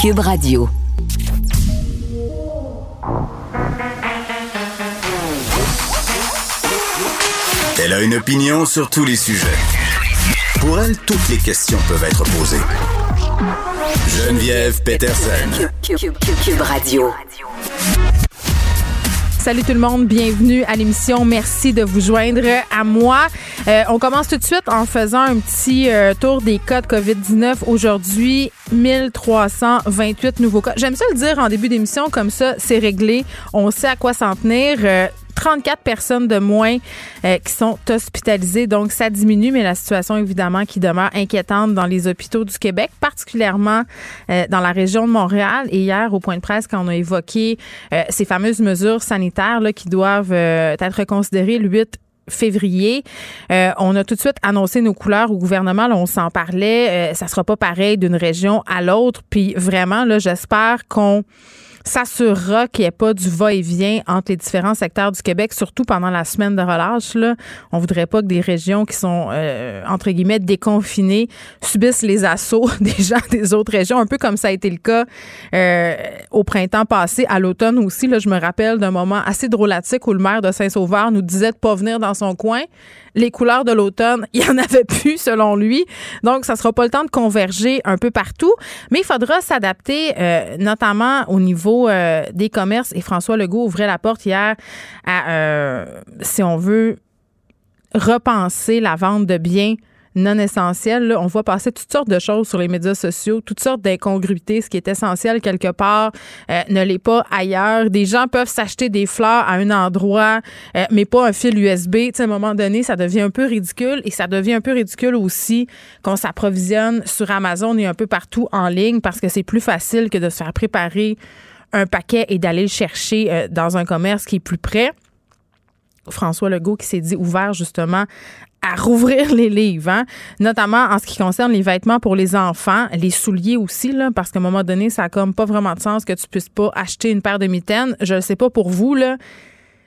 Cube Radio. Elle a une opinion sur tous les sujets. Pour elle, toutes les questions peuvent être posées. Geneviève Peterson. Cube, Radio. Salut tout le monde, bienvenue à l'émission. Merci de vous joindre à moi. Euh, on commence tout de suite en faisant un petit euh, tour des cas de COVID-19. Aujourd'hui, 1328 nouveaux cas. J'aime ça le dire en début d'émission, comme ça, c'est réglé. On sait à quoi s'en tenir. Euh, 34 personnes de moins euh, qui sont hospitalisées. Donc, ça diminue, mais la situation, évidemment, qui demeure inquiétante dans les hôpitaux du Québec, particulièrement euh, dans la région de Montréal. Et hier, au point de presse, quand on a évoqué euh, ces fameuses mesures sanitaires là, qui doivent être considérées le 8 février. on a tout de suite annoncé nos couleurs au gouvernement. Là, on s'en parlait. ça sera pas pareil d'une région à l'autre. Puis vraiment, là, j'espère qu'on s'assurera qu'il n'y ait pas du va-et-vient entre les différents secteurs du Québec, surtout pendant la semaine de relâche. Là. On voudrait pas que des régions qui sont, euh, entre guillemets, déconfinées subissent les assauts des gens des autres régions, un peu comme ça a été le cas euh, au printemps passé, à l'automne aussi. Là, je me rappelle d'un moment assez drôlatique où le maire de Saint-Sauveur nous disait de pas venir dans son coin les couleurs de l'automne, il y en avait plus selon lui. Donc, ça sera pas le temps de converger un peu partout, mais il faudra s'adapter, euh, notamment au niveau euh, des commerces. Et François Legault ouvrait la porte hier à, euh, si on veut, repenser la vente de biens non essentiel. on voit passer toutes sortes de choses sur les médias sociaux, toutes sortes d'incongruités. Ce qui est essentiel quelque part euh, ne l'est pas ailleurs. Des gens peuvent s'acheter des fleurs à un endroit, euh, mais pas un fil USB. à un moment donné, ça devient un peu ridicule et ça devient un peu ridicule aussi qu'on s'approvisionne sur Amazon et un peu partout en ligne parce que c'est plus facile que de se faire préparer un paquet et d'aller le chercher euh, dans un commerce qui est plus près. François Legault qui s'est dit ouvert justement à rouvrir les livres, hein? notamment en ce qui concerne les vêtements pour les enfants, les souliers aussi, là, parce qu'à un moment donné, ça a comme pas vraiment de sens que tu puisses pas acheter une paire de mitaines. Je ne sais pas pour vous, là,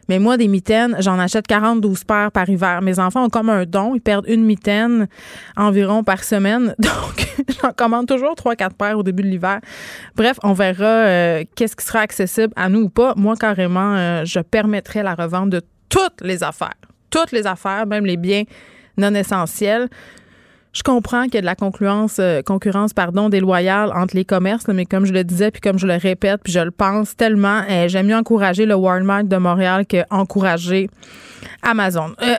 mais moi, des mitaines, j'en achète 40-12 paires par hiver. Mes enfants ont comme un don. Ils perdent une mitaine environ par semaine. Donc, j'en commande toujours 3-4 paires au début de l'hiver. Bref, on verra euh, qu'est-ce qui sera accessible à nous ou pas. Moi, carrément, euh, je permettrai la revente de toutes les affaires toutes les affaires, même les biens non essentiels. Je comprends qu'il y a de la concurrence, euh, concurrence déloyale entre les commerces, mais comme je le disais, puis comme je le répète, puis je le pense tellement, euh, j'aime mieux encourager le Walmart de Montréal qu'encourager Amazon. Euh,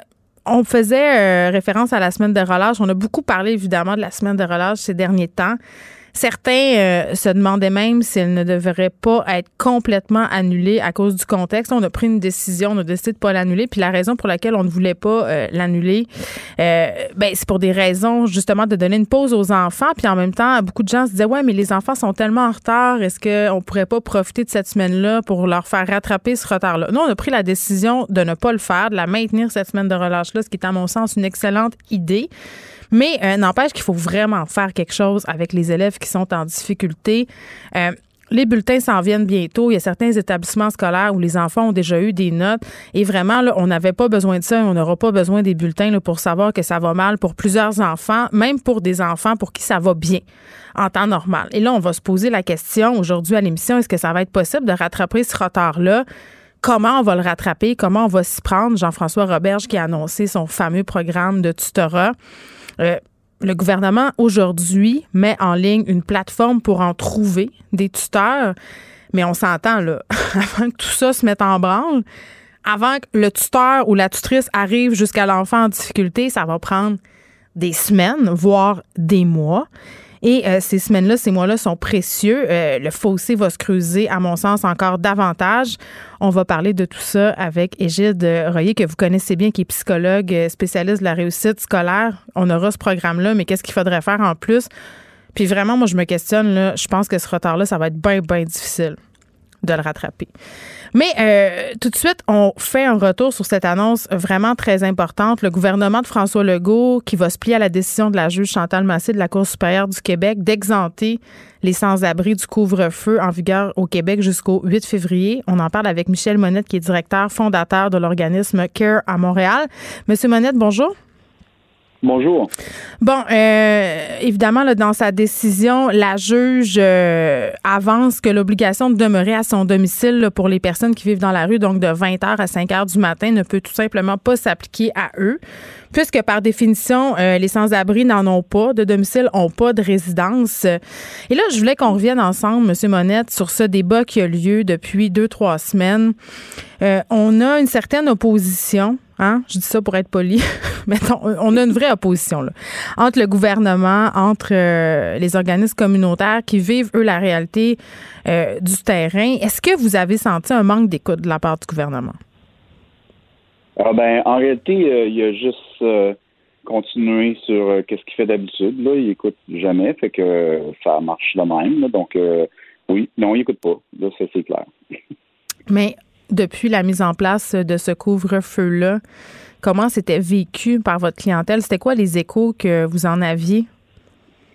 on faisait référence à la semaine de relâche. On a beaucoup parlé évidemment de la semaine de relâche ces derniers temps. Certains euh, se demandaient même si elle ne devrait pas être complètement annulée à cause du contexte. On a pris une décision, on a décidé de pas l'annuler. Puis la raison pour laquelle on ne voulait pas euh, l'annuler, euh, ben c'est pour des raisons justement de donner une pause aux enfants. Puis en même temps, beaucoup de gens se disaient ouais, mais les enfants sont tellement en retard. Est-ce qu'on pourrait pas profiter de cette semaine-là pour leur faire rattraper ce retard-là? Nous, on a pris la décision de ne pas le faire, de la maintenir cette semaine de relâche-là, ce qui est à mon sens une excellente idée. Mais euh, n'empêche qu'il faut vraiment faire quelque chose avec les élèves qui sont en difficulté. Euh, les bulletins s'en viennent bientôt. Il y a certains établissements scolaires où les enfants ont déjà eu des notes. Et vraiment, là, on n'avait pas besoin de ça. On n'aura pas besoin des bulletins là, pour savoir que ça va mal pour plusieurs enfants, même pour des enfants pour qui ça va bien en temps normal. Et là, on va se poser la question aujourd'hui à l'émission, est-ce que ça va être possible de rattraper ce retard-là? Comment on va le rattraper? Comment on va s'y prendre? Jean-François Roberge qui a annoncé son fameux programme de tutorat. Euh, le gouvernement aujourd'hui met en ligne une plateforme pour en trouver des tuteurs, mais on s'entend là, avant que tout ça se mette en branle, avant que le tuteur ou la tutrice arrive jusqu'à l'enfant en difficulté, ça va prendre des semaines, voire des mois. Et euh, ces semaines-là, ces mois-là sont précieux. Euh, le fossé va se creuser, à mon sens, encore davantage. On va parler de tout ça avec Égide Royer, que vous connaissez bien, qui est psychologue euh, spécialiste de la réussite scolaire. On aura ce programme-là, mais qu'est-ce qu'il faudrait faire en plus? Puis vraiment, moi, je me questionne, là, je pense que ce retard-là, ça va être bien, bien difficile de le rattraper. Mais euh, tout de suite, on fait un retour sur cette annonce vraiment très importante. Le gouvernement de François Legault, qui va se plier à la décision de la juge Chantal Massé de la Cour supérieure du Québec d'exenter les sans-abri du couvre-feu en vigueur au Québec jusqu'au 8 février. On en parle avec Michel Monette, qui est directeur fondateur de l'organisme CARE à Montréal. Monsieur Monette, bonjour. Bonjour. Bon, euh, évidemment, là, dans sa décision, la juge euh, avance que l'obligation de demeurer à son domicile pour les personnes qui vivent dans la rue, donc de 20h à 5h du matin, ne peut tout simplement pas s'appliquer à eux, puisque par définition, euh, les sans-abri n'en ont pas de domicile, n'ont pas de résidence. Et là, je voulais qu'on revienne ensemble, M. Monette, sur ce débat qui a lieu depuis deux, trois semaines. on a une certaine opposition Hein? Je dis ça pour être poli. Mais on a une vraie opposition là, entre le gouvernement, entre euh, les organismes communautaires qui vivent, eux, la réalité euh, du terrain. Est-ce que vous avez senti un manque d'écoute de la part du gouvernement? Ah ben, en réalité, euh, il a juste continué sur qu'est-ce qu'il fait d'habitude. Là. Il écoute jamais, fait que ça marche de même. Donc, oui, non, il écoute pas. Là, c'est clair. Mais depuis la mise en place de ce couvre-feu-là, comment c'était vécu par votre clientèle? C'était quoi les échos que vous en aviez?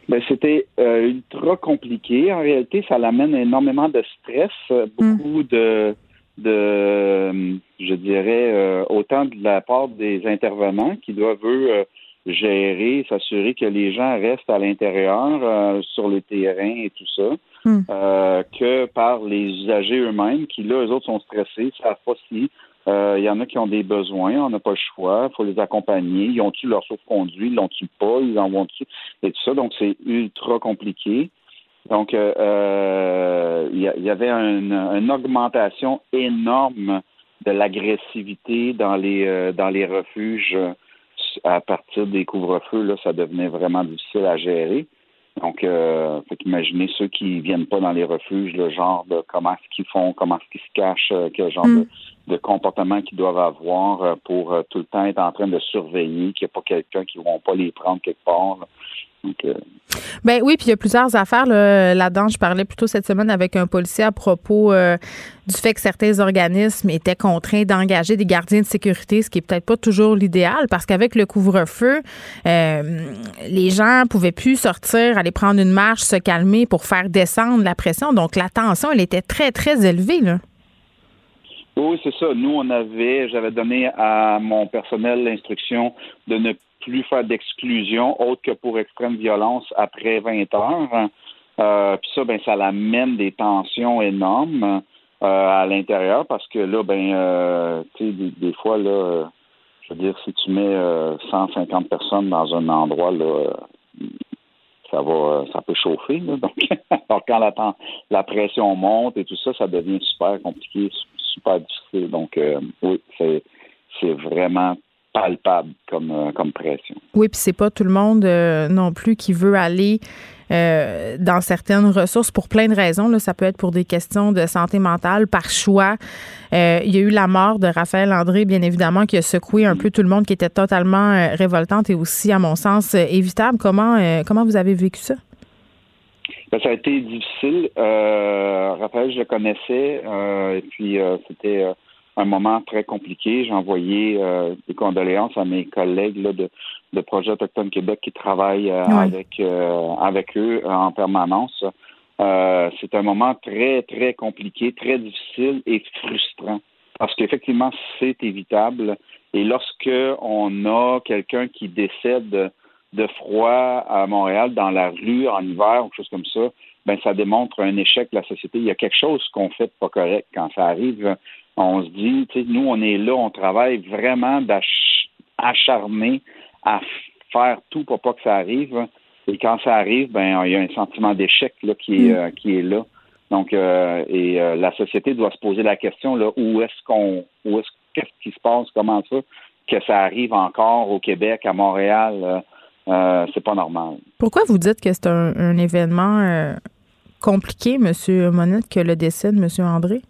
Ben, c'était euh, ultra compliqué. En réalité, ça l'amène énormément de stress, beaucoup de, de, je dirais, euh, autant de la part des intervenants qui doivent, eux, gérer, s'assurer que les gens restent à l'intérieur euh, sur le terrain et tout ça, hmm. euh, que par les usagers eux-mêmes qui, là, eux autres sont stressés, savent pas si euh, il y en a qui ont des besoins, on n'a pas le choix, il faut les accompagner. Ils ont-tu leur sauf-conduit, ils l'ont-tu pas, ils en vont-tu, et tout ça. Donc, c'est ultra compliqué. Donc, il y, avait une, augmentation énorme de l'agressivité dans les dans les refuges à partir des couvre-feux, là, ça devenait vraiment difficile à gérer. Donc, euh, imaginez ceux qui viennent pas dans les refuges, le genre de comment est-ce qu'ils font, comment est-ce qu'ils se cachent, euh, quel genre de, mm. comportement qu'ils doivent avoir euh, pour euh, tout le temps être en train de surveiller qu'il n'y a pas quelqu'un qui ne vont pas les prendre quelque part. Euh, ben oui, puis il y a plusieurs affaires là-dedans. je parlais plutôt cette semaine avec un policier à propos euh, du fait que certains organismes étaient contraints d'engager des gardiens de sécurité, ce qui est peut-être pas toujours l'idéal, parce qu'avec le couvre-feu, euh, les gens pouvaient plus sortir, aller prendre une marche, se calmer pour faire descendre la pression. Donc la tension, elle était très très élevée là. Oui, c'est ça. Nous, on avait, j'avais donné à mon personnel l'instruction de ne plus faire d'exclusion autre que pour extrême violence après 20 heures. Euh, puis ça, ben, ça amène des tensions énormes euh, à l'intérieur parce que là, ben, euh, tu sais, des, fois, là, je veux dire, si tu mets 150 personnes dans un endroit, là, ça va, ça peut chauffer. Donc, alors quand la, la pression monte et tout ça, ça devient super compliqué, super difficile. Donc, oui, c'est, c'est vraiment palpable comme, euh, comme pression. Oui, puis c'est pas tout le monde euh, non plus qui veut aller euh, dans certaines ressources pour plein de raisons. Là. Ça peut être pour des questions de santé mentale, par choix. il y a eu la mort de Raphaël André, bien évidemment, qui a secoué un peu tout le monde, qui était totalement révoltante et aussi, à mon sens, évitable. Comment, comment vous avez vécu ça? Ben, ça a été difficile. Raphaël, je le connaissais, et puis c'était un moment très compliqué. J'ai envoyé euh, des condoléances à mes collègues de, de Projet Autochtone Québec qui travaillent euh, avec, euh, avec eux en permanence. c'est un moment très, très compliqué, très difficile et frustrant. Parce qu'effectivement, c'est évitable. Et lorsque on a quelqu'un qui décède de froid à Montréal, dans la rue, en hiver, ou chose comme ça, ben ça démontre un échec de la société. Il y a quelque chose qu'on fait de pas correct quand ça arrive on se dit, nous, on est là, on travaille vraiment d'acharné à faire tout pour pas que ça arrive. Et quand ça arrive, ben il y a un sentiment d'échec là qui est mm. euh, qui est là. Donc euh, et euh, la société doit se poser la question là où est-ce qu'on où est-ce qu'est-ce qui se passe comment ça que ça arrive encore au Québec à Montréal c'est pas normal. Pourquoi vous dites que c'est un, un, événement compliqué, Monsieur Monette, que le décès de Monsieur André?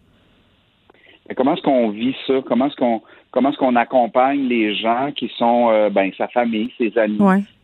Comment est-ce qu'on vit ça? Comment est-ce qu'on comment est-ce qu'on accompagne les gens qui sont euh, ben sa famille, ses amis,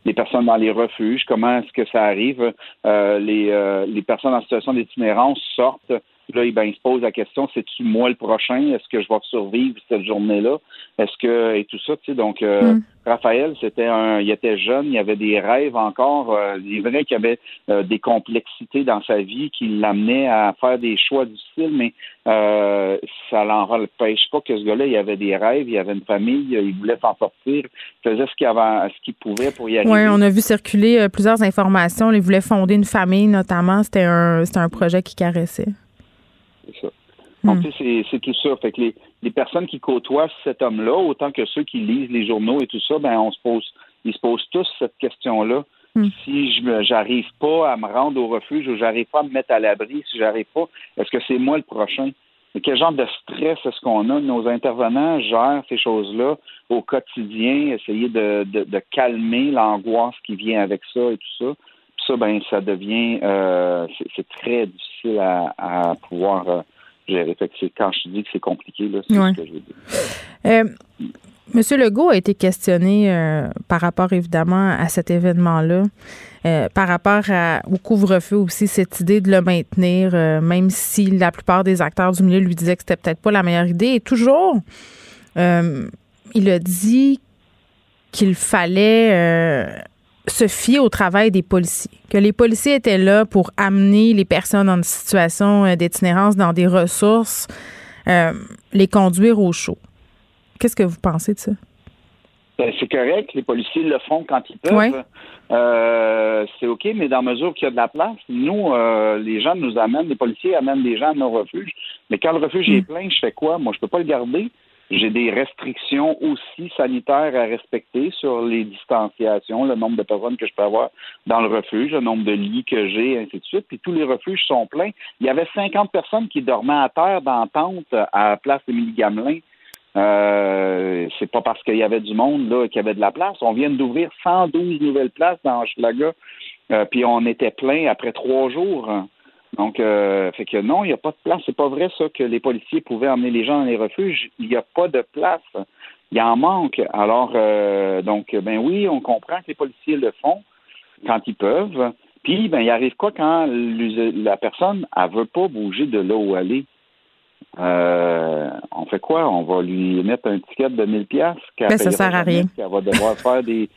les personnes dans les refuges? Comment est-ce que ça arrive? Euh, les, euh, les personnes en situation d'itinérance sortent Là, ben, il se pose la question, c'est-tu moi le prochain? Est-ce que je vais survivre cette journée-là? Est-ce que, et tout ça, tu sais, donc, euh, mm. Raphaël, c'était un, il était jeune, il avait des rêves encore. Euh, il est vrai qu'il y avait euh, des complexités dans sa vie qui l'amenaient à faire des choix difficiles, mais euh, ça l'empêche pas que ce gars-là, il avait des rêves, il avait une famille, il voulait s'en sortir, il faisait ce qu'il avait, ce qu'il pouvait pour y arriver. Oui, on a vu circuler plusieurs informations. Il voulait fonder une famille, notamment. C'était un, c'était un projet qui caressait. C'est ça. Hmm. c'est tout ça. Fait que les, les, personnes qui côtoient cet homme-là, autant que ceux qui lisent les journaux et tout ça, ben on se pose, ils se posent tous cette question-là. Hmm. Si je j'arrive pas à me rendre au refuge ou j'arrive pas à me mettre à l'abri, si j'arrive pas, est-ce que c'est moi le prochain? Et quel genre de stress est-ce qu'on a? Nos intervenants gèrent ces choses-là au quotidien, essayer de, de, calmer l'angoisse qui vient avec ça et tout ça. Puis ça, ben, ça devient, euh, c'est très difficile à, à pouvoir euh, quand je dis que c'est compliqué, c'est ce que je veux dire. Euh, Monsieur Legault a été questionné euh, par rapport évidemment à cet événement-là, par rapport au couvre-feu aussi, cette idée de le maintenir, même si la plupart des acteurs du milieu lui disaient que c'était peut-être pas la meilleure idée. Et toujours, il a dit qu'il fallait se fier au travail des policiers, que les policiers étaient là pour amener les personnes en situation euh, d'itinérance dans des ressources, euh, les conduire au chaud. Qu'est-ce que vous pensez de ça? Ben, c'est correct, les policiers le font quand ils peuvent. Euh, c'est OK, mais dans mesure qu'il y a de la place, nous, les gens nous amènent, les policiers amènent des gens à nos refuges. Mais quand le refuge est mm. plein, je fais quoi? Moi, je peux pas le garder. J'ai des restrictions aussi sanitaires à respecter sur les distanciations, le nombre de personnes que je peux avoir dans le refuge, le nombre de lits que j'ai, ainsi de suite. Puis tous les refuges sont pleins. Il y avait 50 personnes qui dormaient à terre dans tente à la place Émilie Gamelin. Euh, c'est pas parce qu'il y avait du monde là qu'il y avait de la place. On vient d'ouvrir 112 nouvelles places dans Hochelaga. Euh, puis on était plein après trois jours. Donc, euh, fait que non, il n'y a pas de place. C'est pas vrai ça que les policiers pouvaient emmener les gens dans les refuges. Il n'y a pas de place. Il en manque. Alors, euh, donc, ben oui, on comprend que les policiers le font quand ils peuvent. Puis, ben, il arrive quoi quand la personne, elle veut pas bouger de là où elle est? Euh, on fait quoi? On va lui mettre un ticket de 1000 pièces ben, ça sert à rien. Elle va devoir faire des,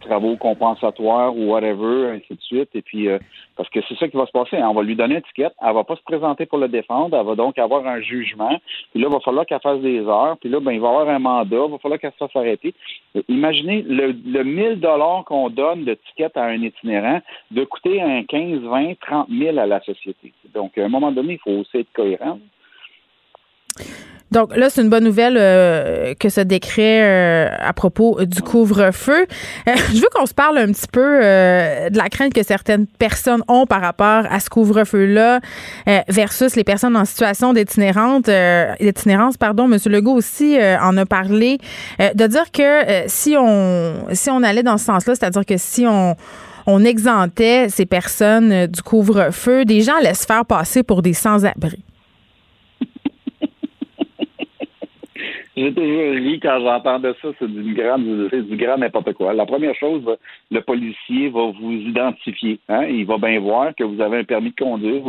travaux compensatoires ou whatever, ainsi de suite. Et puis, euh, parce que c'est ça qui va se passer. On va lui donner un ticket. Elle va pas se présenter pour le défendre. Elle va donc avoir un jugement. Puis là, il va falloir qu'elle fasse des heures. Puis là, ben, il va avoir un mandat. Il va falloir qu'elle se fasse arrêter. Imaginez le, le 1000 dollars qu'on donne de ticket à un itinérant de coûter un 15, 20, 30 000 à la société. Donc, à un moment donné, il faut aussi être cohérent. Donc là, c'est une bonne nouvelle euh, que ce décret euh, à propos du couvre-feu. Euh, je veux qu'on se parle un petit peu de la crainte que certaines personnes ont par rapport à ce couvre-feu-là versus les personnes en situation d'itinérance. d'itinérance, pardon. Monsieur Legault aussi en a parlé de dire que si on si on allait dans ce sens-là, c'est-à-dire que si on on exemptait ces personnes du couvre-feu, des gens laissent faire passer pour des sans-abri. J'ai toujours dit quand j'entends de ça, c'est du grand, c'est du grand n'importe quoi. La première chose, le policier va vous identifier. Hein? Il va bien voir que vous avez un permis de conduire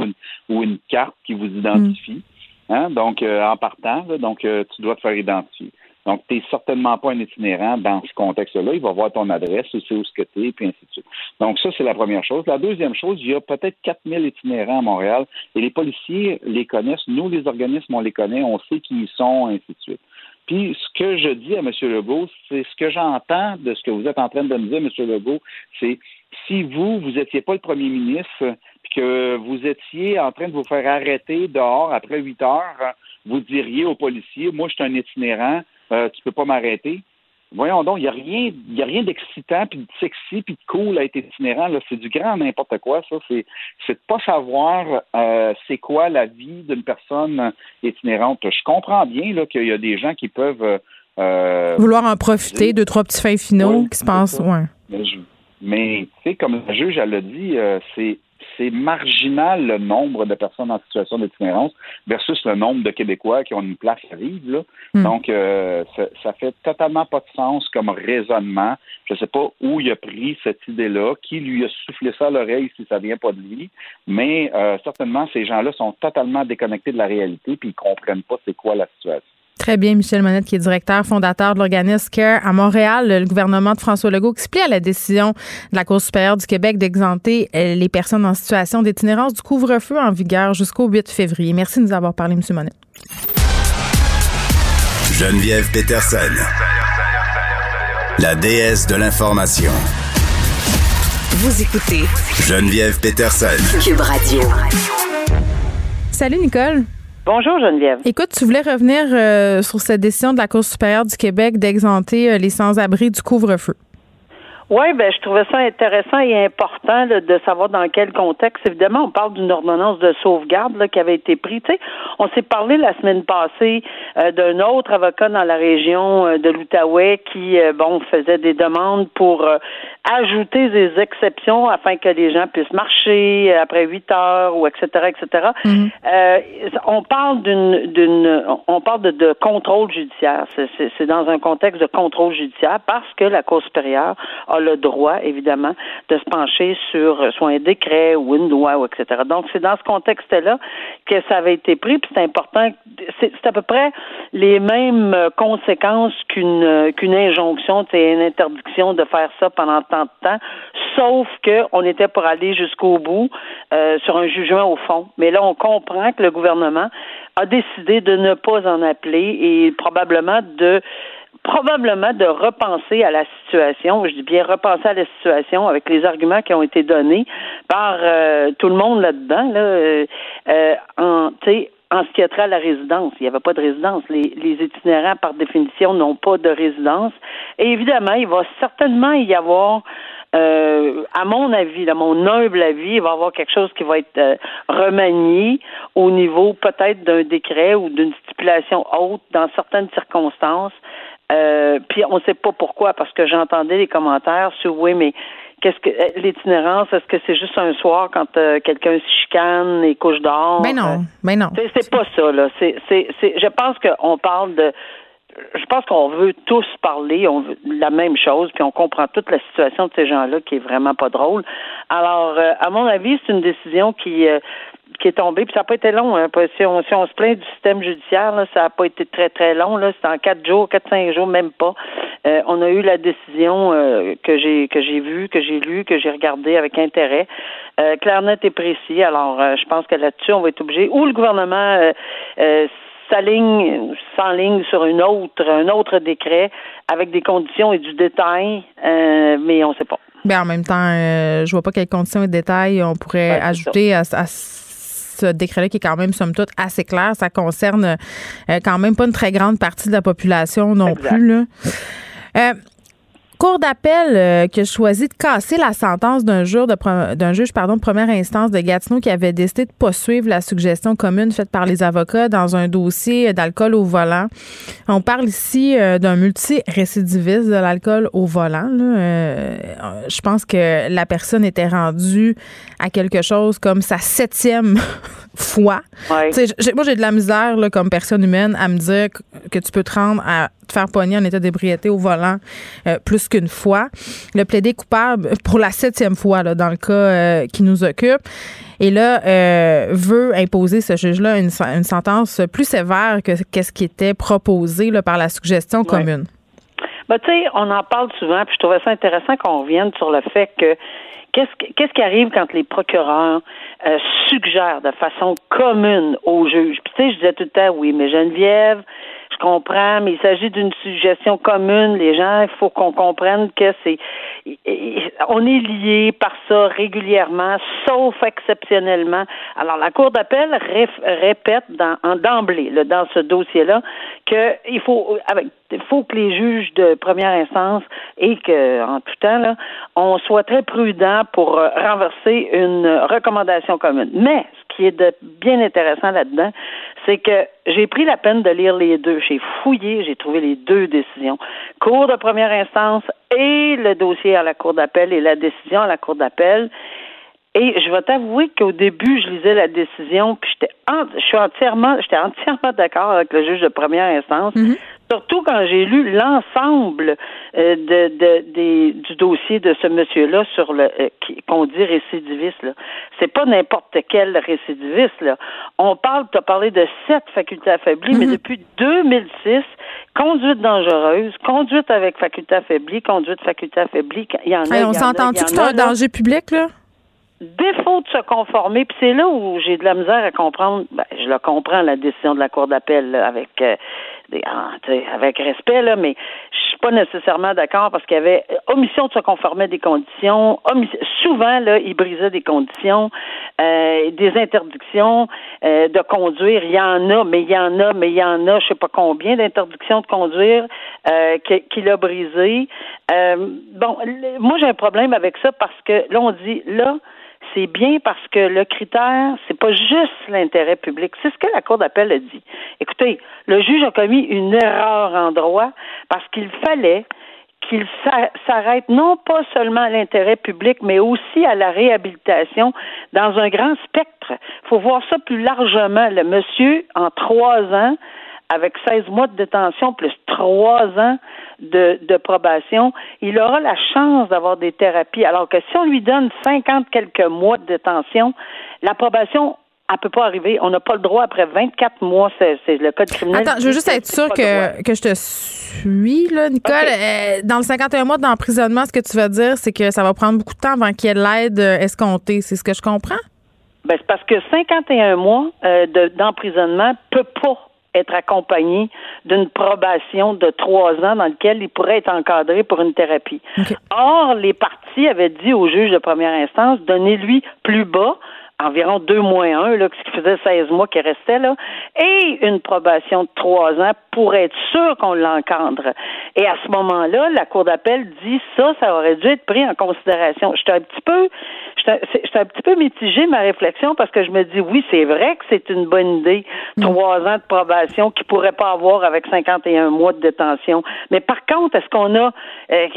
ou une, carte qui vous identifie. Hein? Donc, euh, en partant, donc euh, tu dois te faire identifier. Donc, tu n'es certainement pas un itinérant dans ce contexte-là. Il va voir ton adresse, il sait où ce que tu es, puis ainsi de suite. Donc, ça, c'est la première chose. La deuxième chose, il y a peut-être 4000 itinérants à Montréal et les policiers les connaissent. Nous, les organismes, on les connaît, on sait qui ils sont, ainsi de suite. Puis ce que je dis à M. Legault, c'est ce que j'entends de ce que vous êtes en train de me dire, M. Legault, c'est si vous, vous n'étiez pas le premier ministre, puis que vous étiez en train de vous faire arrêter dehors après huit heures, vous diriez aux policiers, moi je suis un itinérant, euh, tu peux pas m'arrêter. Voyons donc, il n'y a rien, y a rien d'excitant, puis de sexy, puis de cool à être itinérant. Là. C'est du grand n'importe quoi, ça. C'est, c'est de pas savoir euh, c'est quoi la vie d'une personne itinérante. Je comprends bien là, qu'il y a des gens qui peuvent euh, vouloir en profiter, deux, trois petits fins finaux qui se passent. Ouais. Mais, tu sais, comme la juge, elle l'a dit, euh, c'est c'est marginal le nombre de personnes en situation d'itinérance versus le nombre de Québécois qui ont une place à vivre. Là. Hmm. Donc, euh, ça, ça, fait totalement pas de sens comme raisonnement. Je ne sais pas où il a pris cette idée-là, qui lui a soufflé ça à l'oreille si ça vient pas de lui, mais euh, certainement, ces gens-là sont totalement déconnectés de la réalité puis ils comprennent pas c'est quoi la situation. Très bien, Michel Monette, qui est directeur fondateur de l'organisme CARE à Montréal. Le gouvernement de François Legault explique à la décision de la Cour supérieure du Québec d'exempter euh, les personnes en situation d'itinérance du couvre-feu en vigueur jusqu'au 8 février. Merci de nous avoir parlé, M. Monette. Geneviève Peterson, la déesse de l'information. Vous écoutez Geneviève Peterson, Cube Radio. Salut, Nicole. Bonjour Geneviève. Écoute, tu voulais revenir euh, sur cette décision de la Cour supérieure du Québec d'exempter euh, les sans-abri du couvre-feu. Oui, ben je trouvais ça intéressant et important de savoir dans quel contexte. Évidemment, on parle d'une ordonnance de sauvegarde là, qui avait été prise. Tu sais, on s'est parlé la semaine passée euh, d'un autre avocat dans la région euh, de l'Outaouais qui, euh, bon, faisait des demandes pour ajouter des exceptions afin que les gens puissent marcher après huit heures ou etc. etc. Mhm. on parle d'une d'une on parle de, de contrôle judiciaire. C'est dans un contexte de contrôle judiciaire parce que la Cour supérieure a le droit, évidemment, de se pencher sur soit un décret ou une loi, ou etc. Donc, c'est dans ce contexte-là que ça avait été pris, puis c'est important. C'est à peu près les mêmes conséquences qu'une qu'une injonction, c'est une interdiction de faire ça pendant tant de temps, sauf qu'on était pour aller jusqu'au bout euh, sur un jugement au fond. Mais là, on comprend que le gouvernement a décidé de ne pas en appeler et probablement de probablement de repenser à la situation, je dis bien repenser à la situation avec les arguments qui ont été donnés par euh, tout le monde là-dedans, là, euh, en ce qui a trait à la résidence. Il n'y avait pas de résidence. Les, les itinérants, par définition, n'ont pas de résidence. Et évidemment, il va certainement y avoir euh, à mon avis, à mon humble avis, il va y avoir quelque chose qui va être euh, remanié au niveau peut-être d'un décret ou d'une stipulation haute dans certaines circonstances euh, puis on ne sait pas pourquoi, parce que j'entendais les commentaires sur oui, mais qu'est-ce que euh, l'itinérance, est-ce que c'est juste un soir quand euh, quelqu'un se chicane et couche dehors? Ben non, ben non. C'est pas ça, là. C'est, c'est, je pense qu'on parle de je pense qu'on veut tous parler, on veut la même chose, puis on comprend toute la situation de ces gens-là qui est vraiment pas drôle. Alors, à mon avis, c'est une décision qui qui est tombé. Puis ça n'a pas été long. Hein, si, on, si on se plaint du système judiciaire, là, ça n'a pas été très, très long. C'est en quatre jours, quatre, cinq jours, même pas. Euh, on a eu la décision euh, que j'ai que j'ai vue, que j'ai lue, que j'ai regardée avec intérêt. Euh, clair, net et précis. Alors, euh, je pense que là-dessus, on va être obligé. Ou le gouvernement s'aligne, s'enligne sur une autre, un autre décret avec des conditions et du détail, mais on ne sait pas. Mais ben, en même temps, je vois pas quelles conditions et détails on pourrait ajouter à, à ce décret-là qui est quand même, somme toute, assez clair. Ça concerne euh, quand même pas une très grande partie de la population non plus. Là. Euh, Cour d'appel euh, qui a choisi de casser la sentence d'un juge de, d'un juge pardon, de première instance de Gatineau qui avait décidé de poursuivre la suggestion commune faite par les avocats dans un dossier d'alcool au volant. On parle ici euh, d'un multirécidiviste de l'alcool au volant. Euh, je pense que la personne était rendue à quelque chose comme sa septième fois. moi, j'ai de la misère là, comme personne humaine à me dire que tu peux te rendre à te faire pogner en état d'ébriété au volant euh, plus qu'une fois. Le plaidé coupable pour la septième fois là, dans le cas euh, qui nous occupe. Et là, euh, veut imposer ce juge-là une, une, sentence plus sévère que ce qui était proposé là, par la suggestion commune. Ben, tu sais, on en parle souvent, puis je trouvais ça intéressant qu'on revienne sur le fait que qu'est-ce qui arrive quand les procureurs suggèrent de façon commune aux juges? Puis tu sais, je disais tout le temps, oui, mais Geneviève, je comprends, mais il s'agit d'une suggestion commune. Les gens, il faut qu'on comprenne que c'est, on est lié par ça régulièrement, sauf exceptionnellement. Alors, la Cour d'appel répète dans, d'emblée, dans ce dossier-là, qu'il faut, il faut que les juges de première instance et que, en tout temps, là, on soit très prudent pour euh, renverser une recommandation commune. Mais, ce qui est de bien intéressant là-dedans, c'est que j'ai pris la peine de lire les deux. J'ai fouillé, j'ai trouvé les deux décisions. Cour de première instance et le dossier à la Cour d'appel et la décision à la Cour d'appel. Et je vais t'avouer qu'au début, je lisais la décision, puis j'étais, je suis entièrement, j'étais entièrement d'accord avec le juge de première instance. Mm-hmm. Surtout quand j'ai lu l'ensemble euh, de, de, du dossier de ce monsieur-là sur le euh, qu'on dit récidiviste. Là. C'est pas n'importe quel récidiviste. Là. On parle, tu as parlé de sept facultés affaiblies, mais mhm. depuis 2006, conduite dangereuse, conduite avec faculté affaiblie, conduite faculté affaiblie, il y en a. on s'entend-tu que c'est un danger public, là? Défaut de se conformer, puis c'est là où j'ai de la misère à comprendre, ben, je le comprends, la décision de la Cour d'appel avec euh, ah, avec respect, là, mais je suis pas nécessairement d'accord parce qu'il y avait omission de se conformer à des conditions, souvent, là, il brisait des conditions, euh, des interdictions euh, de conduire, il y en a, mais il y en a, mais il y en a, je sais pas combien d'interdictions de conduire qu'il a brisé. bon, moi j'ai un problème avec ça parce que là, on dit là, c'est bien parce que le critère, c'est pas juste l'intérêt public. C'est ce que la Cour d'appel a dit. Écoutez, le juge a commis une erreur en droit parce qu'il fallait qu'il s'arrête non pas seulement à l'intérêt public, mais aussi à la réhabilitation dans un grand spectre. Il faut voir ça plus largement. Le monsieur, en trois ans, avec 16 mois de détention plus trois ans de, de probation, il aura la chance d'avoir des thérapies. Alors que si on lui donne 50 quelques mois de détention, la probation elle peut pas arriver. On n'a pas le droit après 24 mois. C'est, le code criminel. Attends, je veux juste être sûr que, que je te suis, là, Nicole. Euh, dans le 51 mois d'emprisonnement, ce que tu vas dire, c'est que ça va prendre beaucoup de temps avant qu'il y ait l'aide escomptée. C'est ce que je comprends? Ben, c'est parce que 51 mois euh, de, d'emprisonnement peut pas être accompagné d'une probation de trois ans dans lequel il pourrait être encadré pour une thérapie. Or, les parties avaient dit au juge de première instance, donnez-lui plus bas, environ deux mois un, là, ce qui faisait 16 mois qui restait, là, et une probation de trois ans pour être sûr qu'on l'encadre. Et à ce moment-là, la Cour d'appel dit ça, ça aurait dû être pris en considération. J'étais un petit peu, j'étais un petit peu mitigée ma réflexion parce que je me dis oui, c'est vrai que c'est une bonne idée, mm. trois ans de probation qu'il pourrait pas avoir avec 51 mois de détention. Mais par contre, est-ce qu'on a, euh,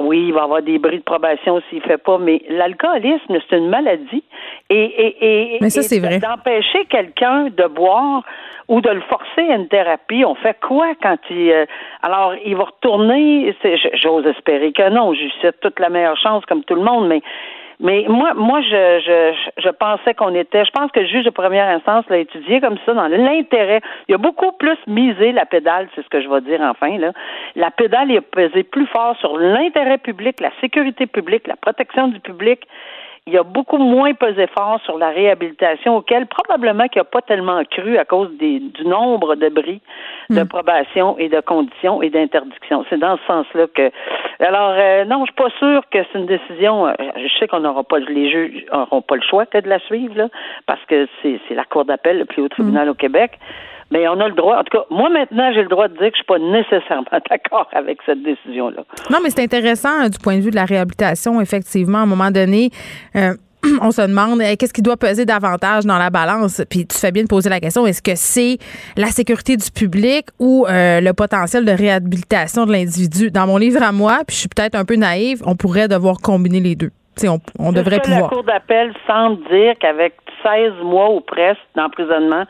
oui, il va y avoir des bris de probation s'il fait pas, mais l'alcoolisme, c'est une maladie et et, Mais ça, c'est vrai. D'empêcher quelqu'un de boire ou de le forcer à une thérapie, on fait quoi quand il. Euh, alors, il va retourner? J'ose espérer que non. Je lui souhaite toute la meilleure chance, comme tout le monde, mais. Mais moi, moi, je, je, je pensais qu'on était. Je pense que le juge de première instance l'a étudié comme ça dans l'intérêt. Il a beaucoup plus misé la pédale, c'est ce que je vais dire enfin là. La pédale, il a pesé plus fort sur l'intérêt public, la sécurité publique, la protection du public il y a beaucoup moins pesé fort sur la réhabilitation auquel probablement qu'il n'a pas tellement cru à cause des, du nombre de bris de hmm. probation et de conditions et d'interdictions. C'est dans ce sens-là que. Alors, euh, non, je suis pas sûre que c'est une décision. Euh, je sais qu'on n'aura pas, les juges n'auront pas le choix de la suivre, là, parce que c'est la Cour d'appel, le plus haut tribunal hmm. au Québec. Mais on a le droit, en tout cas, moi maintenant, j'ai le droit de dire que je suis pas nécessairement d'accord avec cette décision-là. Non, mais c'est intéressant euh, du point de vue de la réhabilitation, effectivement. À un moment donné, euh, on se demande qu'est-ce qui doit peser davantage dans la balance? Puis tu fais bien de poser la question est-ce que c'est la sécurité du public ou euh, le potentiel de réhabilitation de l'individu? Dans mon livre à moi, puis je suis peut-être un peu naïve, on pourrait devoir combiner les deux. on, on devrait pouvoir. La Cour d'appel semble dire qu'avec 16 mois ou presque d'emprisonnement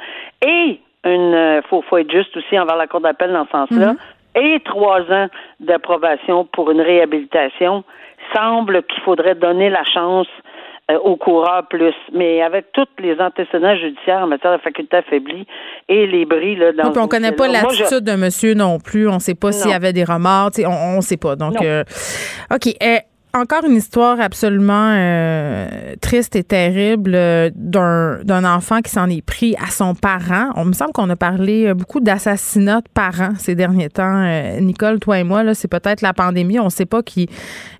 et une euh, faut, faut être juste aussi envers la Cour d'appel dans ce sens-là, mhm. et trois ans d'approbation pour une réhabilitation, semble qu'il faudrait donner la chance euh, au coureur plus. Mais avec tous les antécédents judiciaires en matière de faculté affaiblie et les bris là, dans. on connaît pas l'attitude de monsieur non plus. On sait pas s'il y avait des remords. On, on sait pas. Donc, euh, OK encore une histoire absolument euh, triste et terrible euh, d'un enfant qui s'en est pris à son parent. On me semble qu'on a parlé euh, beaucoup d'assassinats de parents ces derniers temps. Nicole, toi et moi, c'est peut-être la pandémie, on ne sait pas qui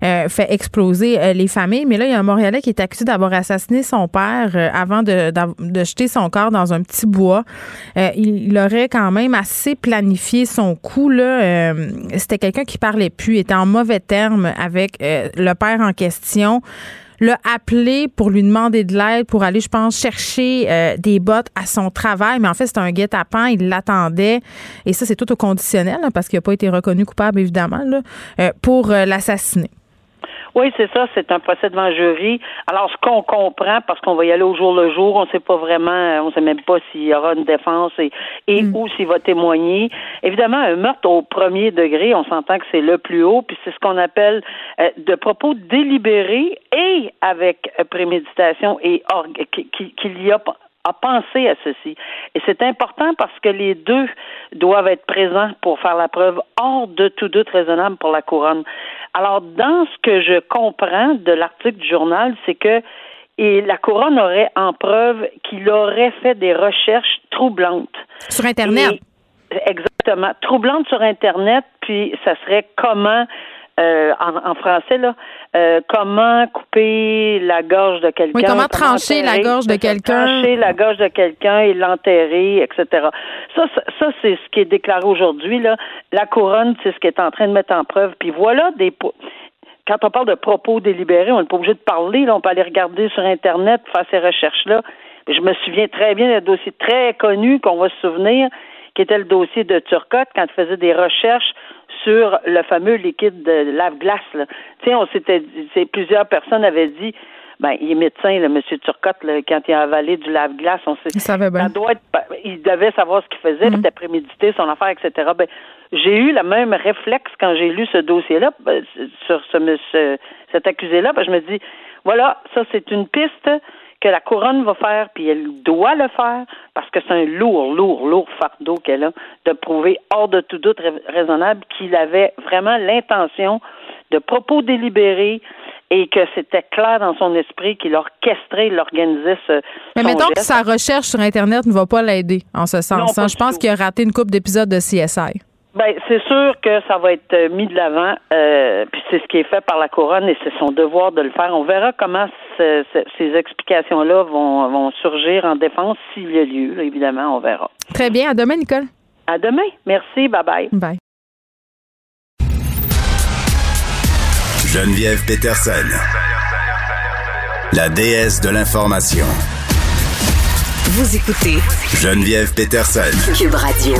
fait exploser les familles. Mais là, il y a un Montréalais qui est accusé d'avoir assassiné son père avant de, de, jeter son corps dans un petit bois. il, aurait quand même assez planifié son coup. C'était quelqu'un qui parlait plus, était en mauvais termes avec le père en question l'a appelé pour lui demander de l'aide pour aller, je pense, chercher euh, des bottes à son travail. Mais en fait, c'était un guet-apens. Il l'attendait. Et ça, c'est tout au conditionnel, parce qu'il n'a pas été reconnu coupable, évidemment, euh, pour euh, l'assassiner. Oui, c'est ça, c'est un procès devant jury. Alors, ce qu'on comprend, parce qu'on va y aller au jour le jour, on ne sait pas vraiment, on ne sait même pas s'il y aura une défense et, et mm. où s'il va témoigner. Évidemment, un meurtre au premier degré, on s'entend que c'est le plus haut, puis c'est ce qu'on appelle euh, de propos délibérés et avec préméditation et qu'il y a a pensé à ceci. Et c'est important parce que les deux doivent être présents pour faire la preuve hors de tout doute raisonnable pour la couronne. Alors, dans ce que je comprends de l'article du journal, c'est que et la couronne aurait en preuve qu'il aurait fait des recherches troublantes. Sur Internet. exactement. Troublantes sur Internet, puis ça serait comment euh, en, français, là, euh, comment couper la gorge de quelqu'un. Oui, comment, trancher la gorge de quelqu'un? Trancher la gorge de quelqu'un et l'enterrer, etc. Ça, ça, c'est ce qui est déclaré aujourd'hui. Là. La couronne, c'est ce qui est en train de mettre en preuve. Puis voilà des quand on parle de propos délibérés, on n'est pas obligé de parler, là, on peut aller regarder sur Internet, faire ces recherches-là. Je me souviens très bien d'un dossier très connu qu'on va se souvenir, qui était le dossier de Turcotte, quand il faisait des recherches sur le fameux liquide de lave-glace. Tu sais, on s'était dit, plusieurs personnes avaient dit, ben, il est médecin, le monsieur Turcotte, quand il a avalé du lave-glace, on sait. Il savait bien. il devait savoir ce qu'il faisait, mm-hmm. c'était prémédité, son affaire, etc. Ben, j'ai eu le même réflexe quand j'ai lu ce dossier-là, ben, sur ce, ce cet accusé-là. Ben, je me dis, voilà, ça, c'est une piste que la couronne va faire, puis elle doit le faire, parce que c'est un lourd, lourd, lourd fardeau qu'elle a, de prouver hors de tout doute raisonnable qu'il avait vraiment l'intention de propos délibérés et que c'était clair dans son esprit qu'il orchestrait, il organisait ce. Mais mettons que sa recherche sur Internet ne va pas l'aider en ce sens. Hein. Je pense qu'il a raté une coupe d'épisodes de CSI. Ben, c'est sûr que ça va être euh, mis de l'avant, euh, puis c'est ce qui est fait par la couronne et c'est son devoir de le faire. On verra comment ces explications-là vont, vont surgir en défense s'il y a lieu. évidemment, on verra. Très bien. À demain, Nicole. À demain. Merci. Bye bye. Bye. Geneviève Peterson, la déesse de l'information. Vous écoutez Geneviève Peterson, Cube Radio.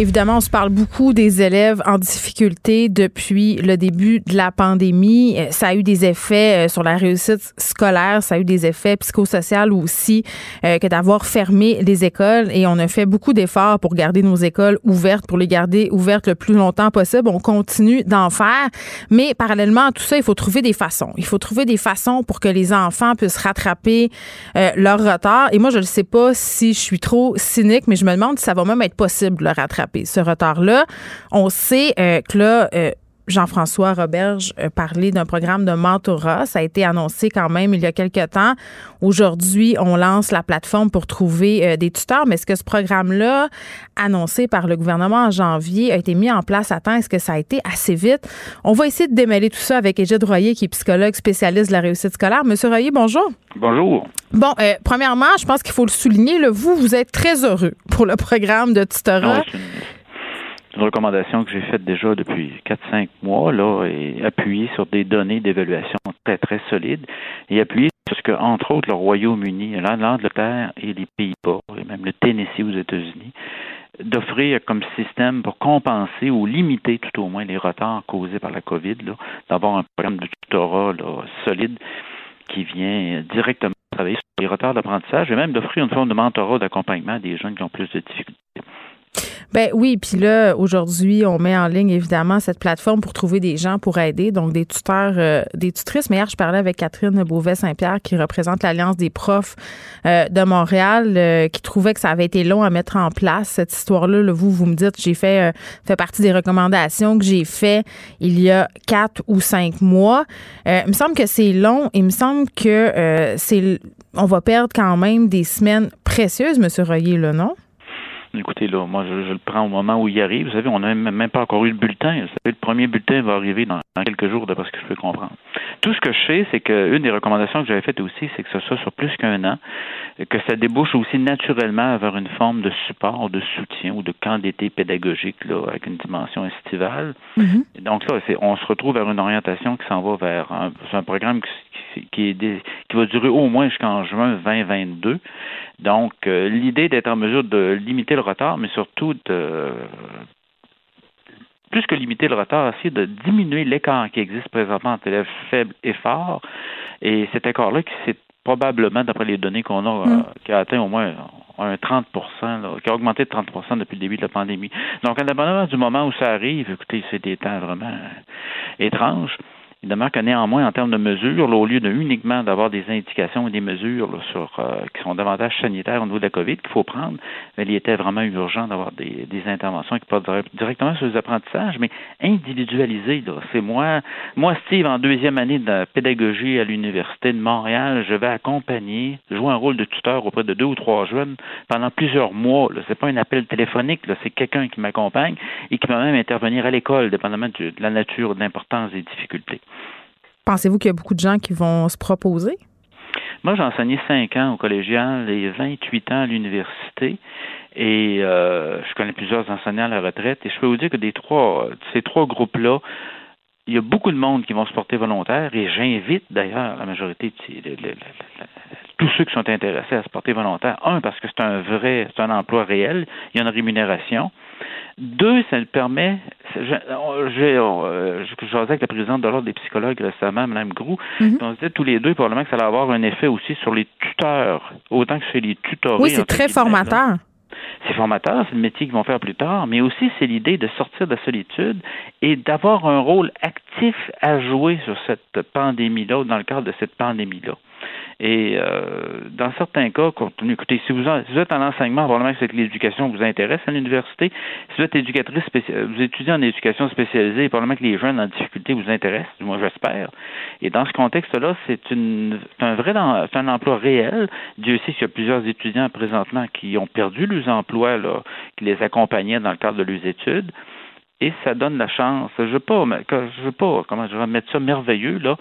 Évidemment, on se parle beaucoup des élèves en difficulté depuis le début de la pandémie. Euh, ça a eu des effets euh, sur la réussite scolaire, ça a eu des effets psychosociaux aussi euh, que d'avoir fermé les écoles et on a fait beaucoup d'efforts pour garder nos écoles ouvertes, pour les garder ouvertes le plus longtemps possible. On continue d'en faire, mais parallèlement à tout ça, il faut trouver des façons. Il faut trouver des façons pour que les enfants puissent rattraper leur retard. Et moi, je ne sais pas si je suis trop cynique, mais je me demande si ça va même être possible de le rattraper ce retard-là. On sait euh, que là, euh, Jean-François Roberge parlait d'un programme de mentorat. Ça a été annoncé quand même il y a quelques temps. Aujourd'hui, on lance la plateforme pour trouver euh, des tuteurs. Mais est-ce que ce programme-là, annoncé par le gouvernement en janvier, a été mis en place à temps? Est-ce que ça a été assez vite? On va essayer de démêler tout ça avec Égide Royer, qui est psychologue spécialiste de la réussite scolaire. Monsieur Royer, bonjour. Bonjour. Bon, premièrement, je pense qu'il faut le souligner. vous, vous êtes très heureux pour le programme de tutorat. Ah une recommandation que j'ai faite déjà depuis 4-5 mois, là, et appuyée sur des données d'évaluation très, très solides, et appuyée sur ce que, entre autres, le Royaume-Uni, l'Angleterre et les Pays-Bas, et même le Tennessee aux États-Unis, d'offrir comme système pour compenser ou limiter tout au moins les retards causés par la COVID, d'avoir un programme de tutorat solide qui vient directement travailler sur les retards d'apprentissage et même d'offrir une forme de mentorat d'accompagnement à des jeunes qui ont plus de difficultés. Ben oui, puis là, aujourd'hui, on met en ligne évidemment cette plateforme pour trouver des gens pour aider, donc des tuteurs, euh, des tutrices. Mais hier, je parlais avec Catherine Beauvais-Saint-Pierre qui représente l'Alliance des profs euh, de Montréal, euh, qui trouvait que ça avait été long à mettre en place cette histoire-là. vous, vous me dites, j'ai fait, fait partie des recommandations que j'ai fait il y a quatre ou cinq mois. il me semble que c'est long. Il me semble que c'est, on va perdre quand même des semaines précieuses, Monsieur Royer, là, non? Écoutez, là, moi, je, le prends au moment où il arrive. Vous savez, on n'a même, pas encore eu le bulletin. Vous savez, le premier bulletin va arriver dans, quelques jours, d'après ce que je peux comprendre. Tout ce que je sais, c'est qu'une des recommandations que j'avais faites aussi, c'est que ce soit sur plus qu'un an, que ça débouche aussi naturellement vers une forme de support, de soutien ou de camp d'été pédagogique, là, avec une dimension estivale. Mm-hmm. Donc, ça, on se retrouve vers une orientation qui s'en va vers un, un programme qui, qui, est qui va durer au moins jusqu'en juin 2022 donc, euh, l'idée d'être en mesure de limiter le retard, mais surtout de plus que limiter le retard, essayer de diminuer l'écart qui existe présentement entre élèves faibles et forts. Et cet écart-là, qui s'est probablement, d'après les données qu'on a, mm. euh, qui a atteint au moins un 30% qui a augmenté de 30% depuis le début de la pandémie. Donc, indépendamment du moment où ça arrive, écoutez, c'est des temps vraiment étranges. Il demeure que néanmoins, en termes de mesures, au lieu de uniquement d'avoir des indications et des mesures sur, euh, qui sont davantage sanitaires au niveau de la COVID qu'il faut prendre, mais il était vraiment urgent d'avoir des, interventions qui portent directement sur les apprentissages, mais individualisées. C'est moi, moi, Steve, en deuxième année de pédagogie à l'Université de Montréal, je vais accompagner, jouer un rôle de tuteur auprès de deux ou trois jeunes pendant plusieurs mois. Ce n'est pas un appel téléphonique, c'est quelqu'un qui m'accompagne et qui va même intervenir à l'école, dépendamment de la nature, de l'importance des difficultés. Pensez-vous qu'il y a beaucoup de gens qui vont se proposer? Moi, j'ai enseigné cinq ans au collégial et 28 ans à l'université. Et euh, je connais plusieurs enseignants à la retraite. Et je peux vous dire que des trois, ces trois groupes-là, il y a beaucoup de monde qui vont se porter volontaire. Et j'invite d'ailleurs la majorité de tous ceux qui sont intéressés à se porter volontaire. Un, parce que c'est un vrai, c'est un emploi réel. Il y a une rémunération. Deux, ça permet. J'ai, euh, je avec la présidente de l'Ordre des psychologues récemment, Mme Grou. Mhm. On disait tous les deux, probablement que ça va avoir un effet aussi sur les tuteurs, autant que sur les tutorés. Oui, c'est très formateur. C'est formateur, c'est le métier qu'ils vont faire plus tard, mais aussi c'est l'idée de sortir de la solitude et d'avoir un rôle actif à jouer sur cette pandémie-là, dans le cadre de cette pandémie-là. Et euh, dans certains cas, écoutez, si vous, êtes en enseignement, probablement que c'est l'éducation vous intéresse à l'université. Si vous êtes éducatrice, vous étudiez en éducation spécialisée, probablement que les jeunes en difficulté vous intéressent, moi j'espère. Et dans ce contexte-là, c'est un vrai c'est un emploi réel. Dieu sait qu'il y a plusieurs étudiants présentement qui ont perdu leurs emplois là, qui les accompagnaient dans le cadre de leurs études et ça donne la chance. Je veux pas, je veux pas, comment je vais mettre ça merveilleux là,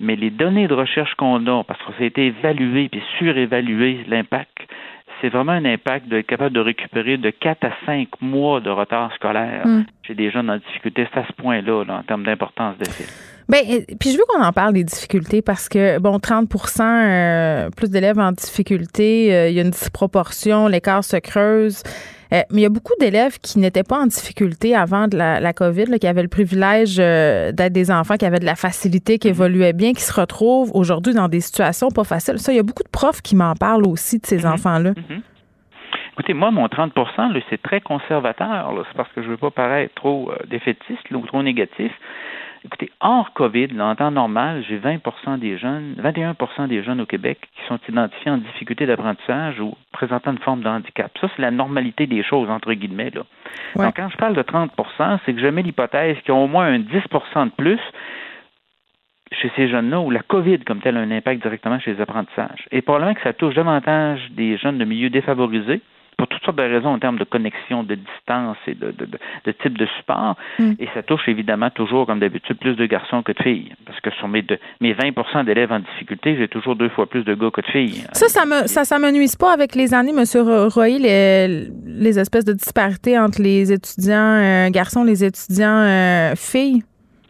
mais les données de recherche qu'on a, parce que ça a été évalué puis surévalué l'impact, c'est vraiment un impact de capable de récupérer de 4 à 5 mois de retard scolaire mm. chez des jeunes en difficulté. C'est à ce point-là, là, en termes d'importance d'effet. Bien, puis je veux qu'on en parle des difficultés parce que, bon, 30% euh, plus d'élèves en difficulté, euh, il y a une disproportion, l'écart se creuse. Euh, mais il y a beaucoup d'élèves qui n'étaient pas en difficulté avant de la, COVID, qui avaient le privilège euh, d'être des enfants qui avaient de la facilité, qui mhm. évoluaient bien, qui se retrouvent aujourd'hui dans des situations pas faciles. Ça, il y a beaucoup de profs qui m'en parlent aussi de ces mhm. enfants-là. Mhm. Écoutez, moi, mon 30% c'est très conservateur. C'est parce que je ne veux pas paraître trop euh, défaitiste ou trop négatif. Écoutez, hors COVID, en temps normal, j'ai 20 des jeunes, 21% des jeunes au Québec qui sont identifiés en difficulté d'apprentissage ou présentant une forme de handicap. Ça, c'est la normalité des choses, entre guillemets. Là. Donc, quand je parle de 30% c'est que je mets l'hypothèse qu'ils ont au moins un 10% de plus chez ces jeunes-là où la COVID comme tel a un impact directement chez les apprentissages. Et probablement que ça touche davantage des jeunes de milieux défavorisés, pour toutes sortes de raisons en termes de connexion, de distance et de, de, de, type de support. Mm. Et ça touche évidemment toujours, comme d'habitude, plus de garçons que de filles. Parce que sur mes, mes 20% d'élèves en difficulté, j'ai toujours deux fois plus de gars que de filles. Ça, ça me, ça, ça me nuise pas avec les années, M. Roy, les, les espèces de disparités entre les étudiants euh, garçons et les étudiants euh, filles?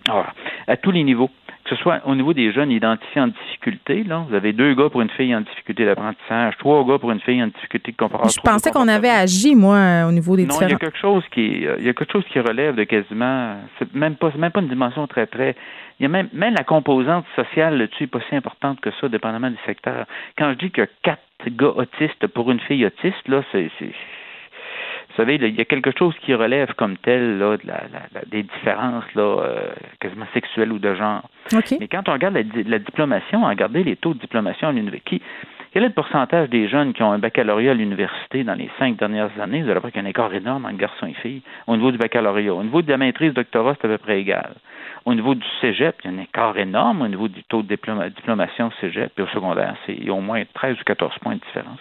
Ah, à tous les niveaux que ce soit au niveau des jeunes identifiés en difficulté, là, vous avez deux gars pour une fille en difficulté d'apprentissage, trois gars pour une fille en difficulté de comparaison. Je pensais qu'on avait agi, moi, au niveau des non, il y a quelque chose qui, il y a quelque chose qui relève de quasiment, c'est même pas, même pas une dimension très très. Il y a même, même la composante sociale là-dessus n'est pas si importante que ça, dépendamment du secteur. Quand je dis que quatre gars autistes pour une fille autiste, là, c'est savez, il y a quelque chose qui relève comme tel là, de la, des différences là, euh, quasiment sexuelles ou de genre. Mais quand on regarde la, diplomation, regardez les taux de diplomation à l'université. Quel est le pourcentage des jeunes qui ont un baccalauréat à l'université dans les cinq dernières années? Vous allez voir qu'il y a un écart énorme entre garçons et filles au niveau du baccalauréat. Au niveau de la maîtrise, doctorat, c'est à peu près égal. Au niveau du cégep, il y a un écart énorme au niveau du taux de diplomation au cégep et au secondaire. C'est au moins 13 ou 14 points de différence.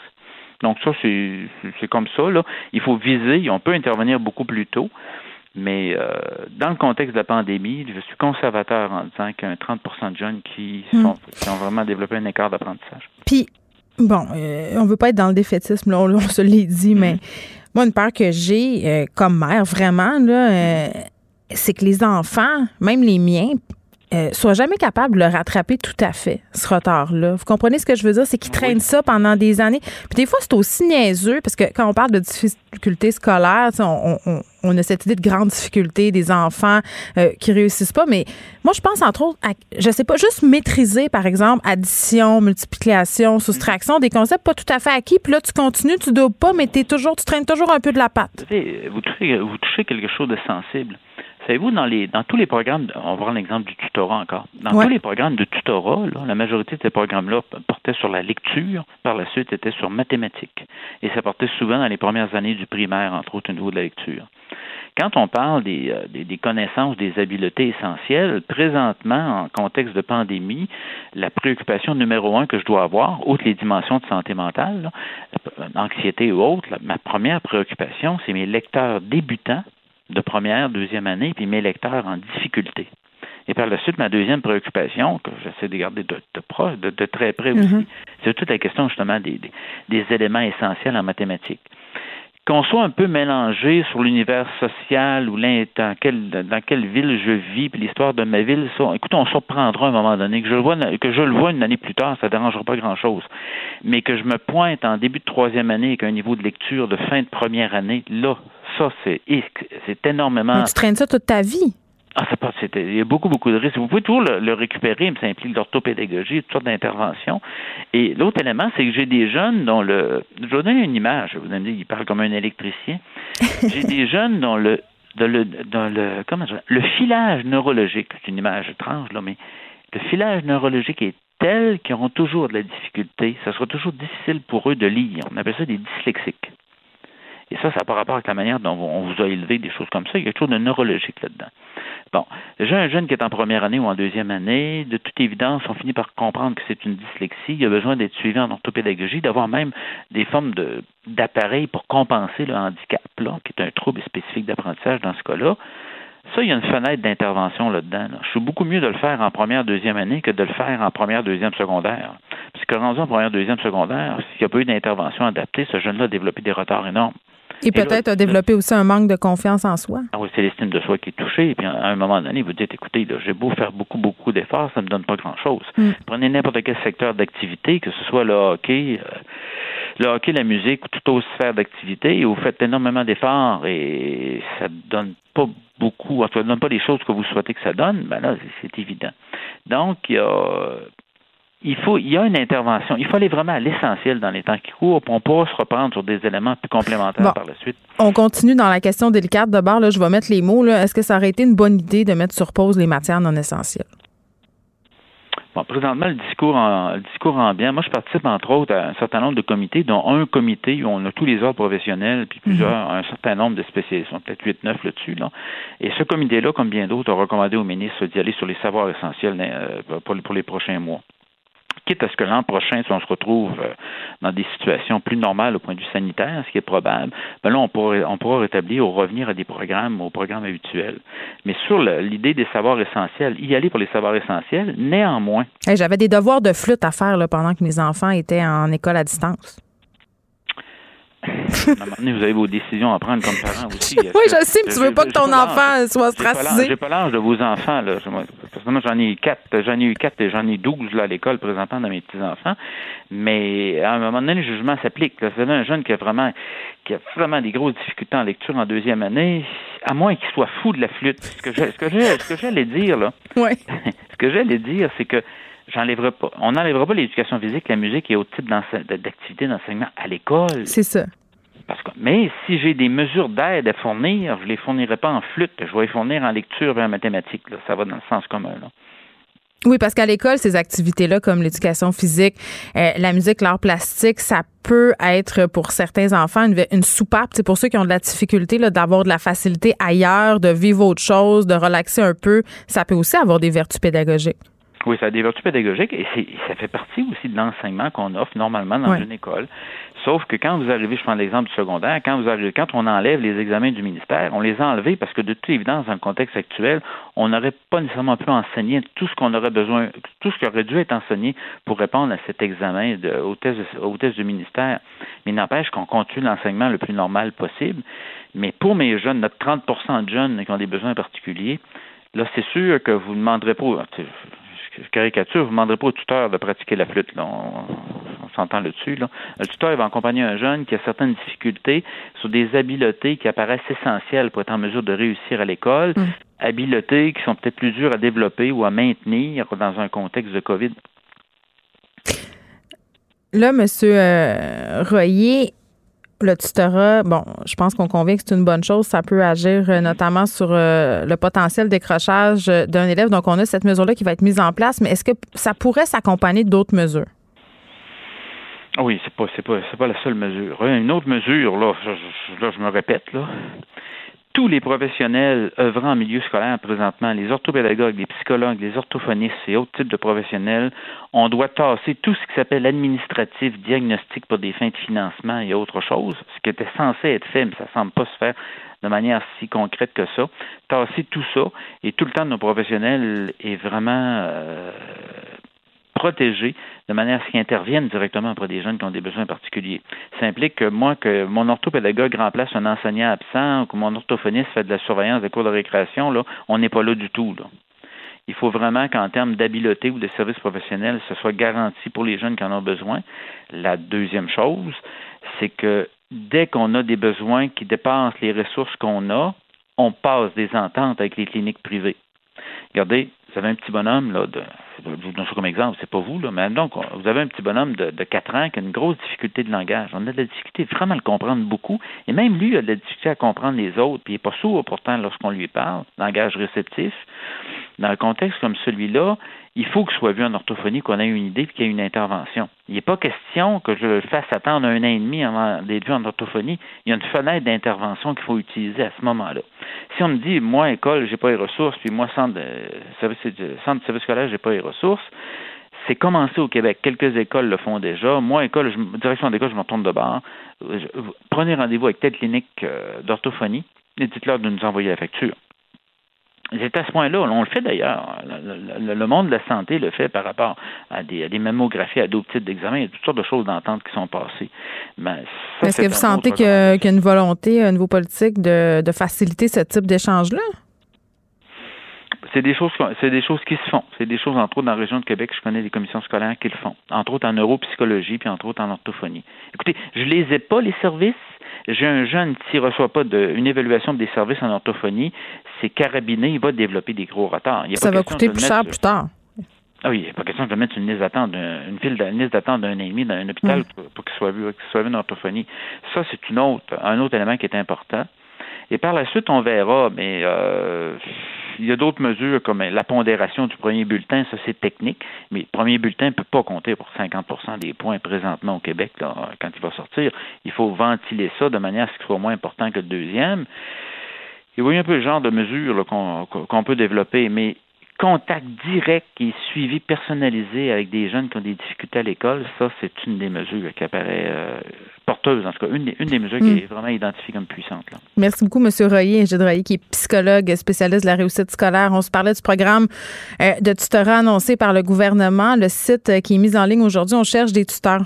Donc ça, c'est comme ça. Là. Il faut viser, on peut intervenir beaucoup plus tôt. Mais euh, dans le contexte de la pandémie, je suis conservateur en disant qu'il y a 30 de jeunes qui, hmm. sont, qui ont vraiment développé un écart d'apprentissage. Puis, bon, euh, on veut pas être dans le défaitisme, là, on, se l'est dit, mais hmm. moi, une peur que j'ai euh, comme mère, vraiment, là, c'est que les enfants, même les miens, euh, soit jamais capable de le rattraper tout à fait, ce retard-là. Vous comprenez ce que je veux dire? C'est qu'ils traînent ça pendant des années. Puis des fois, c'est aussi niaiseux, parce que quand on parle de difficultés scolaires, on, on, on, a cette idée de grande difficulté des enfants euh, qui réussissent pas. Mais moi, je pense entre autres, à, je sais pas, juste maîtriser, par exemple, addition, multiplication, soustraction, des concepts pas tout à fait acquis. Puis là, tu continues, tu dois pas, mais es toujours, tu traînes toujours un peu de la patte. Vous touchez, vous touchez quelque chose de sensible. Savez-vous, dans, les, dans tous les programmes, on va prendre l'exemple du tutorat encore. Dans tous les programmes de tutorat, la majorité de ces programmes-là portaient sur la lecture, par la suite étaient sur mathématiques. Et ça portait souvent dans les premières années du primaire, entre autres au niveau de la lecture. Quand on parle des, euh, des, connaissances, des habiletés essentielles, présentement, en contexte de pandémie, la préoccupation numéro un que je dois avoir, outre les dimensions de santé mentale, anxiété ou autre, ma première préoccupation, c'est mes lecteurs débutants de première, deuxième année, puis mes lecteurs en difficulté. Et par la suite, ma deuxième préoccupation, que j'essaie de garder de, de, de, très près aussi, mm-hmm. c'est toute la question justement des, des, éléments essentiels en mathématiques qu'on soit un peu mélangé sur l'univers social ou dans quelle, dans quelle ville je vis, puis l'histoire de ma ville, ça, écoute, on surprendra à un moment donné. Que je, le vois, que je le vois une année plus tard, ça ne dérangera pas grand-chose. Mais que je me pointe en début de troisième année avec un niveau de lecture de fin de première année, là, ça, c'est, énormément. Mais tu traînes ça toute ta vie. Ah, ça passe, il y a beaucoup, beaucoup de risques. Vous pouvez toujours le, récupérer, mais ça implique l'orthopédagogie, toutes sortes d'interventions. Et l'autre élément, c'est que j'ai des jeunes dont le. Je vais vous donner une image. Vous allez me dire, il parle comme un électricien. j'ai des jeunes dont le. Dans le, dans le, comment le filage neurologique, c'est une image étrange, là, mais le filage neurologique est tel qu'ils auront toujours de la difficulté. Ça sera toujours difficile pour eux de lire. On appelle ça des dyslexiques. Et ça, ça n'a pas rapport avec la manière dont on vous a élevé, des choses comme ça. Il y a quelque chose de neurologique là-dedans. Bon, déjà, un jeune qui est en première année ou en deuxième année, de toute évidence, on finit par comprendre que c'est une dyslexie. Il a besoin d'être suivi en orthopédagogie, d'avoir même des formes de, d'appareils pour compenser le handicap, là, qui est un trouble spécifique d'apprentissage dans ce cas-là. Ça, il y a une fenêtre d'intervention là-dedans. Je suis beaucoup mieux de le faire en première, deuxième année que de le faire en première, deuxième, secondaire. Parce que rendu en première, deuxième, secondaire, s'il n'y a pas eu d'intervention adaptée, ce jeune-là a développé des retards énormes. Et, peut-être a développé aussi un manque de confiance en soi. Ah oui, c'est l'estime de soi qui est touchée. Et puis, à un moment donné, vous dites, écoutez, j'ai beau faire beaucoup, beaucoup d'efforts, ça ne me donne pas grand-chose. Mm. Prenez n'importe quel secteur d'activité, que ce soit le hockey, euh, le hockey, la musique ou toute autre sphère d'activité, et vous faites énormément d'efforts et ça ne donne pas beaucoup, en tout cas, ne donne pas les choses que vous souhaitez que ça donne, ben là, c'est évident. Donc, il y a il faut, il y a une intervention. Il faut aller vraiment à l'essentiel dans les temps qui courent. On pourra se reprendre sur des éléments plus complémentaires par la suite. On continue dans la question délicate. D'abord, là, je vais mettre les mots. Est-ce que ça aurait été une bonne idée de mettre sur pause les matières non essentielles? Bon, présentement, le discours, en, le discours ambiant, moi, je participe, entre autres, à un certain nombre de comités, dont un comité où on a tous les ordres professionnels, puis plusieurs, mhm. un certain nombre de spécialistes, peut-être 8, 9 là-dessus. Là. Et ce comité-là, comme bien d'autres, a recommandé au ministre d'y aller sur les savoirs essentiels euh, pour les prochains mois quitte à ce que l'an prochain, si on se retrouve euh, dans des situations plus normales au point de vue sanitaire, ce qui est probable, ben là, on pourra, on rétablir ou revenir à des programmes, aux programmes habituels. Mais sur l'idée des savoirs essentiels, y aller pour les savoirs essentiels, néanmoins. J'avais des devoirs de flûte à faire pendant que mes enfants étaient en école à distance à un moment donné, vous avez vos décisions à prendre comme parent aussi. oui, je sais, mais tu veux pas que ton enfant soit stressé. J'ai pas l'âge de vos enfants, là. Personnellement, j'en ai eu quatre, j'en ai eu quatre et j'en ai douze, là, à l'école, présentement, dans mes petits-enfants. Mais, à un moment donné, le jugement s'applique, C'est un jeune qui a vraiment, qui a vraiment des grosses difficultés en lecture en deuxième année, à moins qu'il soit fou de la flûte. Ce que j'allais dire, là. Oui. ce que j'allais dire, c'est que j'enlèverai pas, on n'enlèvera pas l'éducation physique, la musique et autres types d'activités d'enseignement à l'école. C'est ça. Parce que, mais si j'ai des mesures d'aide à fournir, je ne les fournirai pas en flûte, je vais les fournir en lecture et en mathématiques. Ça va dans le sens commun. Là. Oui, parce qu'à l'école, ces activités-là, comme l'éducation physique, euh, la musique, l'art plastique, ça peut être pour certains enfants une, une soupape. C'est pour ceux qui ont de la difficulté d'avoir de la facilité ailleurs, de vivre autre chose, de relaxer un peu. Ça peut aussi avoir des vertus pédagogiques. Oui, ça a des vertus pédagogiques et ça fait partie aussi de l'enseignement qu'on offre normalement dans une école. Sauf que quand vous arrivez, je prends l'exemple du secondaire, quand vous arrivez, quand on enlève les examens du ministère, on les a enlevés parce que de toute évidence, dans le contexte actuel, on n'aurait pas nécessairement pu enseigner tout ce qu'on aurait besoin, tout ce qui aurait dû être enseigné pour répondre à cet examen de, au, test, au test du ministère. Mais n'empêche qu'on continue l'enseignement le plus normal possible. Mais pour mes jeunes, notre 30% de jeunes qui ont des besoins particuliers, Là, c'est sûr que vous ne demanderez pas, caricature, vous ne demanderez pas au tuteur de pratiquer la flûte. Là. On, s'entend là-dessus. Là. Le tuteur va accompagner un jeune qui a certaines difficultés sur des habiletés qui apparaissent essentielles pour être en mesure de réussir à l'école, mm. habiletés qui sont peut-être plus dures à développer ou à maintenir dans un contexte de COVID. Là, M. Euh, Royer, le tutorat, bon, je pense qu'on convient que c'est une bonne chose. Ça peut agir euh, notamment sur euh, le potentiel décrochage d'un élève. Donc, on a cette mesure-là qui va être mise en place. Mais est-ce que ça pourrait s'accompagner d'autres mesures? Oui, c'est pas, c'est pas, c'est pas la seule mesure. Une autre mesure, là, là, je me répète, là, tous les professionnels œuvrant en milieu scolaire présentement, les orthopédagogues, les psychologues, les orthophonistes et autres types de professionnels, on doit tasser tout ce qui s'appelle administratif, diagnostic pour des fins de financement et autre chose, ce qui était censé être fait, mais ça semble pas se faire de manière si concrète que ça. Tasser tout ça et tout le temps nos professionnels est vraiment euh, protégés de manière à ce qu'ils interviennent directement auprès des jeunes qui ont des besoins particuliers. Ça implique que moi, que mon orthopédagogue remplace un enseignant absent ou que mon orthophoniste fait de la surveillance des cours de récréation, là, on n'est pas là du tout. Là. Il faut vraiment qu'en termes d'habileté ou de services professionnels, ce soit garanti pour les jeunes qui en ont besoin. La deuxième chose, c'est que dès qu'on a des besoins qui dépassent les ressources qu'on a, on passe des ententes avec les cliniques privées. Regardez, vous avez un petit bonhomme, là, de, je vous donne ça comme exemple, c'est pas vous, là, mais donc, vous avez un petit bonhomme de, de 4 ans qui a une grosse difficulté de langage. On a de la difficulté vraiment à le comprendre beaucoup. Et même lui a de la difficulté à comprendre les autres, puis il n'est pas sourd pourtant lorsqu'on lui parle, langage réceptif. Dans un contexte comme celui-là, il faut que soit vu en orthophonie, qu'on ait une idée et qu'il y ait une intervention. Il n'est pas question que je le fasse attendre un an et demi avant d'être vu en orthophonie. Il y a une fenêtre d'intervention qu'il faut utiliser à ce moment-là. Si on me dit, moi, école, j'ai pas les ressources, puis moi, centre de service, centre de service scolaire, j'ai pas les ressources, c'est commencé au Québec. Quelques écoles le font déjà. Moi, école, direction d'école, je me retourne de bord. Prenez rendez-vous avec telle clinique euh, d'orthophonie et dites-leur de nous envoyer la facture. C'est à ce point-là, on le fait d'ailleurs. Le, monde de la santé le fait par rapport à des, mammographies, à d'autres types d'examens. Il y a toutes sortes de choses d'entente qui sont passées. Est-ce que vous sentez qu'il y, a une volonté au niveau politique de, faciliter ce type d'échange-là? C'est des choses, c'est des choses qui se font. C'est des choses, entre autres, dans la région de Québec, je connais des commissions scolaires qui le font. Entre autres en neuropsychologie, puis entre autres en orthophonie. Écoutez, je les ai pas, les services, j'ai un jeune qui ne reçoit pas de, une évaluation des services en orthophonie, c'est carabiné, il va développer des gros retards. Ça va coûter plus cher plus tard. Ah oui, il a pas question de mettre une liste d'attente, une file liste d'attente d'un demi dans un hôpital mm. pour, qu'il soit vu, qu'il soit vu en orthophonie. Ça, c'est une autre, un autre élément qui est important. Et par la suite, on verra, mais euh, il y a d'autres mesures comme la pondération du premier bulletin, ça c'est technique, mais le premier bulletin ne peut pas compter pour 50% des points présentement au Québec là, quand il va sortir. Il faut ventiler ça de manière à ce qu'il soit moins important que le deuxième. Et vous voyez un peu le genre de mesures qu'on peut développer, mais contact direct et suivi personnalisé avec des jeunes qui ont des difficultés à l'école, ça, c'est une des mesures qui apparaît euh, porteuse, en tout cas, une des, une des mesures qui hmm. est vraiment identifiée comme puissante. Merci beaucoup, M. Royer, Gilles Royer, qui est psychologue, spécialiste de la réussite scolaire. On se parlait du programme euh, de tutorat annoncé par le gouvernement, le site euh, qui est mis en ligne aujourd'hui. On cherche des tuteurs.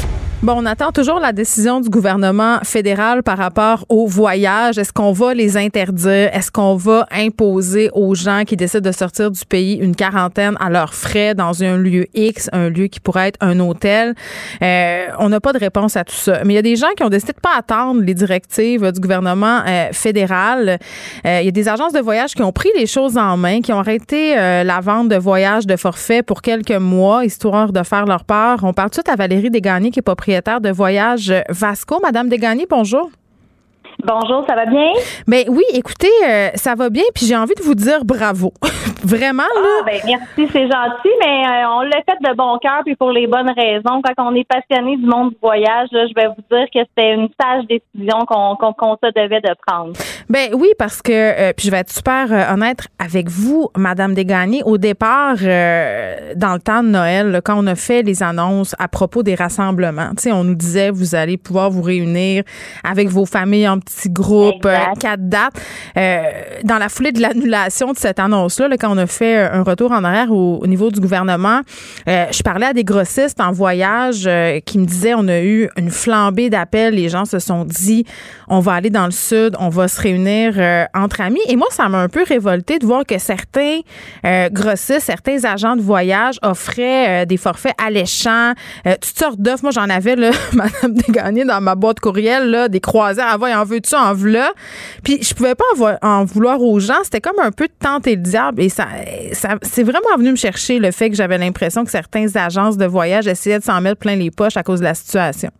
Bon, on attend toujours la décision du gouvernement fédéral par rapport aux voyages. Est-ce qu'on va les interdire? Est-ce qu'on va imposer aux gens qui décident de sortir du pays une quarantaine à leurs frais dans un lieu X, un lieu qui pourrait être un hôtel? Euh, on n'a pas de réponse à tout ça. Mais il y a des gens qui ont décidé de pas attendre les directives du gouvernement euh, fédéral. Euh, il y a des agences de voyage qui ont pris les choses en main, qui ont arrêté la vente de voyages de forfait pour quelques mois, histoire de faire leur part. On parle tout à Valérie Desgagnés, qui est propriétaire de Voyage Vasco. Madame Degani, bonjour. Bonjour, ça va bien? Ben oui, écoutez, euh, ça va bien, puis j'ai envie de vous dire bravo. Vraiment, là. Ah, ben merci, c'est gentil, mais euh, on l'a fait de bon cœur, puis pour les bonnes raisons. Quand on est passionné du monde du voyage, je vais vous dire que c'était une sage décision qu'on se devait de prendre. Ben oui, parce que, euh, puis je vais être super honnête avec vous, Madame Desgagnés, au départ, dans le temps de Noël, quand on a fait les annonces à propos des rassemblements, tu sais, on nous disait, vous allez pouvoir vous réunir avec vos familles en petit groupe, euh, quatre dates. Euh, dans la foulée de l'annulation de cette annonce-là, quand on a fait un retour en arrière au, niveau du gouvernement. Euh, je parlais à des grossistes en voyage euh, qui me disaient on a eu une flambée d'appels. Les gens se sont dit on va aller dans le sud, on va se réunir entre amis. Et moi, ça m'a un peu révolté de voir que certains grossistes, certains agents de voyage offraient des forfaits alléchants, toutes sortes d'offres. Moi, j'en avais, là, Madame Desgagnés, dans ma boîte courriel, là, des croisières. Ah, en veux-tu, en là. Puis je pouvais pas en, vouloir aux gens. C'était comme un peu de tenter le diable. Et ça, ça c'est vraiment venu me chercher le fait que j'avais l'impression que certaines agences de voyage essayaient de s'en mettre plein les poches à cause de la situation.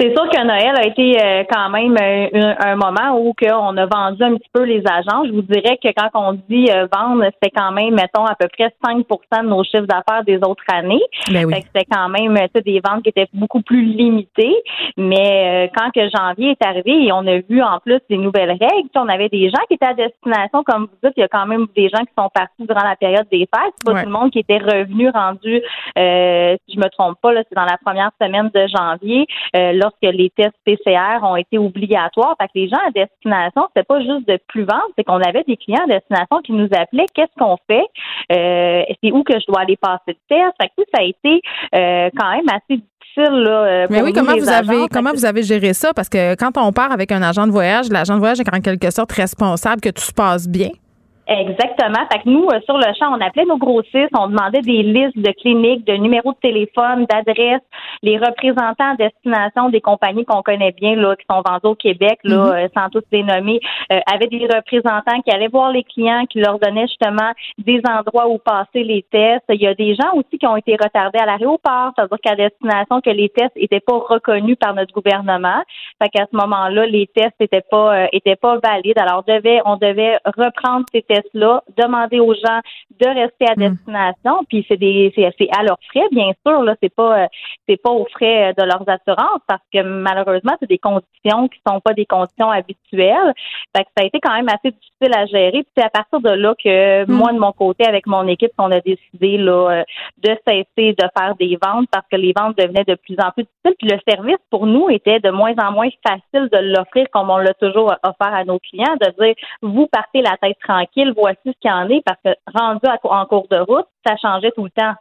C'est sûr que Noël a été euh, quand même euh, un, moment où on a vendu un petit peu les agents. Je vous dirais que quand on dit euh, vendre, c'était quand même, mettons, à peu près 5% de nos chiffres d'affaires des autres années. Ben c'était quand même des ventes qui étaient beaucoup plus limitées. Mais quand que janvier est arrivé et on a vu en plus des nouvelles règles, on avait des gens qui étaient à destination, comme vous dites, il y a quand même des gens qui sont partis durant la période des fêtes. C'est pas tout le monde qui était revenu rendu, si je me trompe pas, c'est dans la première semaine de janvier. Là, que les tests PCR ont été obligatoires. Fait que les gens à destination, c'était pas juste de plus vendre, c'est qu'on avait des clients à destination qui nous appelaient qu'est-ce qu'on fait? Euh, c'est où que je dois aller passer le test? Fait que ça a été euh, quand même assez difficile là, euh, Mais oui, comment vous avez comment vous avez géré ça? Parce que quand on part avec un agent de voyage, l'agent de voyage est en quelque sorte responsable que tout se passe bien. Exactement. Fait que nous, euh, sur le champ, on appelait nos grossistes, on demandait des listes de cliniques, de numéros de téléphone, d'adresses, les représentants à destination des compagnies qu'on connaît bien, là, qui sont vendues au Québec, là, mhm. euh, sans tous les nommer, euh, avaient des représentants qui allaient voir les clients, qui leur donnaient justement des endroits où passer les tests. Il y a des gens aussi qui ont été retardés à l'aéroport, c'est-à-dire qu'à destination, que les tests étaient pas reconnus par notre gouvernement. Fait qu'à ce moment-là, les tests étaient pas, étaient pas valides. Alors, on devait, on devait reprendre ces tests demander aux gens de rester à hmm. destination, puis c'est des c'est à leurs frais, bien sûr, là, c'est pas euh, c'est pas aux frais de leurs assurances parce que malheureusement, c'est des conditions qui sont pas des conditions habituelles. Fait que ça a été quand même assez difficile à gérer. Puis c'est à partir de là que hmm. moi, de mon côté, avec mon équipe, on a décidé là, euh, de cesser de faire des ventes parce que les ventes devenaient de plus en plus difficiles. Puis le service pour nous était de moins en moins facile de l'offrir comme on l'a toujours offert à nos clients, de dire vous partez la tête tranquille voici ce qu'il y en est, parce que rendu en cours de route, ça changeait tout le temps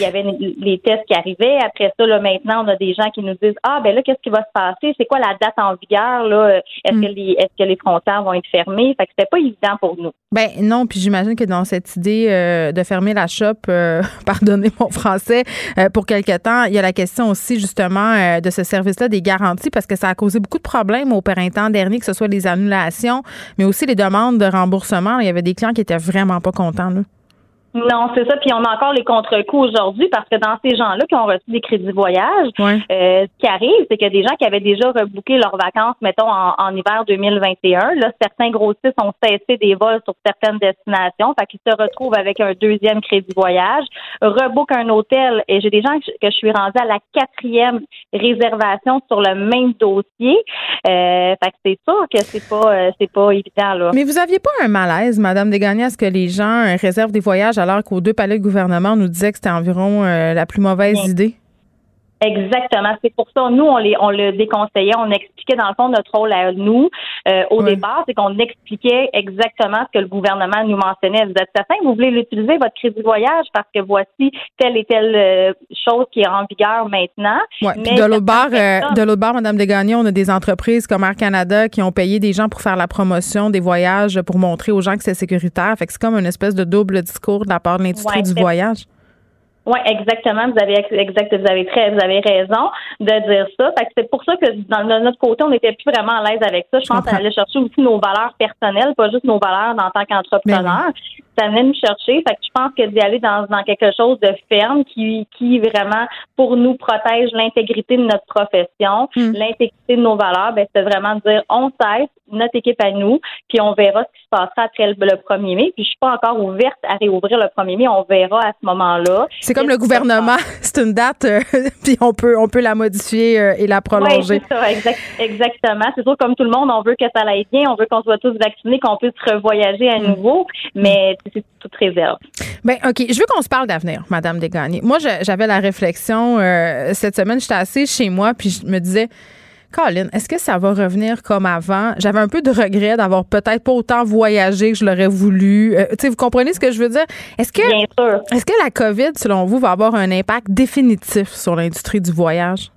il y avait les tests qui arrivaient. Après ça, là, maintenant, on a des gens qui nous disent Ah, ben là, qu'est-ce qui va se passer? C'est quoi la date en vigueur? Là? Est-ce que mm. les est-ce que les frontières vont être fermées? Fait que c'était pas évident pour nous. Ben non, puis j'imagine que dans cette idée euh, de fermer la shop, euh, pardonnez mon français, euh, pour quelque temps, il y a la question aussi justement de ce service-là des garanties parce que ça a causé beaucoup de problèmes au printemps dernier, que ce soit les annulations, mais aussi les demandes de remboursement. Il y avait des clients qui étaient vraiment pas contents. Là. Non, c'est ça. Puis on a encore les contre-coups aujourd'hui parce que dans ces gens-là qui ont reçu des crédits voyage, euh, ce qui arrive, c'est qu'il y a des gens qui avaient déjà rebooké leurs vacances, mettons, en, hiver 2021. Là, certains grossistes ont cessé des vols sur certaines destinations. Fait qu'ils se retrouvent avec un deuxième crédit voyage, rebook un hôtel. Et j'ai des gens que je suis rendue à la quatrième réservation sur le même dossier. Euh, fait que c'est sûr que c'est pas, euh, c'est pas évident, là. Mais vous aviez pas un malaise, Madame Desgagnés, à ce que les gens réservent des voyages alors qu'aux deux palais de gouvernement, on nous disait que c'était environ euh, la plus mauvaise idée? Exactement. C'est pour ça, nous, on, les, on le déconseillait. On expliquait, dans le fond, notre rôle à nous euh, au départ, c'est qu'on expliquait exactement ce que le gouvernement nous mentionnait. Vous êtes certain que vous voulez l'utiliser, votre crédit voyage, parce que voici telle et telle euh, chose qui est en vigueur maintenant. Mais de l'autre bord, de l'autre bord, Mme Desgagnés, on a des entreprises comme Air Canada qui ont payé des gens pour faire la promotion des voyages pour montrer aux gens que c'est sécuritaire. Fait que c'est comme une espèce de double discours de la part de l'industrie du voyage. Oui, exactement. Vous avez exact, vous avez très, vous avez raison de dire ça. Fait que c'est pour ça que dans, de notre côté, on n'était plus vraiment à l'aise avec ça. Je pense qu'on allait chercher aussi nos valeurs personnelles, pas juste nos valeurs en tant qu'entrepreneur. Ça venait nous chercher. Fait que je pense que d'y aller dans, dans quelque chose de ferme qui, qui vraiment pour nous protège l'intégrité de notre profession, hmm. l'intégrité de nos valeurs, ben c'est vraiment de dire on cesse notre équipe à nous, puis on verra ce qui se passera après le, 1er mai. Puis je suis pas encore ouverte à réouvrir le 1er mai. On verra à ce moment-là. C'est comme le gouvernement, c'est une date, euh, puis on peut, on peut la modifier euh, et la prolonger. Oui, c'est ça, exactement. C'est sûr, comme tout le monde, on veut que ça aille bien, on veut qu'on soit tous vaccinés, qu'on puisse revoyager à mm. nouveau, mais c'est toute réserve. Ben OK. Je veux qu'on se parle d'avenir, Madame Desgagnés. Moi, j'avais la réflexion euh, cette semaine, j'étais assise chez moi, puis je me disais Colin, est-ce que ça va revenir comme avant? J'avais un peu de regret d'avoir peut-être pas autant voyagé que je l'aurais voulu. Euh, vous comprenez ce que je veux dire? Est-ce que, est-ce que la COVID, selon vous, va avoir un impact définitif sur l'industrie du voyage?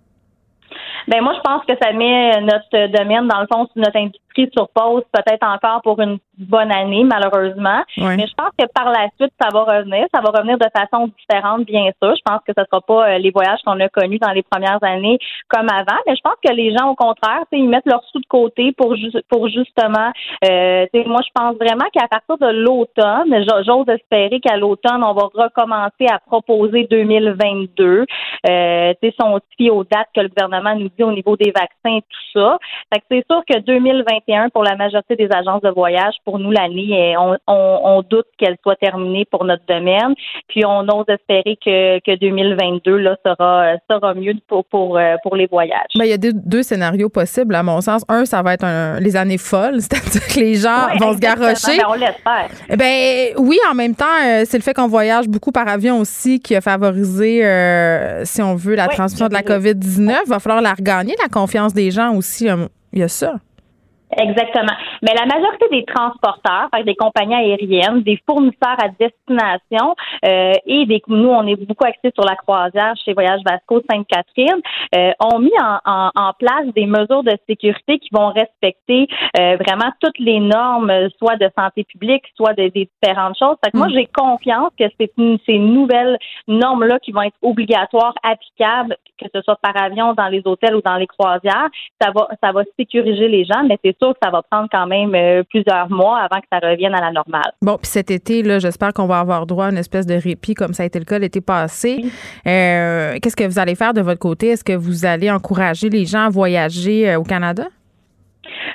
Ben moi, je pense que ça met notre domaine, dans le fond, notre industrie sur pause, peut-être encore pour une bonne année, malheureusement. Mais je pense que par la suite, ça va revenir. Ça va revenir de façon différente, bien sûr. Je pense que ce ne sera pas euh, les voyages qu'on a connus dans les premières années comme avant. Mais je pense que les gens, au contraire, ils mettent leurs sous de côté pour, pour justement. Euh, moi, je pense vraiment qu'à partir de l'automne, j'ose espérer qu'à l'automne, on va recommencer à proposer 2022. Euh, si on se aux dates que le gouvernement nous dit au niveau des vaccins et tout ça. Fait que c'est sûr que 2021, pour la majorité des agences de voyage, pour nous, l'année, on, on, doute qu'elle soit terminée pour notre domaine. Puis on ose espérer que, que 2022 là, sera, sera mieux pour, pour, euh, pour les voyages. Il y a deux, deux, scénarios possibles, à mon sens. Un, ça va être les années folles, c'est-à-dire que les gens vont se garrocher. Ben, on l'espère. Eh ben, oui, en même temps, euh, c'est le fait qu'on voyage beaucoup par avion aussi qui a favorisé, euh, si on veut, la transmission de la COVID-19. Il va falloir la regagner, la confiance des gens aussi. Il y a ça. Exactement. Mais la majorité des transporteurs, des compagnies aériennes, des fournisseurs à destination euh, et des nous, on est beaucoup axé sur la croisière chez Voyage Vasco Sainte-Catherine, euh, ont mis en, en, en, place des mesures de sécurité qui vont respecter euh, vraiment toutes les normes, soit de santé publique, soit des différentes choses. Fait que moi, mm. j'ai confiance que c'est ces nouvelles normes-là qui vont être obligatoires, applicables, que ce soit par avion, dans les hôtels ou dans les croisières, ça va, ça va sécuriser les gens, mais c'est que ça va prendre quand même euh, plusieurs mois avant que ça revienne à la normale. Bon, puis cet été, là, j'espère qu'on va avoir droit à une espèce de répit comme ça a été le cas l'été passé. Euh, qu'est-ce que vous allez faire de votre côté? Est-ce que vous allez encourager les gens à voyager euh, au Canada?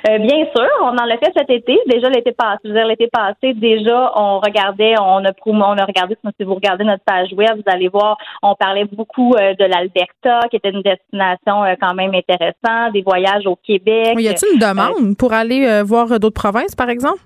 Euh, bien sûr, on en a fait cet été. Déjà l'été passé, l'été passé, déjà on regardait, on a on a regardé si vous regardez notre page web, vous allez voir, on parlait beaucoup euh, de l'Alberta, qui était une destination euh, quand même intéressante, des voyages au Québec. y a-t-il une demande pour aller voir d'autres provinces, par exemple?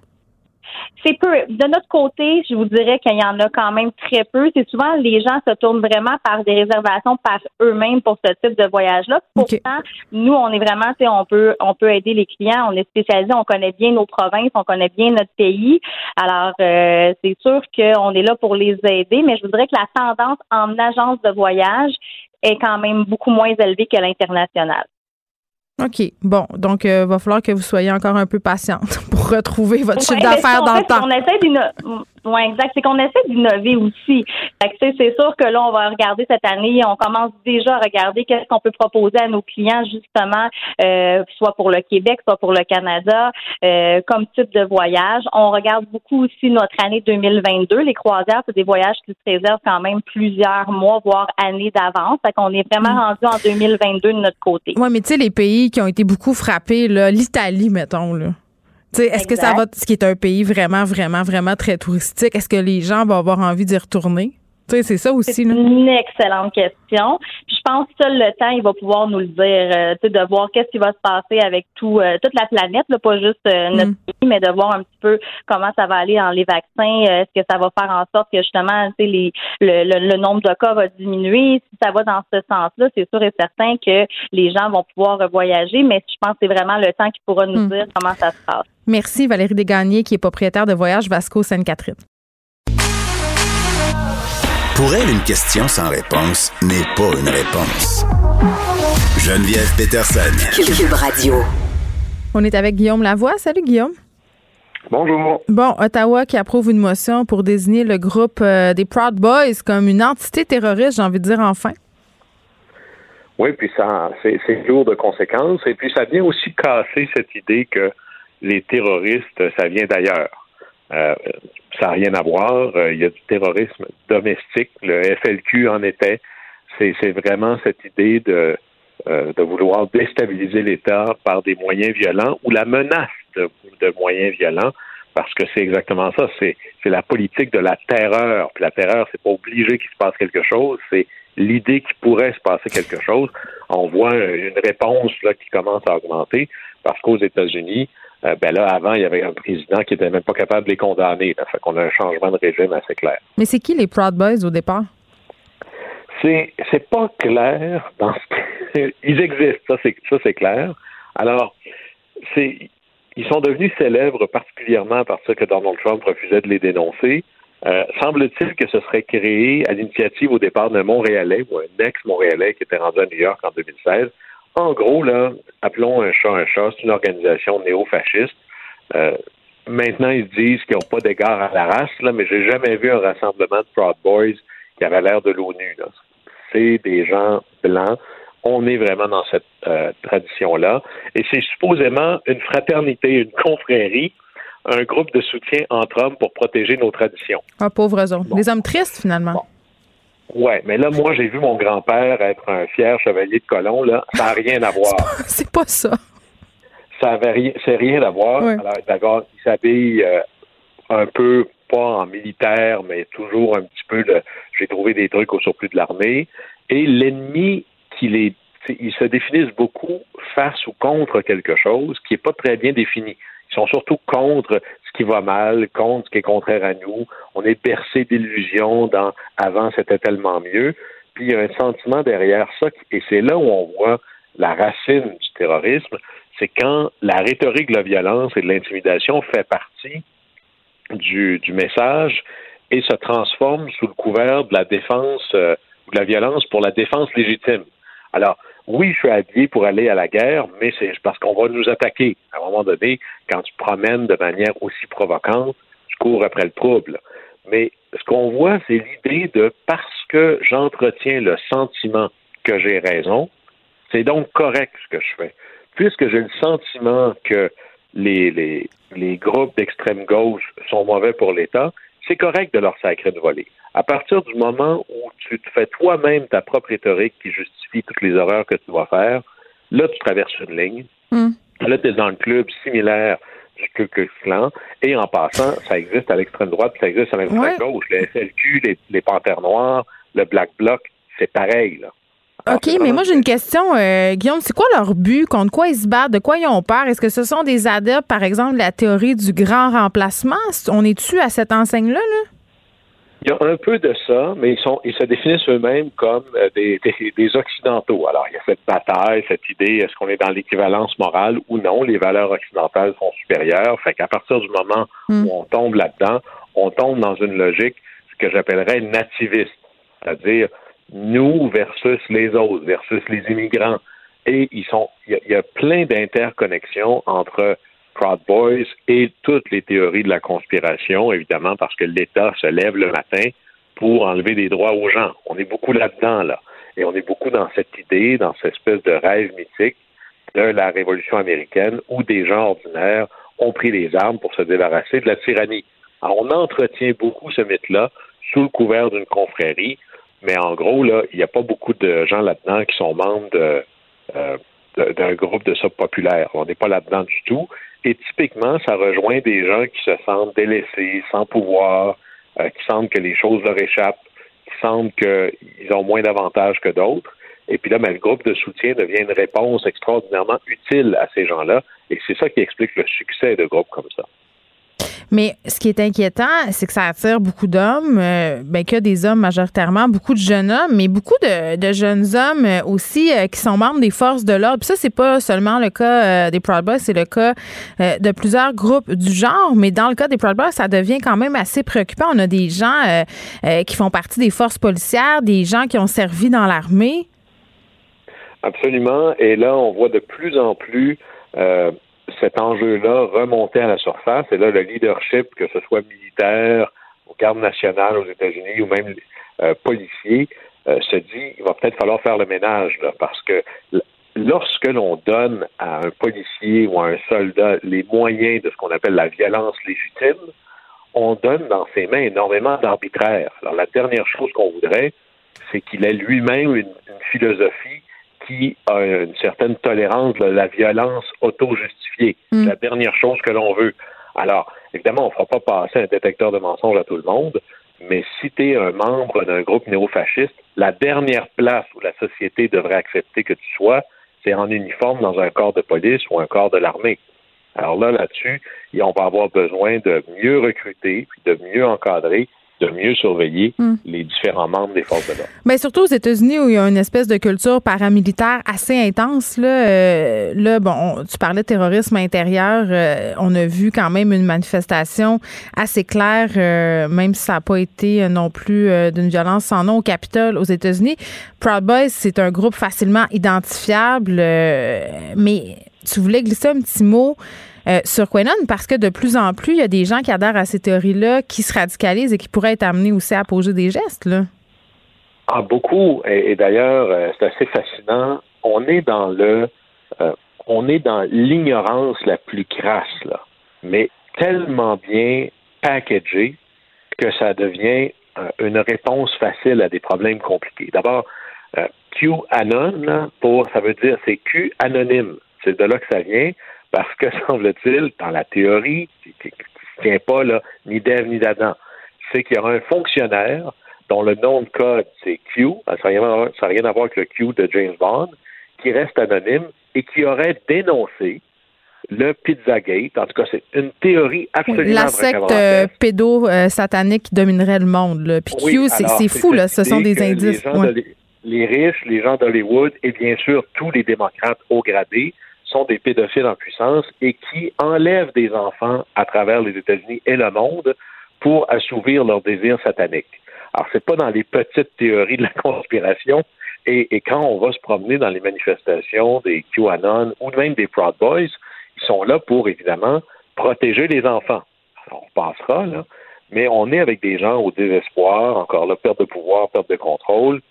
C'est peu. De notre côté, je vous dirais qu'il y en a quand même très peu. C'est souvent les gens se tournent vraiment par des réservations par eux-mêmes pour ce type de voyage-là. Pourtant, nous, on est vraiment, on peut, on peut aider les clients. On est spécialisé, on connaît bien nos provinces, on connaît bien notre pays. Alors, euh, c'est sûr qu'on est là pour les aider, mais je voudrais que la tendance en agence de voyage est quand même beaucoup moins élevée que l'international. OK. Bon, donc il euh, va falloir que vous soyez encore un peu patiente pour retrouver votre chiffre d'affaires dans le temps. On essaie oui, exact. C'est qu'on essaie d'innover aussi. c'est sûr que là, on va regarder cette année, on commence déjà à regarder qu'est-ce qu'on peut proposer à nos clients, justement, euh, soit pour le Québec, soit pour le Canada, euh, comme type de voyage. On regarde beaucoup aussi notre année 2022. Les croisières, c'est des voyages qui se réservent quand même plusieurs mois, voire années d'avance. Fait qu'on est vraiment mm. rendu en 2022 de notre côté. Oui, mais tu sais, les pays qui ont été beaucoup frappés, l'Italie, mettons, là. Est-ce que ça va, ce qui est un pays vraiment, vraiment, vraiment très touristique, est-ce que les gens vont avoir envie d'y retourner? C'est ça aussi. C'est une excellente question. Puis je pense que seul le temps, il va pouvoir nous le dire, euh, de voir qu'est-ce qui va se passer avec tout, euh, toute la planète, là, pas juste euh, notre mm. pays, mais de voir un petit peu comment ça va aller dans les vaccins. Est-ce que ça va faire en sorte que justement, les, le, le, nombre de cas va diminuer? Si ça va dans ce sens-là, c'est sûr et certain que les gens vont pouvoir voyager, mais je pense que c'est vraiment le temps qui pourra nous mm. dire comment ça se passe. Merci Valérie Desgagnés, qui est propriétaire de Voyage Vasco Sainte-Catherine. Pour elle, une question sans réponse n'est pas une réponse. Geneviève Peterson. Cube Radio. On est avec Guillaume Lavoie. Salut Guillaume. Bonjour. Bon, Ottawa qui approuve une motion pour désigner le groupe euh, des Proud Boys comme une entité terroriste, j'ai envie de dire enfin. Oui, puis ça, c'est lourd de conséquences. Et puis ça vient aussi casser cette idée que les terroristes, ça vient d'ailleurs. Euh, ça n'a rien à voir. Euh, il y a du terrorisme domestique. Le FLQ en était. C'est vraiment cette idée de, euh, de vouloir déstabiliser l'État par des moyens violents ou la menace de, de moyens violents, parce que c'est exactement ça. C'est la politique de la terreur. Puis la terreur, c'est pas obligé qu'il se passe quelque chose. C'est l'idée qu'il pourrait se passer quelque chose. On voit une réponse là qui commence à augmenter parce qu'aux États-Unis, euh, ben là, avant, il y avait un président qui n'était même pas capable de les condamner. Ça fait qu'on a un changement de régime assez clair. Mais c'est qui les Proud Boys au départ? C'est, c'est pas clair dans ils existent, ça c'est ça c'est clair. Alors, c'est ils sont devenus célèbres particulièrement parce que Donald Trump refusait de les dénoncer. Euh, semble-t-il que ce serait créé à l'initiative au départ d'un Montréalais ou un ex-Montréalais qui était rendu à New York en 2016. En gros, là, appelons un chat un chat, c'est une organisation néo-fasciste. Euh, maintenant, ils disent qu'ils n'ont pas d'égard à la race, là, mais j'ai jamais vu un rassemblement de Proud Boys qui avait l'air de l'ONU. C'est des gens blancs. On est vraiment dans cette euh, tradition-là. Et c'est supposément une fraternité, une confrérie un groupe de soutien entre hommes pour protéger nos traditions. Ah, pauvres hommes. Des hommes tristes, finalement. Ouais, mais là, moi, j'ai vu mon grand-père être un fier chevalier de colon, là. Ça n'a rien à voir. C'est pas, ça. Ça avait rien, c'est rien à voir. Alors, d'accord, il s'habille euh, un peu, pas en militaire, mais toujours un petit peu de, j'ai trouvé des trucs au surplus de l'armée. Et l'ennemi qu'il est, ils se définissent beaucoup face ou contre quelque chose qui n'est pas très bien défini. Ils sont surtout contre ce qui va mal, contre ce qui est contraire à nous. On est bercé d'illusions dans avant c'était tellement mieux. Puis il y a un sentiment derrière ça, et c'est là où on voit la racine du terrorisme, c'est quand la rhétorique de la violence et de l'intimidation fait partie du, message et se transforme sous le couvert de la défense euh, de la violence pour la défense légitime. Alors, oui, je suis habillé pour aller à la guerre, mais c'est parce qu'on va nous attaquer. À un moment donné, quand tu promènes de manière aussi provocante, tu cours après le trouble. Mais ce qu'on voit, c'est l'idée de parce que j'entretiens le sentiment que j'ai raison, c'est donc correct ce que je fais. Puisque j'ai le sentiment que les, les, les groupes d'extrême gauche sont mauvais pour l'État, c'est correct de leur sacrer de voler. À partir du moment où tu te fais toi-même ta propre rhétorique qui justifie toutes les horreurs que tu vas faire, là, tu traverses une ligne. Hmm. Là, tu es dans le club similaire du Ku Klux Klan. Et en passant, ça existe à l'extrême droite, ça existe à l'extrême gauche. Le SLQ, les, les Panthères Noires, le Black Bloc, c'est pareil, là. OK, mais moi j'ai une question, euh, Guillaume. C'est quoi leur but? Contre quoi ils se battent? De quoi ils ont peur? Est-ce que ce sont des adeptes, par exemple, de la théorie du grand remplacement? On est-tu à cette enseigne-là? Là? Il y a un peu de ça, mais ils, sont, ils se définissent eux-mêmes comme euh, des, des, Occidentaux. Alors, il y a cette bataille, cette idée, est-ce qu'on est dans l'équivalence morale ou non? Les valeurs occidentales sont supérieures. Fait qu'à partir du moment hmm. où on tombe là-dedans, on tombe dans une logique, ce que j'appellerais nativiste. C'est-à-dire, nous versus les autres, versus les immigrants. Et ils sont, il y, a plein d'interconnexions entre Proud Boys et toutes les théories de la conspiration, évidemment, parce que l'État se lève le matin pour enlever des droits aux gens. On est beaucoup là-dedans, là. Et on est beaucoup dans cette idée, dans cette espèce de rêve mythique de la Révolution américaine où des gens ordinaires ont pris les armes pour se débarrasser de la tyrannie. Alors, on entretient beaucoup ce mythe-là sous le couvert d'une confrérie mais en gros, là, il n'y a pas beaucoup de gens là-dedans qui sont membres euh, d'un groupe de sub populaire. On n'est pas là-dedans du tout. Et typiquement, ça rejoint des gens qui se sentent délaissés, sans pouvoir, euh, qui sentent que les choses leur échappent, qui sentent qu'ils ont moins d'avantages que d'autres. Et puis là, ben, le groupe de soutien devient une réponse extraordinairement utile à ces gens-là. Et c'est ça qui explique le succès de groupes comme ça. Mais ce qui est inquiétant, c'est que ça attire beaucoup d'hommes, euh, ben, que des hommes majoritairement, beaucoup de jeunes hommes, mais beaucoup de, jeunes hommes aussi euh, qui sont membres des forces de l'ordre. Puis ça, c'est pas seulement le cas euh, des Proud Boys, c'est le cas de plusieurs groupes du genre. Mais dans le cas des Proud Boys, ça devient quand même assez préoccupant. On a des gens qui font partie des forces policières, des gens qui ont servi dans l'armée. Absolument. Et là, on voit de plus en plus cet enjeu-là remonter à la surface. Et là, le leadership, que ce soit militaire, aux gardes nationales aux États-Unis ou même euh, policiers, euh, se dit il va peut-être falloir faire le ménage parce que lorsque l'on donne à un policier ou à un soldat les moyens de ce qu'on appelle la violence légitime, on donne dans ses mains énormément d'arbitraire. Alors la dernière chose qu'on voudrait, c'est qu'il ait lui-même une philosophie qui a une certaine tolérance de la violence auto-justifiée. Mm. La dernière chose que l'on veut. Alors, évidemment, on ne fera pas passer un détecteur de mensonges à tout le monde, mais si tu es un membre d'un groupe néofasciste, la dernière place où la société devrait accepter que tu sois, c'est en uniforme dans un corps de police ou un corps de l'armée. Alors là, là-dessus, on va avoir besoin de mieux recruter, puis de mieux encadrer, de mieux surveiller hmm. les différents membres des forces de l'ordre. Mais surtout aux États-Unis où il y a une espèce de culture paramilitaire assez intense. Là, euh, là bon, tu parlais de terrorisme intérieur. Euh, on a vu quand même une manifestation assez claire, euh, même si ça n'a pas été non plus d'une violence sans nom au Capitole aux États-Unis. Proud Boys, c'est un groupe facilement identifiable, mais tu voulais glisser un petit mot euh, sur Quenon parce que de plus en plus, il y a des gens qui adhèrent à ces théories-là, qui se radicalisent et qui pourraient être amenés aussi à poser des gestes. Là. Ah, beaucoup. Et, d'ailleurs, euh, c'est assez fascinant. On est dans le, euh, on est dans l'ignorance la plus crasse, là, mais tellement bien packagé que ça devient une réponse facile à des problèmes compliqués. D'abord, QAnon, pour, ça veut dire, c'est Q anonyme. C'est de là que ça vient parce que, semble-t-il, dans la théorie, qui ne tient pas là, ni d'Ève ni d'Adam, c'est qu'il y aura un fonctionnaire dont le nom de code, c'est Q, ça n'a rien, rien, à voir avec le Q de James Bond, qui reste anonyme et qui aurait dénoncé le Pizzagate. En tout cas, c'est une théorie absolument La secte euh, pédo-satanique qui dominerait le monde. Puis Q, c'est fou, là. ce sont des indices. les riches, les gens d'Hollywood et bien sûr tous les démocrates haut gradés sont des pédophiles en puissance et qui enlèvent des enfants à travers les États-Unis et le monde pour assouvir leurs désirs sataniques. Alors, c'est pas dans les petites théories de la conspiration. Et, quand on va se promener dans les manifestations des QAnon ou même des Proud Boys, ils sont là pour, évidemment, protéger les enfants. On passera, là, mais on est avec des gens au désespoir, encore là, perte de pouvoir, perte de contrôle.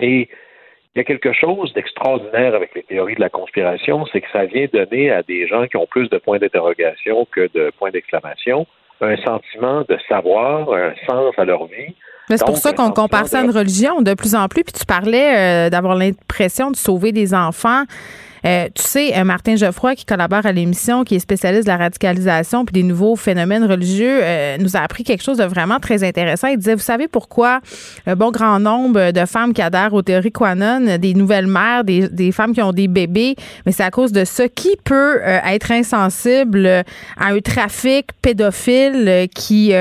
Et il y a quelque chose d'extraordinaire avec les théories de la conspiration, c'est que ça vient donner à des gens qui ont plus de points d'interrogation que de points d'exclamation un sentiment de savoir, un sens à leur vie. Mais c'est pour ça qu'on compare ça à une religion de plus en plus. Puis tu parlais euh, d'avoir l'impression de sauver des enfants. Euh, tu sais, euh, Martin Geoffroy, qui collabore à l'émission, qui est spécialiste de la radicalisation puis des nouveaux phénomènes religieux, euh, nous a appris quelque chose de vraiment très intéressant. Il disait, vous savez pourquoi un bon grand nombre de femmes qui adhèrent aux théories Quanon, des nouvelles mères, des, des femmes qui ont des bébés, mais c'est à cause de ça. Qui peut être insensible à un trafic pédophile qui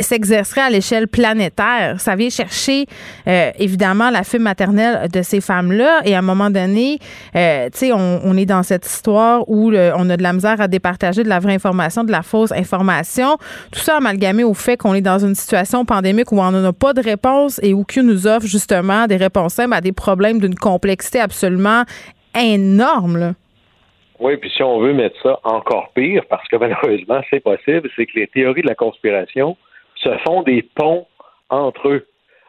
s'exercerait à l'échelle planétaire? Ça vient chercher, évidemment, la fille maternelle de ces femmes-là et à un moment donné, tu sais, on, est dans cette histoire où on a de la misère à départager de la vraie information, de la fausse information. Tout ça amalgamé au fait qu'on est dans une situation pandémique où on n'en a pas de réponse et où Q nous offre justement des réponses simples à des problèmes d'une complexité absolument énorme. Oui, puis si on veut mettre ça encore pire, parce que malheureusement c'est possible, c'est que les théories de la conspiration se font des ponts entre eux.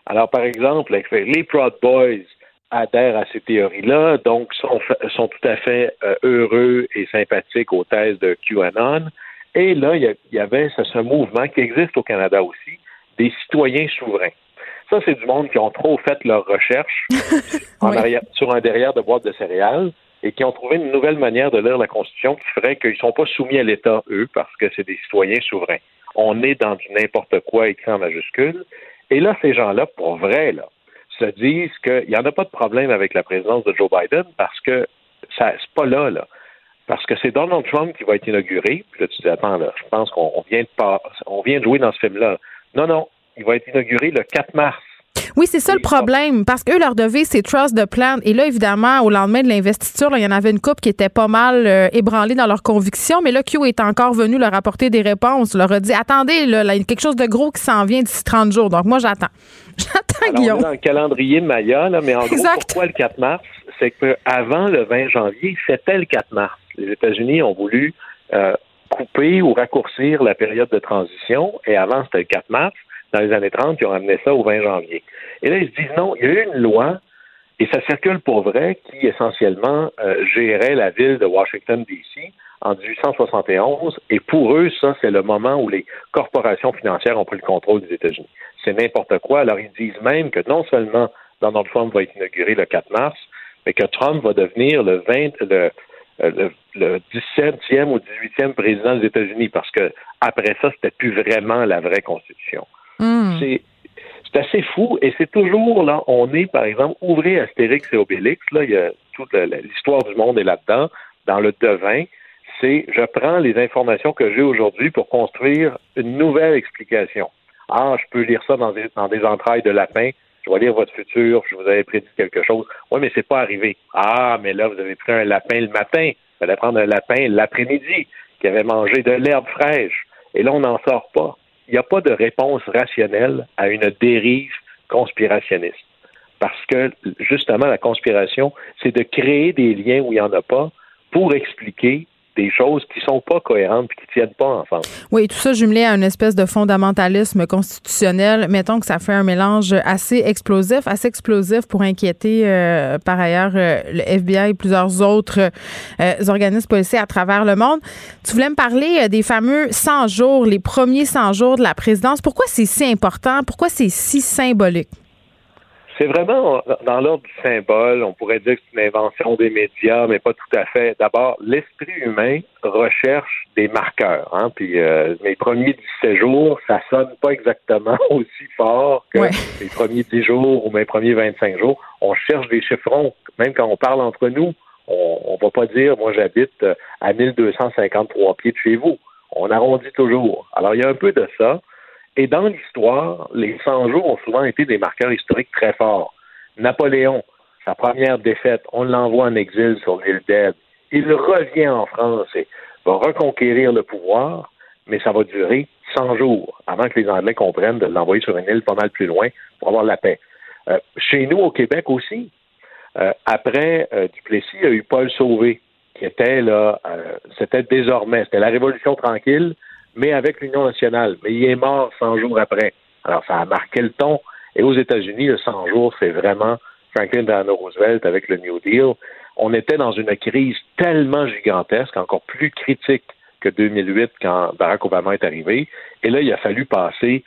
Alors, par exemple, les Proud Boys, adhèrent à ces théories-là, donc sont, sont tout à fait euh, heureux et sympathiques aux thèses de QAnon. Et là, il y, avait ce, mouvement qui existe au Canada aussi, des citoyens souverains. Ça, c'est du monde qui ont trop fait leurs recherches sur un derrière de boîte de céréales et qui ont trouvé une nouvelle manière de lire la Constitution qui ferait qu'ils ne sont pas soumis à l'État, eux, parce que c'est des citoyens souverains. On est dans du n'importe quoi écrit en majuscule. Et là, ces gens-là, pour vrai, là, se disent qu'il n'y en a pas de problème avec la présidence de Joe Biden parce que ça c'est pas là, là. Parce que c'est Donald Trump qui va être inauguré. Puis là, tu dis, attends, là, je pense qu'on vient de on vient de jouer dans ce film-là. Non, non, il va être inauguré le 4 mars. Oui, c'est ça le problème, parce qu'eux, leur devise, c'est trust the plan. Et là, évidemment, au lendemain de l'investiture, il y en avait une couple qui était pas mal euh, ébranlée dans leurs convictions, mais là, Q est encore venu leur apporter des réponses, leur a dit, attendez, là, il y a quelque chose de gros qui s'en vient d'ici 30 jours. Donc, moi, j'attends. J'attends, Guillaume. On est dans le calendrier Maya, là, mais en gros, pourquoi le 4 mars? C'est qu'avant le 20 janvier, c'était le 4 mars. Les États-Unis ont voulu euh, couper ou raccourcir la période de transition, et avant, c'était le 4 mars dans les années 30 qui ont amené ça au 20 janvier. Et là, ils se disent non, il y a eu une loi, et ça circule pour vrai, qui essentiellement euh, gérait la ville de Washington, D.C. en 1871, et pour eux, ça, c'est le moment où les corporations financières ont pris le contrôle des États-Unis. C'est n'importe quoi. Alors, ils disent même que non seulement Donald Trump va être inauguré le 4 mars, mais que Trump va devenir le 20, le, euh, le, 17e ou 18e président des États-Unis, parce que après ça, c'était plus vraiment la vraie constitution. Hmm. C'est assez fou et c'est toujours là, on est par exemple, ouvrez Astérix et Obélix, là, il y a toute l'histoire du monde est là-dedans, dans le devin, c'est je prends les informations que j'ai aujourd'hui pour construire une nouvelle explication. Ah, je peux lire ça dans des, entrailles de lapin. Je vais lire votre futur. Je vous avais prédit quelque chose. Oui, mais c'est pas arrivé. Ah, mais là, vous avez pris un lapin le matin. Il fallait prendre un lapin l'après-midi qui avait mangé de l'herbe fraîche. Et là, on n'en sort pas. Il n'y a pas de réponse rationnelle à une dérive conspirationniste. Parce que, justement, la conspiration, c'est de créer des liens où il n'y en a pas pour expliquer des choses qui sont pas cohérentes et qui tiennent pas ensemble. Oui, tout ça jumelé à une espèce de fondamentalisme constitutionnel. Mettons que ça fait un mélange assez explosif, assez explosif pour inquiéter euh, par ailleurs euh, le FBI et plusieurs autres euh, organismes policiers à travers le monde. Tu voulais me parler des fameux 100 jours, les premiers 100 jours de la présidence. Pourquoi c'est si important? Pourquoi c'est si symbolique? C'est vraiment dans l'ordre du symbole. On pourrait dire que c'est une invention des médias, mais pas tout à fait. D'abord, l'esprit humain recherche des marqueurs. Hein? Puis euh, mes premiers 17 jours, ça sonne pas exactement aussi fort que mes premiers 10 jours ou mes premiers 25 jours. On cherche des chiffrons. Même quand on parle entre nous, on, on va pas dire, moi j'habite euh, à 1253 pieds de chez vous. On arrondit toujours. Alors il y a un peu de ça. Et dans l'histoire, les 100 jours ont souvent été des marqueurs historiques très forts. Napoléon, sa première défaite, on l'envoie en exil sur l'île d'Elbe. Il revient en France et va reconquérir le pouvoir, mais ça va durer 100 jours avant que les Anglais comprennent de l'envoyer sur une île pas mal plus loin pour avoir la paix. Euh, chez nous, au Québec aussi, euh, après euh, Duplessis, il y a eu Paul Sauvé, qui était là, c'était désormais, c'était la Révolution tranquille, mais avec l'Union nationale. Mais il est mort 100 jours après. Alors, ça a marqué le ton. Et aux États-Unis, le 100 jours, c'est vraiment Franklin Delano Roosevelt avec le New Deal. On était dans une crise tellement gigantesque, encore plus critique que 2008 quand Barack Obama est arrivé. Et là, il a fallu passer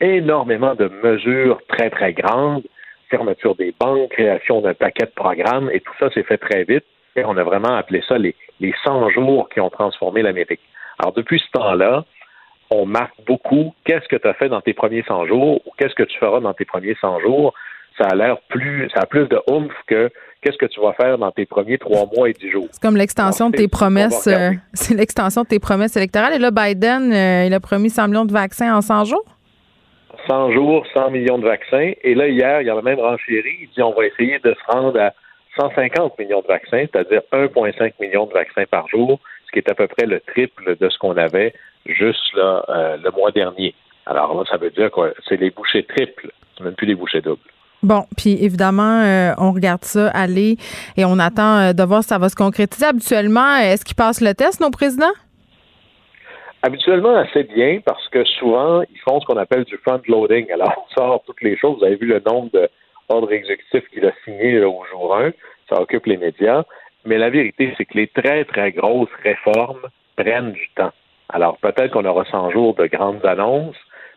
énormément de mesures très, très grandes, fermeture des banques, création d'un paquet de programmes, et tout ça s'est fait très vite. Et on a vraiment appelé ça les, les 100 jours qui ont transformé l'Amérique. Alors, depuis ce temps-là, on marque beaucoup qu'est-ce que tu as fait dans tes premiers 100 jours ou qu'est-ce que tu feras dans tes premiers 100 jours. Ça a l'air plus, ça a plus de oomph que qu'est-ce que tu vas faire dans tes premiers trois mois et dix jours. C'est comme l'extension de tes promesses, euh, c'est l'extension de tes promesses électorales. Et là, Biden, euh, il a promis 100 millions de vaccins en 100 jours? 100 jours, 100 millions de vaccins. Et là, hier, il y a la même renchérie. Il dit on va essayer de se rendre à 150 millions de vaccins, c'est-à-dire 1,5 million de vaccins par jour ce qui est à peu près le triple de ce qu'on avait juste là, euh, le mois dernier. Alors là, ça veut dire que c'est les bouchées triples, même plus les bouchées doubles. Bon, puis évidemment, euh, on regarde ça aller et on attend euh, de voir si ça va se concrétiser. Habituellement, est-ce qu'ils passent le test, nos présidents? Habituellement, assez bien parce que souvent, ils font ce qu'on appelle du front-loading. Alors, on sort toutes les choses. Vous avez vu le nombre d'ordres exécutifs qu'il a signés au jour 1. Ça occupe les médias. Mais la vérité, c'est que les très, très grosses réformes prennent du temps. Alors, peut-être qu'on aura 100 jours de grandes annonces,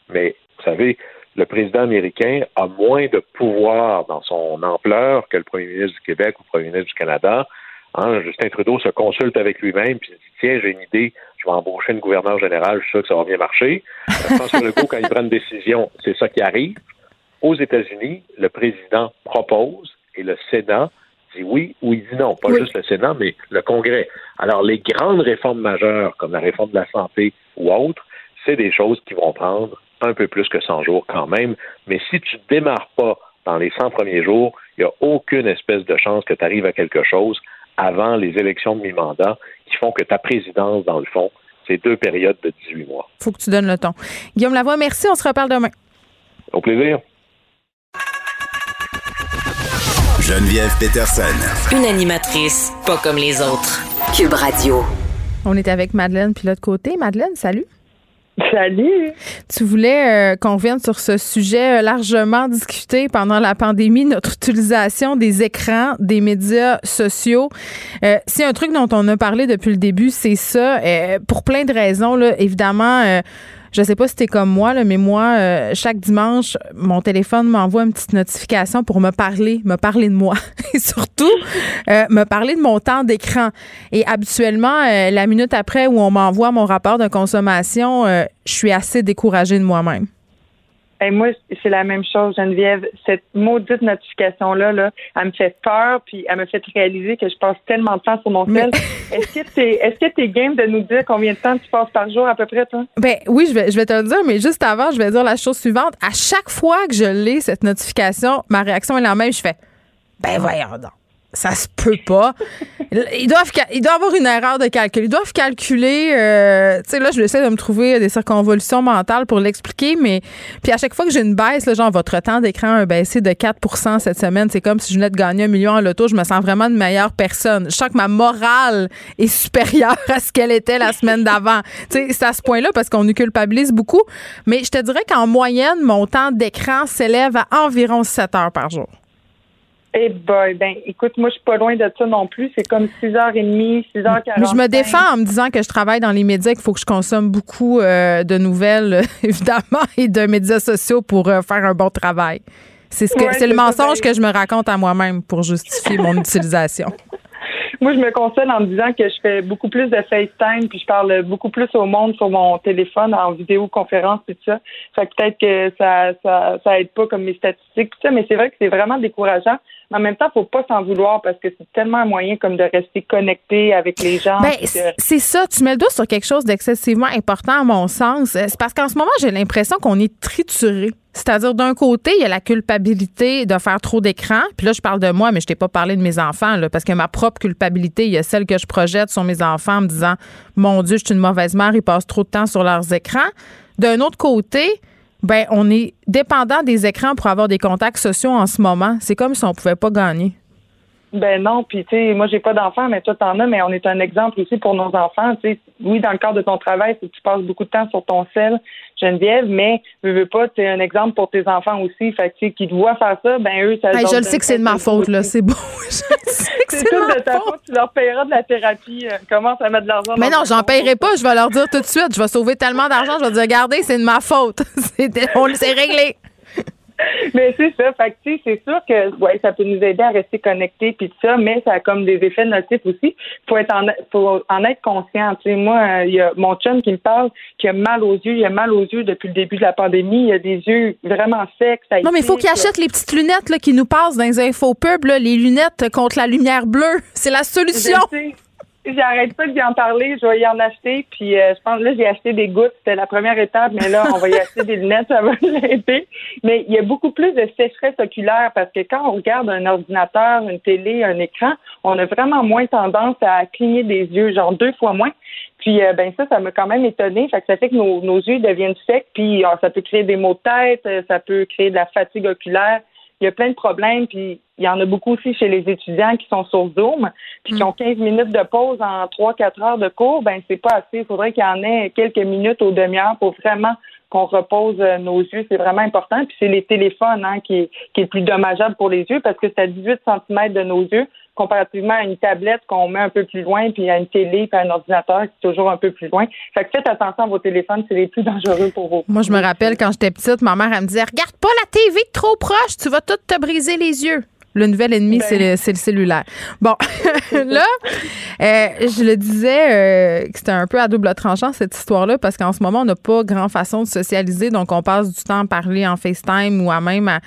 mais vous savez, le président américain a moins de pouvoir dans son ampleur que le premier ministre du Québec ou le premier ministre du Canada. Hein, Justin Trudeau se consulte avec lui-même puis dit tiens j'ai une idée, je vais embaucher une gouverneur général, je suis sûr que ça va bien marcher. Euh, François Legault quand il prend une décision, c'est ça qui arrive. Aux États-Unis, le président propose et le Sénat dit oui ou il dit non. Pas juste le Sénat, mais le Congrès. Alors, les grandes réformes majeures, comme la réforme de la santé ou autres, c'est des choses qui vont prendre un peu plus que 100 jours quand même. Mais si tu ne démarres pas dans les 100 premiers jours, il n'y a aucune espèce de chance que tu arrives à quelque chose avant les élections de mi-mandat qui font que ta présidence, dans le fond, c'est deux périodes de 18 mois. faut que tu donnes le ton. Guillaume Lavoie, merci. On se reparle demain. Au plaisir. Geneviève Peterson. Une animatrice pas comme les autres. Cube Radio. On est avec Madeleine, puis l'autre côté. Madeleine, salut. Salut. Tu voulais euh, qu'on revienne sur ce sujet euh, largement discuté pendant la pandémie, notre utilisation des écrans, des médias sociaux. Euh, c'est un truc dont on a parlé depuis le début, c'est ça. pour plein de raisons, là, évidemment je sais pas si t'es comme moi, là, mais moi, euh, chaque dimanche, mon téléphone m'envoie une petite notification pour me parler, me parler de moi. Et surtout, euh, me parler de mon temps d'écran. Et habituellement, euh, la minute après où on m'envoie mon rapport de consommation, je suis assez découragée de moi-même. Et moi, c'est la même chose, Geneviève. Cette maudite notification-là, là, elle me fait peur, puis elle me fait réaliser que je passe tellement de temps sur mon tel. Est-ce que t'es, est-ce que t'es game de nous dire combien de temps tu passes par jour à peu près, toi? Ben oui, je vais, je vais te le dire, mais juste avant, je vais dire la chose suivante. À chaque fois que je lis cette notification, ma réaction est la même. Je fais, ben voyons donc ça se peut pas. Ils doivent, ils doivent avoir une erreur de calcul. Ils doivent calculer. Euh, tu sais, là, je essayer de me trouver des circonvolutions mentales pour l'expliquer, mais puis à chaque fois que j'ai une baisse, là, genre votre temps d'écran a baissé de 4% cette semaine, c'est comme si je venais de gagner un million en loto. Je me sens vraiment une meilleure personne. Je sens que ma morale est supérieure à ce qu'elle était la semaine d'avant. tu sais, c'est à ce point-là parce qu'on nous culpabilise beaucoup. Mais je te dirais qu'en moyenne, mon temps d'écran s'élève à environ 7 heures par jour. Eh boy, ben écoute, moi je suis pas loin de ça non plus. C'est comme 6h30, 6h40. Mais je me défends en me disant que je travaille dans les médias, qu'il faut que je consomme beaucoup euh, de nouvelles, évidemment, et de médias sociaux pour euh, faire un bon travail. C'est ce que c'est le mensonge ben que je me raconte à moi-même pour justifier mon utilisation. Moi, je me console en me disant que je fais beaucoup plus de FaceTime, puis je parle beaucoup plus au monde sur mon téléphone, en vidéoconférence, et tout ça. Fait que peut-être que ça, ça, ça aide pas comme mes statistiques, tout ça, mais c'est vrai que c'est vraiment décourageant. Mais en même temps, faut pas s'en vouloir parce que c'est tellement un moyen comme de rester connecté avec les gens. Ben, c'est ça. Tu mets le doigt sur quelque chose d'excessivement important à mon sens. C'est parce qu'en ce moment, j'ai l'impression qu'on est trituré. C'est-à-dire, d'un côté, il y a la culpabilité de faire trop d'écran. Puis là, je parle de moi, mais je t'ai pas parlé de mes enfants, là, parce que ma propre culpabilité, il y a celle que je projette sur mes enfants en me disant, mon Dieu, je suis une mauvaise mère, ils passent trop de temps sur leurs écrans. D'un autre côté, ben, on est dépendant des écrans pour avoir des contacts sociaux en ce moment. C'est comme si on pouvait pas gagner. Ben non, puis tu sais, moi j'ai pas d'enfants, mais toi t'en as, mais on est un exemple aussi pour nos enfants. Tu sais, oui, dans le cadre de ton travail, c'est que tu passes beaucoup de temps sur ton sel, Geneviève, mais je veux pas, tu un exemple pour tes enfants aussi. Fait que sais, qui te voient faire ça, ben eux, ça. je le sais que c'est de ma faute là, c'est bon. c'est tout de ta faute. Tu leur payeras de la thérapie. Euh, commence à mettre de l'argent. Mais non, j'en paierai pas. Je vais leur dire tout de suite. Je vais sauver tellement d'argent. Je vais dire, regardez, c'est de ma faute. on s'est réglé. mais c'est ça. Fait que, c'est sûr que ouais, ça peut nous aider à rester connectés puis ça, mais ça a comme des effets nocifs aussi. Faut être en, faut en être conscient. sais moi, il y a mon chum qui me parle qui a mal aux yeux. Il a mal aux yeux depuis le début de la pandémie. Il a des yeux vraiment secs. non, mais il faut qu'il achète les petites lunettes là, qui nous passent dans les infopubs, là, les lunettes contre la lumière bleue. C'est la solution. J'arrête pas d'y en parler, je vais y en acheter. Puis euh, je pense là, j'ai acheté des gouttes, c'était la première étape, mais là, on va y acheter des lunettes, ça va l'aider. Mais il y a beaucoup plus de sécheresse oculaire parce que quand on regarde un ordinateur, une télé, un écran, on a vraiment moins tendance à cligner des yeux, genre deux fois moins. Puis euh, ben ça, ça m'a quand même étonné. Fait que ça fait que nos, nos yeux deviennent secs, puis ah, ça peut créer des maux de tête, euh, ça peut créer de la fatigue oculaire il y a plein de problèmes, puis il y en a beaucoup aussi chez les étudiants qui sont sur Zoom, puis qui mm. ont 15 minutes de pause en 3-4 heures de cours, ben c'est pas assez. Il faudrait qu'il y en ait quelques minutes ou demi-heure pour vraiment qu'on repose euh, nos yeux. C'est vraiment important. Puis c'est les téléphones hein, qui, qui est le plus dommageable pour les yeux parce que c'est à 18 cm de nos yeux comparativement à une tablette qu'on met un peu plus loin, puis à une télé, puis à un ordinateur qui est toujours un peu plus loin. Fait que faites attention à vos téléphones, c'est les plus dangereux pour vous. Moi, je me rappelle quand j'étais petite, ma mère, elle me disait Regarde pas la TV trop proche, tu vas tout te briser les yeux. Le nouvel ennemi, ben. c'est le, cellulaire. Bon, là, euh, je le disais euh, que c'était un peu à double tranchant, cette histoire-là, parce qu'en ce moment, on n'a pas grand façon de socialiser. Donc, on passe du temps à parler en FaceTime ou à même à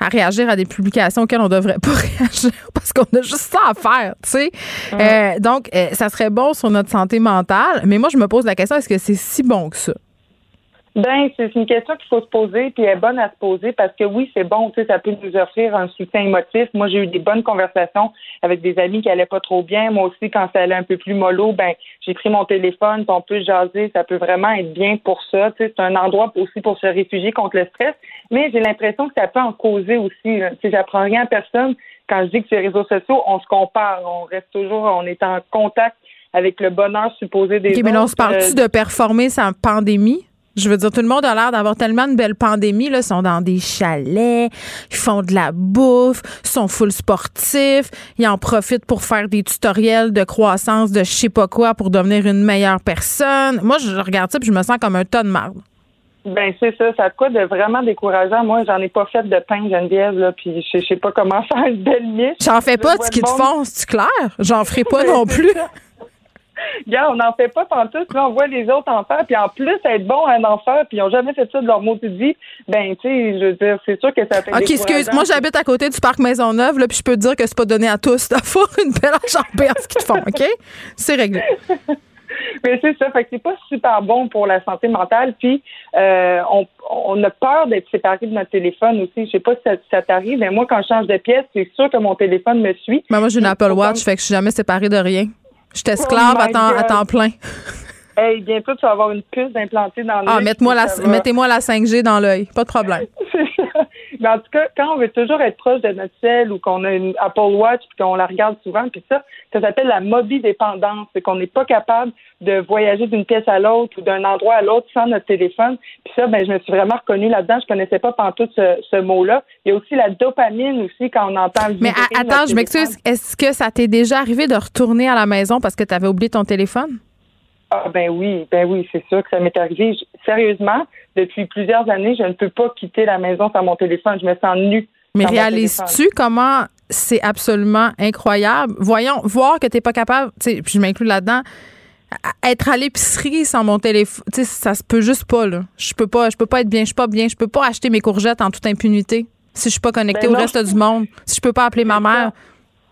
à réagir à des publications auxquelles on devrait pas réagir parce qu'on a juste ça à faire, tu sais. Euh, donc, euh, ça serait bon sur notre santé mentale, mais moi, je me pose la question, est-ce que c'est si bon que ça? Ben, c'est une question qu'il faut se poser, puis elle est bonne à se poser parce que oui, c'est bon, tu sais, ça peut nous offrir un soutien émotif. Moi, j'ai eu des bonnes conversations avec des amis qui allaient pas trop bien. Moi aussi, quand ça allait un peu plus mollo, ben, j'ai pris mon téléphone, on peut jaser, ça peut vraiment être bien pour ça. Tu sais, c'est un endroit aussi pour se réfugier contre le stress. Mais j'ai l'impression que ça peut en causer aussi. Tu sais, j'apprends rien à personne quand je dis que sur les réseaux sociaux, on se compare, on reste toujours, on est en contact avec le bonheur supposé des autres. Mais là, on se parle-tu de performer sans pandémie? Je veux dire, tout le monde a l'air d'avoir tellement de belles pandémies. Là. Ils sont dans des chalets, ils font de la bouffe, ils sont full sportifs, ils en profitent pour faire des tutoriels de croissance de je sais pas quoi pour devenir une meilleure personne. Moi, je regarde ça et je me sens comme un tas de marde. Ben c'est ça, ça a quoi de vraiment décourageant. Moi, j'en ai pas fait de pain Geneviève là, puis je sais pas comment faire une belle niche. J'en fais pas, ce qu'ils te font, c'est clair? J'en ferai pas non plus. Regarde, on n'en fait pas pantoute, là, on voit les autres en faire, puis en plus, être bon à en faire, puis ils n'ont jamais fait ça de leur mot de vie, ben, tu sais, je veux dire, c'est sûr que ça fait OK, excuse, moi, j'habite à côté du parc Maisonneuve, là, puis je peux te dire que c'est pas donné à tous d'avoir une belle enjambée en ce qu'ils font, OK? C'est réglé. Mais c'est ça, fait que c'est pas super bon pour la santé mentale. Puis euh, on, on, a peur d'être séparé de notre téléphone aussi. Je sais pas si ça, ça t'arrive, mais moi quand je change de pièce, c'est sûr que mon téléphone me suit. Mais moi j'ai une Apple Watch, fait que je suis jamais séparée de rien. Je suis esclave Oh à, temps, à God. temps plein. Hey, bientôt tu vas avoir une puce implantée dans l'œil. Ah, mettez-moi la, mettez-moi la 5G dans l'œil. Pas de problème. Mais en tout cas, quand on veut toujours être proche de notre cell ou qu'on a une Apple Watch puis qu'on la regarde souvent, puis ça, ça s'appelle la mobidépendance. C'est qu'on n'est pas capable de voyager d'une pièce à l'autre ou d'un endroit à l'autre sans notre téléphone. Puis ça, ben, je me suis vraiment reconnue là-dedans. Je connaissais pas pantoute ce, ce mot-là. Il y a aussi la dopamine aussi quand on entend le Mais attends, je m'excuse. Est-ce que ça t'est déjà arrivé de retourner à la maison parce que tu avais oublié ton téléphone? Ah ben oui, ben oui, c'est sûr que ça m'est arrivé. Je- sérieusement, depuis plusieurs années, je ne peux pas quitter la maison sans mon téléphone. Je me sens nue. Mais réalises-tu comment c'est absolument incroyable? Voyons, voir que tu n'es pas capable, tu sais, puis je m'inclus là-dedans, être à l'épicerie sans mon téléphone, tu sais, ça se peut juste pas, là. Je peux pas, je peux pas être bien, je suis pas bien, je peux pas acheter mes courgettes en toute impunité si je suis pas connectée Ben au non. reste du monde, si je peux pas appeler ma mère.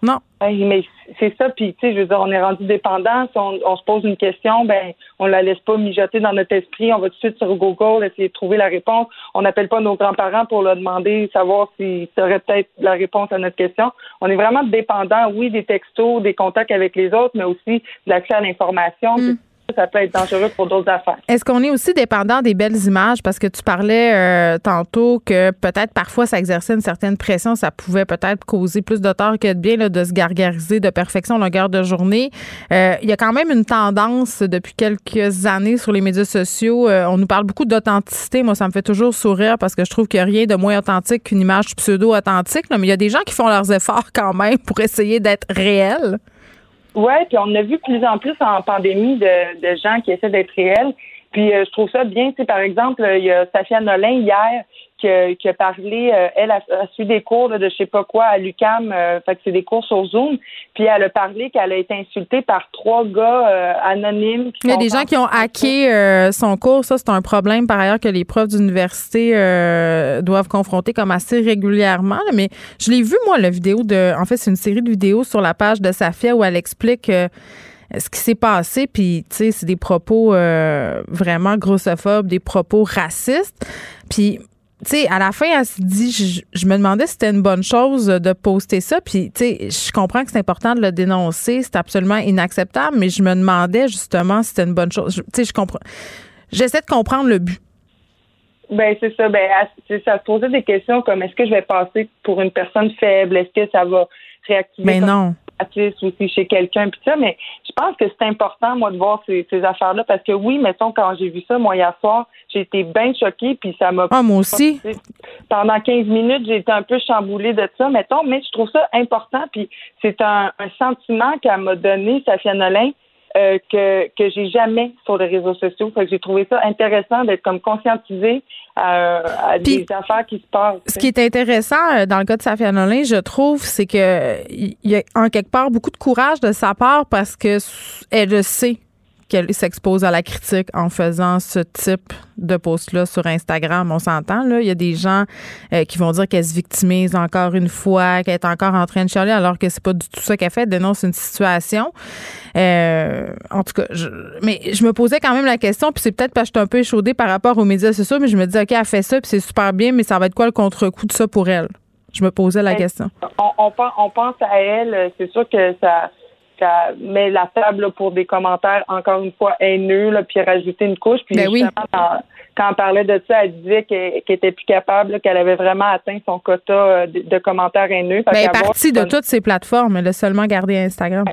Non. Mais c'est ça, puis tu sais, je veux dire, on est rendu dépendant. Si on, on se pose une question, ben, on la laisse pas mijoter dans notre esprit. On va tout de suite sur Google essayer de trouver la réponse. On n'appelle pas nos grands-parents pour leur demander, savoir s'ils auraient peut-être la réponse à notre question. On est vraiment dépendant, oui, des textos, des contacts avec les autres, mais aussi de l'accès à l'information. Mm. Ça peut être dangereux pour d'autres affaires. Est-ce qu'on est aussi dépendant des belles images? Parce que tu parlais euh, tantôt que peut-être parfois ça exerçait une certaine pression, ça pouvait peut-être causer plus de tort que de bien là, de se gargariser de perfection longueur de journée. Euh, Il y a quand même une tendance depuis quelques années sur les médias sociaux. euh, on nous parle beaucoup d'authenticité. Moi, ça me fait toujours sourire parce que je trouve qu'il n'y a rien de moins authentique qu'une image pseudo-authentique. Mais il y a des gens qui font leurs efforts quand même pour essayer d'être réels. Oui, puis on a vu plus en plus en pandémie de, de gens qui essaient d'être réels. Puis euh, je trouve ça bien. Tu sais, par exemple, il y a Safia Nolin hier qui, a- qui a parlé, euh, elle a, a suivi des cours là, de je sais pas quoi à l'UCAM, euh, fait que c'est des cours sur Zoom. Puis elle a parlé qu'elle a été insultée par trois gars euh, anonymes. Il y a des gens qui ont hacké son cours. Ça, c'est un problème par ailleurs que les profs d'université doivent confronter comme assez régulièrement. là. Mais je l'ai vu, moi, la vidéo de. En fait, c'est une série de vidéos sur la page de Safia où elle explique. ce qui s'est passé, puis tu sais, c'est des propos euh, vraiment grossophobes, des propos racistes. Puis, tu sais, à la fin, elle se dit, je, je me demandais si c'était une bonne chose de poster ça. Puis, tu sais, je comprends que c'est important de le dénoncer, c'est absolument inacceptable, mais je me demandais justement si c'était une bonne chose. Tu sais, je comprends. J'essaie de comprendre le but. Ben c'est ça. Ben c'est ça se posait des questions comme est-ce que je vais passer pour une personne faible, est-ce que ça va réactiver Mais non. Traumatisme aussi chez quelqu'un puis ça. Mais je pense que c'est important moi de voir ces, ces affaires-là parce que oui, mettons quand j'ai vu ça moi hier soir, j'ai été bien choquée puis ça m'a. Ah, moi aussi. Pendant 15 minutes, j'ai été un peu chamboulée de ça, mettons, mais je trouve ça important puis c'est un, un sentiment qu'elle m'a donné, Safia Nolin. Euh, que que j'ai jamais sur les réseaux sociaux. Fait que j'ai trouvé ça intéressant d'être comme conscientisée à, des affaires qui se passent. Ce qui est intéressant euh, dans le cas de Safia Nolin, je trouve, c'est que il y a en quelque part beaucoup de courage de sa part parce que elle le sait qu'elle s'expose à la critique en faisant ce type de post-là sur Instagram. On s'entend, là. Il y a des gens euh, qui vont dire qu'elle se victimise encore une fois, qu'elle est encore en train de chialer, alors que c'est pas du tout ça qu'elle fait. Elle dénonce une situation. Euh, en tout cas, je, mais je me posais quand même la question, puis c'est peut-être parce que je suis un peu échaudée par rapport aux médias sociaux, mais je me dis, OK, elle fait ça, puis c'est super bien, mais ça va être quoi le contre-coup de ça pour elle? Je me posais la Ben, question. on, on pense à elle, euh, c'est sûr que ça, ça met la table là, pour des commentaires encore une fois haineux, là, puis rajouter une couche. Puis Ben oui. quand, quand on parlait de ça, elle disait qu'elle qu'elle était plus capable, qu'elle avait vraiment atteint son quota euh, de, de commentaires haineux. Ben, elle est partie de toutes ces plateformes. Elle a seulement gardé Instagram.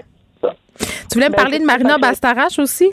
Tu voulais me Ben, parler de Marina Bastarache aussi?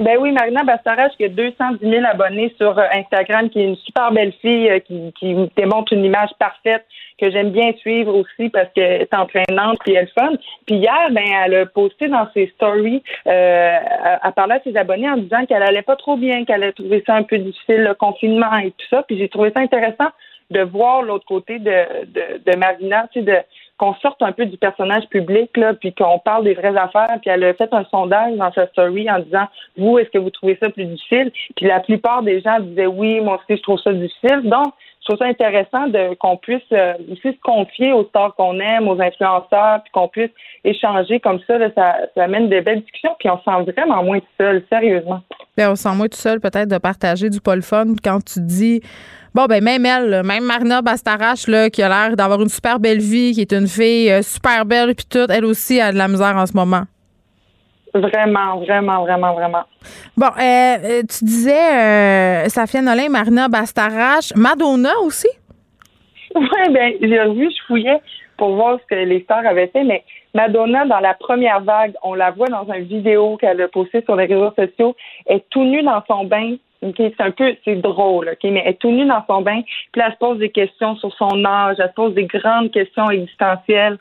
Ben oui, Marina Bastarache qui a 210 000 abonnés sur euh, Instagram, qui est une super belle fille, euh, qui, qui démontre une image parfaite que j'aime bien suivre aussi parce qu'elle est entraînante puis elle fun. Puis hier, ben elle a posté dans ses stories, euh, à parler à ses abonnés en disant qu'elle allait pas trop bien, qu'elle a trouvé ça un peu difficile le confinement et tout ça. Puis j'ai trouvé ça intéressant de voir l'autre côté de, de, de Marina, tu sais, de qu'on sorte un peu du personnage public, là, puis qu'on parle des vraies affaires. Puis elle a fait un sondage dans sa story en disant Vous, est-ce que vous trouvez ça plus difficile? Puis la plupart des gens disaient Oui, moi aussi, je trouve ça difficile. Donc, trouve ça intéressant de qu'on puisse euh, se confier aux stars qu'on aime, aux influenceurs, puis qu'on puisse échanger comme ça, ça, amène des belles discussions, puis on se sent vraiment moins tout seul, sérieusement. Bien, on se sent moins tout seul peut-être de partager du Paul fun quand tu dis Bon, ben même elle, même Marina Bastarache, là, qui a l'air d'avoir une super belle vie, qui est une fille euh, super belle, puis tout, elle aussi a de la misère en ce moment. Vraiment, vraiment, vraiment, vraiment. Bon, euh, euh, tu disais euh, Safia Nolin, Marina Bastarache, Madonna aussi? Oui, bien, j'ai revu, je fouillais pour voir ce que les stars avaient fait, mais Madonna, dans la première vague, on la voit dans une vidéo qu'elle a postée sur les réseaux sociaux, est tout nue dans son bain c'est un peu, c'est drôle, OK, mais elle est tout nue dans son bain, puis elle se pose des questions sur son âge, elle se pose des grandes questions existentielles,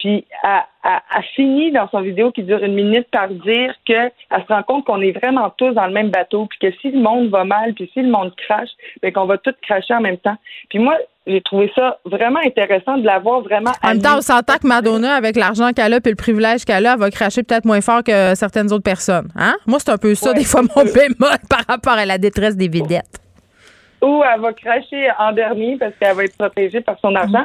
puis elle, a fini dans son vidéo qui dure une minute par dire qu'elle se rend compte qu'on est vraiment tous dans le même bateau, puis que si le monde va mal, puis si le monde crache, bien qu'on va tous cracher en même temps. Puis moi, j'ai trouvé ça vraiment intéressant de l'avoir vraiment. En même temps, on s'entend que Madonna, avec l'argent qu'elle a et le privilège qu'elle a, va cracher peut-être moins fort que certaines autres personnes. Hein? Moi, c'est un peu ça, des fois, mon bémol par rapport à la détresse des vedettes. Ou elle va cracher en dernier parce qu'elle va être protégée par son argent.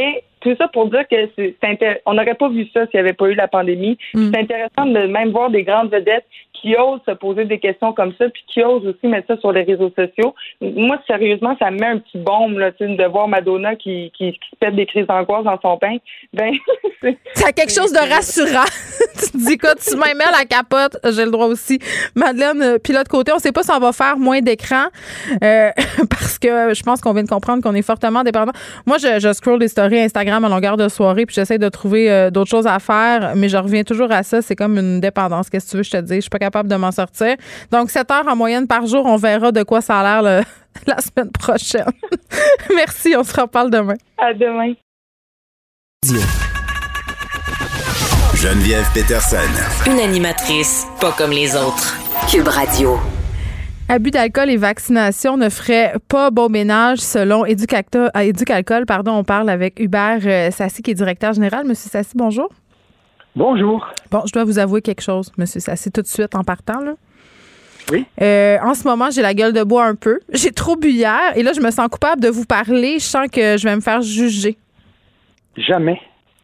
Et tout ça pour dire que c'est on n'aurait pas vu ça s'il n'y avait pas eu la pandémie. Mm. C'est intéressant de même voir des grandes vedettes qui osent se poser des questions comme ça, puis qui osent aussi mettre ça sur les réseaux sociaux. Moi, sérieusement, ça me met un petit bombe là, de voir Madonna qui, qui, se pète des crises d'angoisse dans son pain. Ben, c'est quelque chose de rassurant. tu te dis quoi, tu m'aimes la capote, j'ai le droit aussi. Madeleine, euh, puis l'autre côté, on sait pas si on va faire moins d'écran euh, parce que je pense qu'on vient de comprendre qu'on est fortement dépendant. Moi, je, je scroll des stories Instagram à longueur de soirée, puis j'essaie de trouver euh, d'autres choses à faire, mais je reviens toujours à ça. C'est comme une dépendance. Qu'est-ce que tu veux, je te dis? Je suis pas capable de m'en sortir. Donc, 7 heures en moyenne par jour, on verra de quoi ça a l'air la semaine prochaine. Merci, on se reparle demain. À demain. Geneviève Peterson. Une animatrice pas comme les autres. Cube Radio. Abus d'alcool et vaccination ne ferait pas bon ménage selon Éducalcool. Pardon, on parle avec Hubert euh, Sassi, qui est directeur général. Monsieur Sassi, bonjour. Bonjour. Bon, je dois vous avouer quelque chose, Monsieur Sassi, tout de suite en partant. Là. Oui. Euh, en ce moment, j'ai la gueule de bois un peu. J'ai trop bu hier et là, je me sens coupable de vous parler. Je sens que je vais me faire juger. Jamais.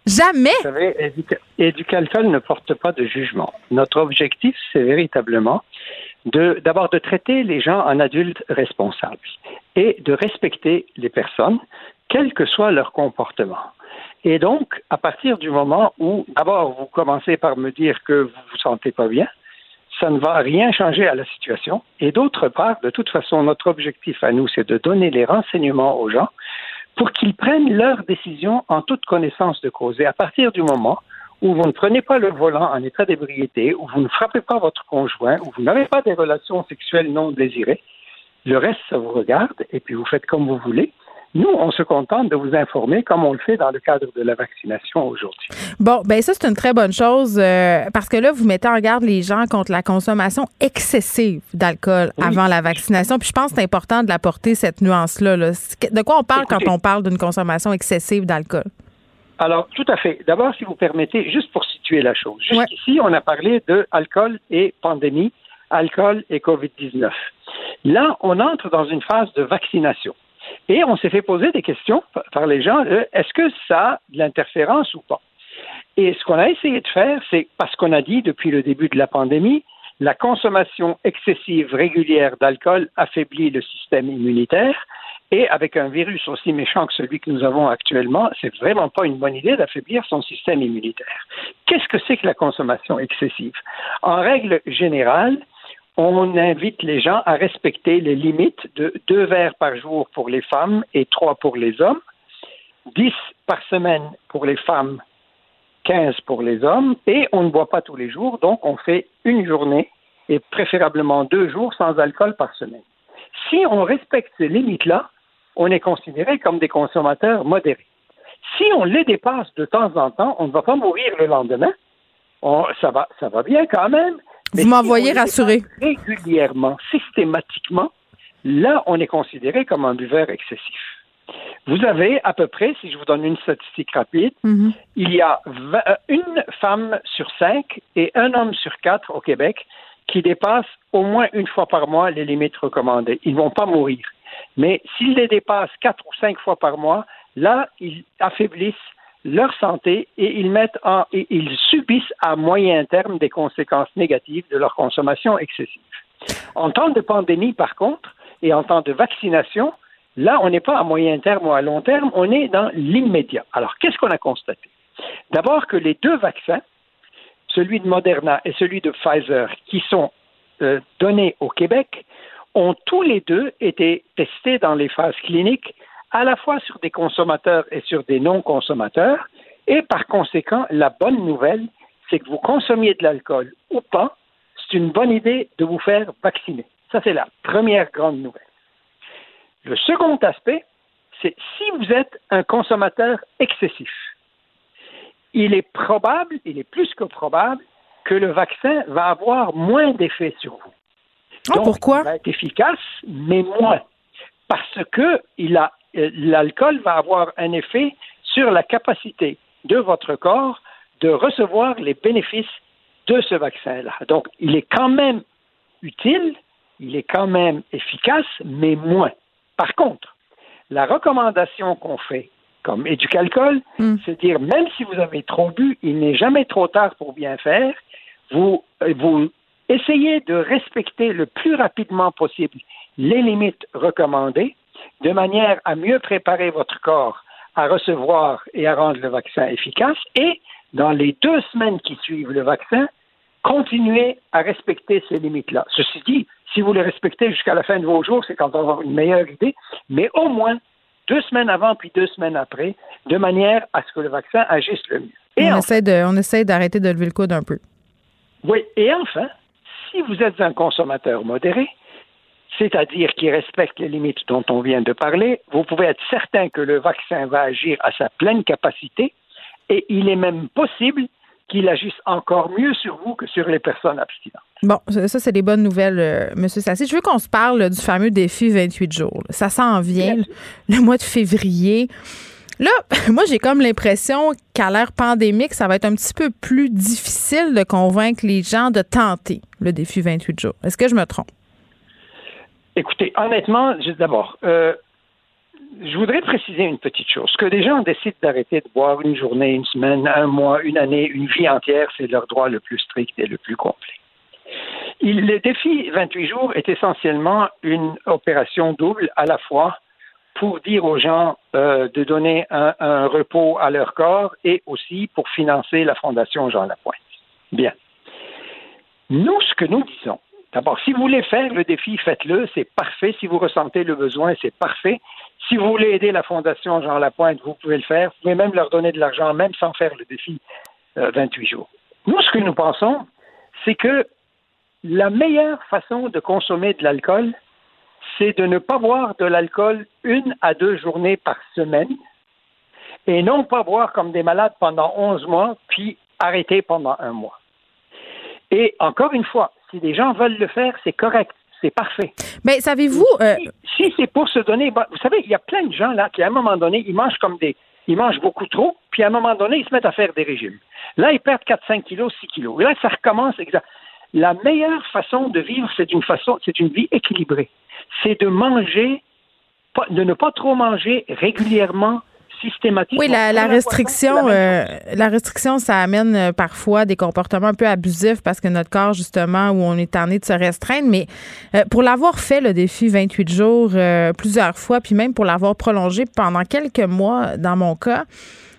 Jamais? Vous savez, Éducalcool ne porte pas de jugement. Notre objectif, c'est véritablement d'abord de, traiter les gens en adultes responsables et de respecter les personnes, quel que soit leur comportement. Et donc, à partir du moment où, d'abord, vous commencez par me dire que vous vous sentez pas bien, ça ne va rien changer à la situation. Et d'autre part, de toute façon, notre objectif à nous, c'est de donner les renseignements aux gens pour qu'ils prennent leurs décisions en toute connaissance de cause. Et à partir du moment où vous ne prenez pas le volant en état d'ébriété, où vous ne frappez pas votre conjoint, où vous n'avez pas des relations sexuelles non désirées, le reste, ça vous regarde, et puis vous faites comme vous voulez. Nous, on se contente de vous informer comme on le fait dans le cadre de la vaccination aujourd'hui. Bon, ben ça, c'est une très bonne chose euh, parce que là, vous mettez en garde les gens contre la consommation excessive d'alcool avant la vaccination. Puis je pense que c'est important de l'apporter, cette nuance-là. De quoi on parle quand on parle d'une consommation excessive d'alcool? Alors, tout à fait. D'abord, si vous permettez, juste pour situer la chose. Jusqu'ici, on a parlé de alcool et pandémie, alcool et COVID-19. Là, on entre dans une phase de vaccination. Et on s'est fait poser des questions par les gens, est-ce que ça a de l'interférence ou pas? Et ce qu'on a essayé de faire, c'est parce qu'on a dit depuis le début de la pandémie, la consommation excessive régulière d'alcool affaiblit le système immunitaire et avec un virus aussi méchant que celui que nous avons actuellement, c'est vraiment pas une bonne idée d'affaiblir son système immunitaire. Qu'est-ce que c'est que la consommation excessive? En règle générale, on invite les gens à respecter les limites de deux verres par jour pour les femmes et trois pour les hommes, dix par semaine pour les femmes, quinze pour les hommes, et on ne boit pas tous les jours, donc on fait une journée et préférablement deux jours sans alcool par semaine. Si on respecte ces limites-là, on est considéré comme des consommateurs modérés. Si on les dépasse de temps en temps, on ne va pas mourir le lendemain. ça, va, ça va bien quand même. Vous m'envoyez rassurer. Régulièrement, systématiquement, là, on est considéré comme un buveur excessif. Vous avez à peu près, si je vous donne une statistique rapide, Mhm. il y a euh, une femme sur cinq et un homme sur quatre au Québec qui dépassent au moins une fois par mois les limites recommandées. Ils ne vont pas mourir. Mais s'ils les dépassent quatre ou cinq fois par mois, là, ils affaiblissent leur santé et ils mettent en, subissent à moyen terme des conséquences négatives de leur consommation excessive. En temps de pandémie, par contre, et en temps de vaccination, là, on n'est pas à moyen terme ou à long terme, on est dans l'immédiat. Alors, qu'est-ce qu'on a constaté? D'abord que les deux vaccins, celui de Moderna et celui de Pfizer, qui sont euh, donnés au Québec, ont tous les deux été testés dans les phases cliniques, à la fois sur des consommateurs et sur des non-consommateurs. Et par conséquent, la bonne nouvelle, c'est que vous consommiez de l'alcool ou pas, c'est une bonne idée de vous faire vacciner. Ça, c'est la première grande nouvelle. Le second aspect, c'est si vous êtes un consommateur excessif, il est probable, il est plus que probable, que le vaccin va avoir moins d'effet sur vous. Ah, Donc, pourquoi? Il va être efficace, mais moins. Parce que il a, l'alcool va avoir un effet sur la capacité de votre corps de recevoir les bénéfices de ce vaccin-là. Donc, il est quand même utile, il est quand même efficace, mais moins. Par contre, la recommandation qu'on fait comme éducalcool, Mm. c'est dire même si vous avez trop bu, il n'est jamais trop tard pour bien faire. Vous, euh, vous essayez de respecter le plus rapidement possible les limites recommandées, de manière à mieux préparer votre corps à recevoir et à rendre le vaccin efficace. Et dans les deux semaines qui suivent le vaccin, continuez à respecter ces limites-là. Ceci dit, si vous les respectez jusqu'à la fin de vos jours, c'est quand on va avoir une meilleure idée, mais au moins deux semaines avant puis deux semaines après, de manière à ce que le vaccin agisse le mieux. Et on, enfin, essaie de, on essaie d'arrêter de lever le coude un peu. oui, et enfin, si vous êtes un consommateur modéré, c'est-à-dire qui respecte les limites dont on vient de parler, vous pouvez être certain que le vaccin va agir à sa pleine capacité et il est même possible qu'il agisse encore mieux sur vous que sur les personnes abstinentes. Bon, ça, c'est des bonnes nouvelles, euh, Monsieur Sassi. Je veux qu'on se parle du fameux défi 28 jours. Ça s'en vient, Bien le mois de février. Là, moi, j'ai comme l'impression qu'à l'ère pandémique, ça va être un petit peu plus difficile de convaincre les gens de tenter le défi 28 jours. Est-ce que je me trompe? Écoutez, honnêtement, d'abord, euh, je voudrais préciser une petite chose. Que des gens décident d'arrêter de boire une journée, une semaine, un mois, une année, une vie entière, c'est leur droit le plus strict et le plus complet. Le défi 28 jours est essentiellement une opération double à la fois pour dire aux gens euh, de donner un, un repos à leur corps et aussi pour financer la Fondation Jean Lapointe. Bien. Nous, ce que nous disons, d'abord, si vous voulez faire le défi, faites-le, c'est parfait. Si vous ressentez le besoin, c'est parfait. Si vous voulez aider la Fondation Jean Lapointe, vous pouvez le faire. Vous pouvez même leur donner de l'argent, même sans faire le défi euh, 28 jours. Nous, ce que nous pensons, c'est que la meilleure façon de consommer de l'alcool, c'est de ne pas boire de l'alcool une à deux journées par semaine et non pas boire comme des malades pendant 11 mois, puis arrêter pendant un mois. Et encore une fois, si des gens veulent le faire, c'est correct, c'est parfait. Mais savez-vous, euh, Si, si c'est pour se donner, bah, vous savez, il y a plein de gens là qui, à un moment donné, ils mangent comme des, ils mangent beaucoup trop, puis à un moment donné, ils se mettent à faire des régimes. Là, ils perdent 4-5 kilos, 6 kilos. Et là, ça recommence exact. La meilleure façon de vivre, c'est une façon, c'est une vie équilibrée. C'est de manger, de ne pas trop manger régulièrement, oui, la, restriction, la euh, la restriction, ça amène euh, parfois des comportements un peu abusifs parce que notre corps, justement, où on est tanné de se restreindre. Mais euh, pour l'avoir fait, le défi 28 jours, euh, plusieurs fois, puis même pour l'avoir prolongé pendant quelques mois, dans mon cas,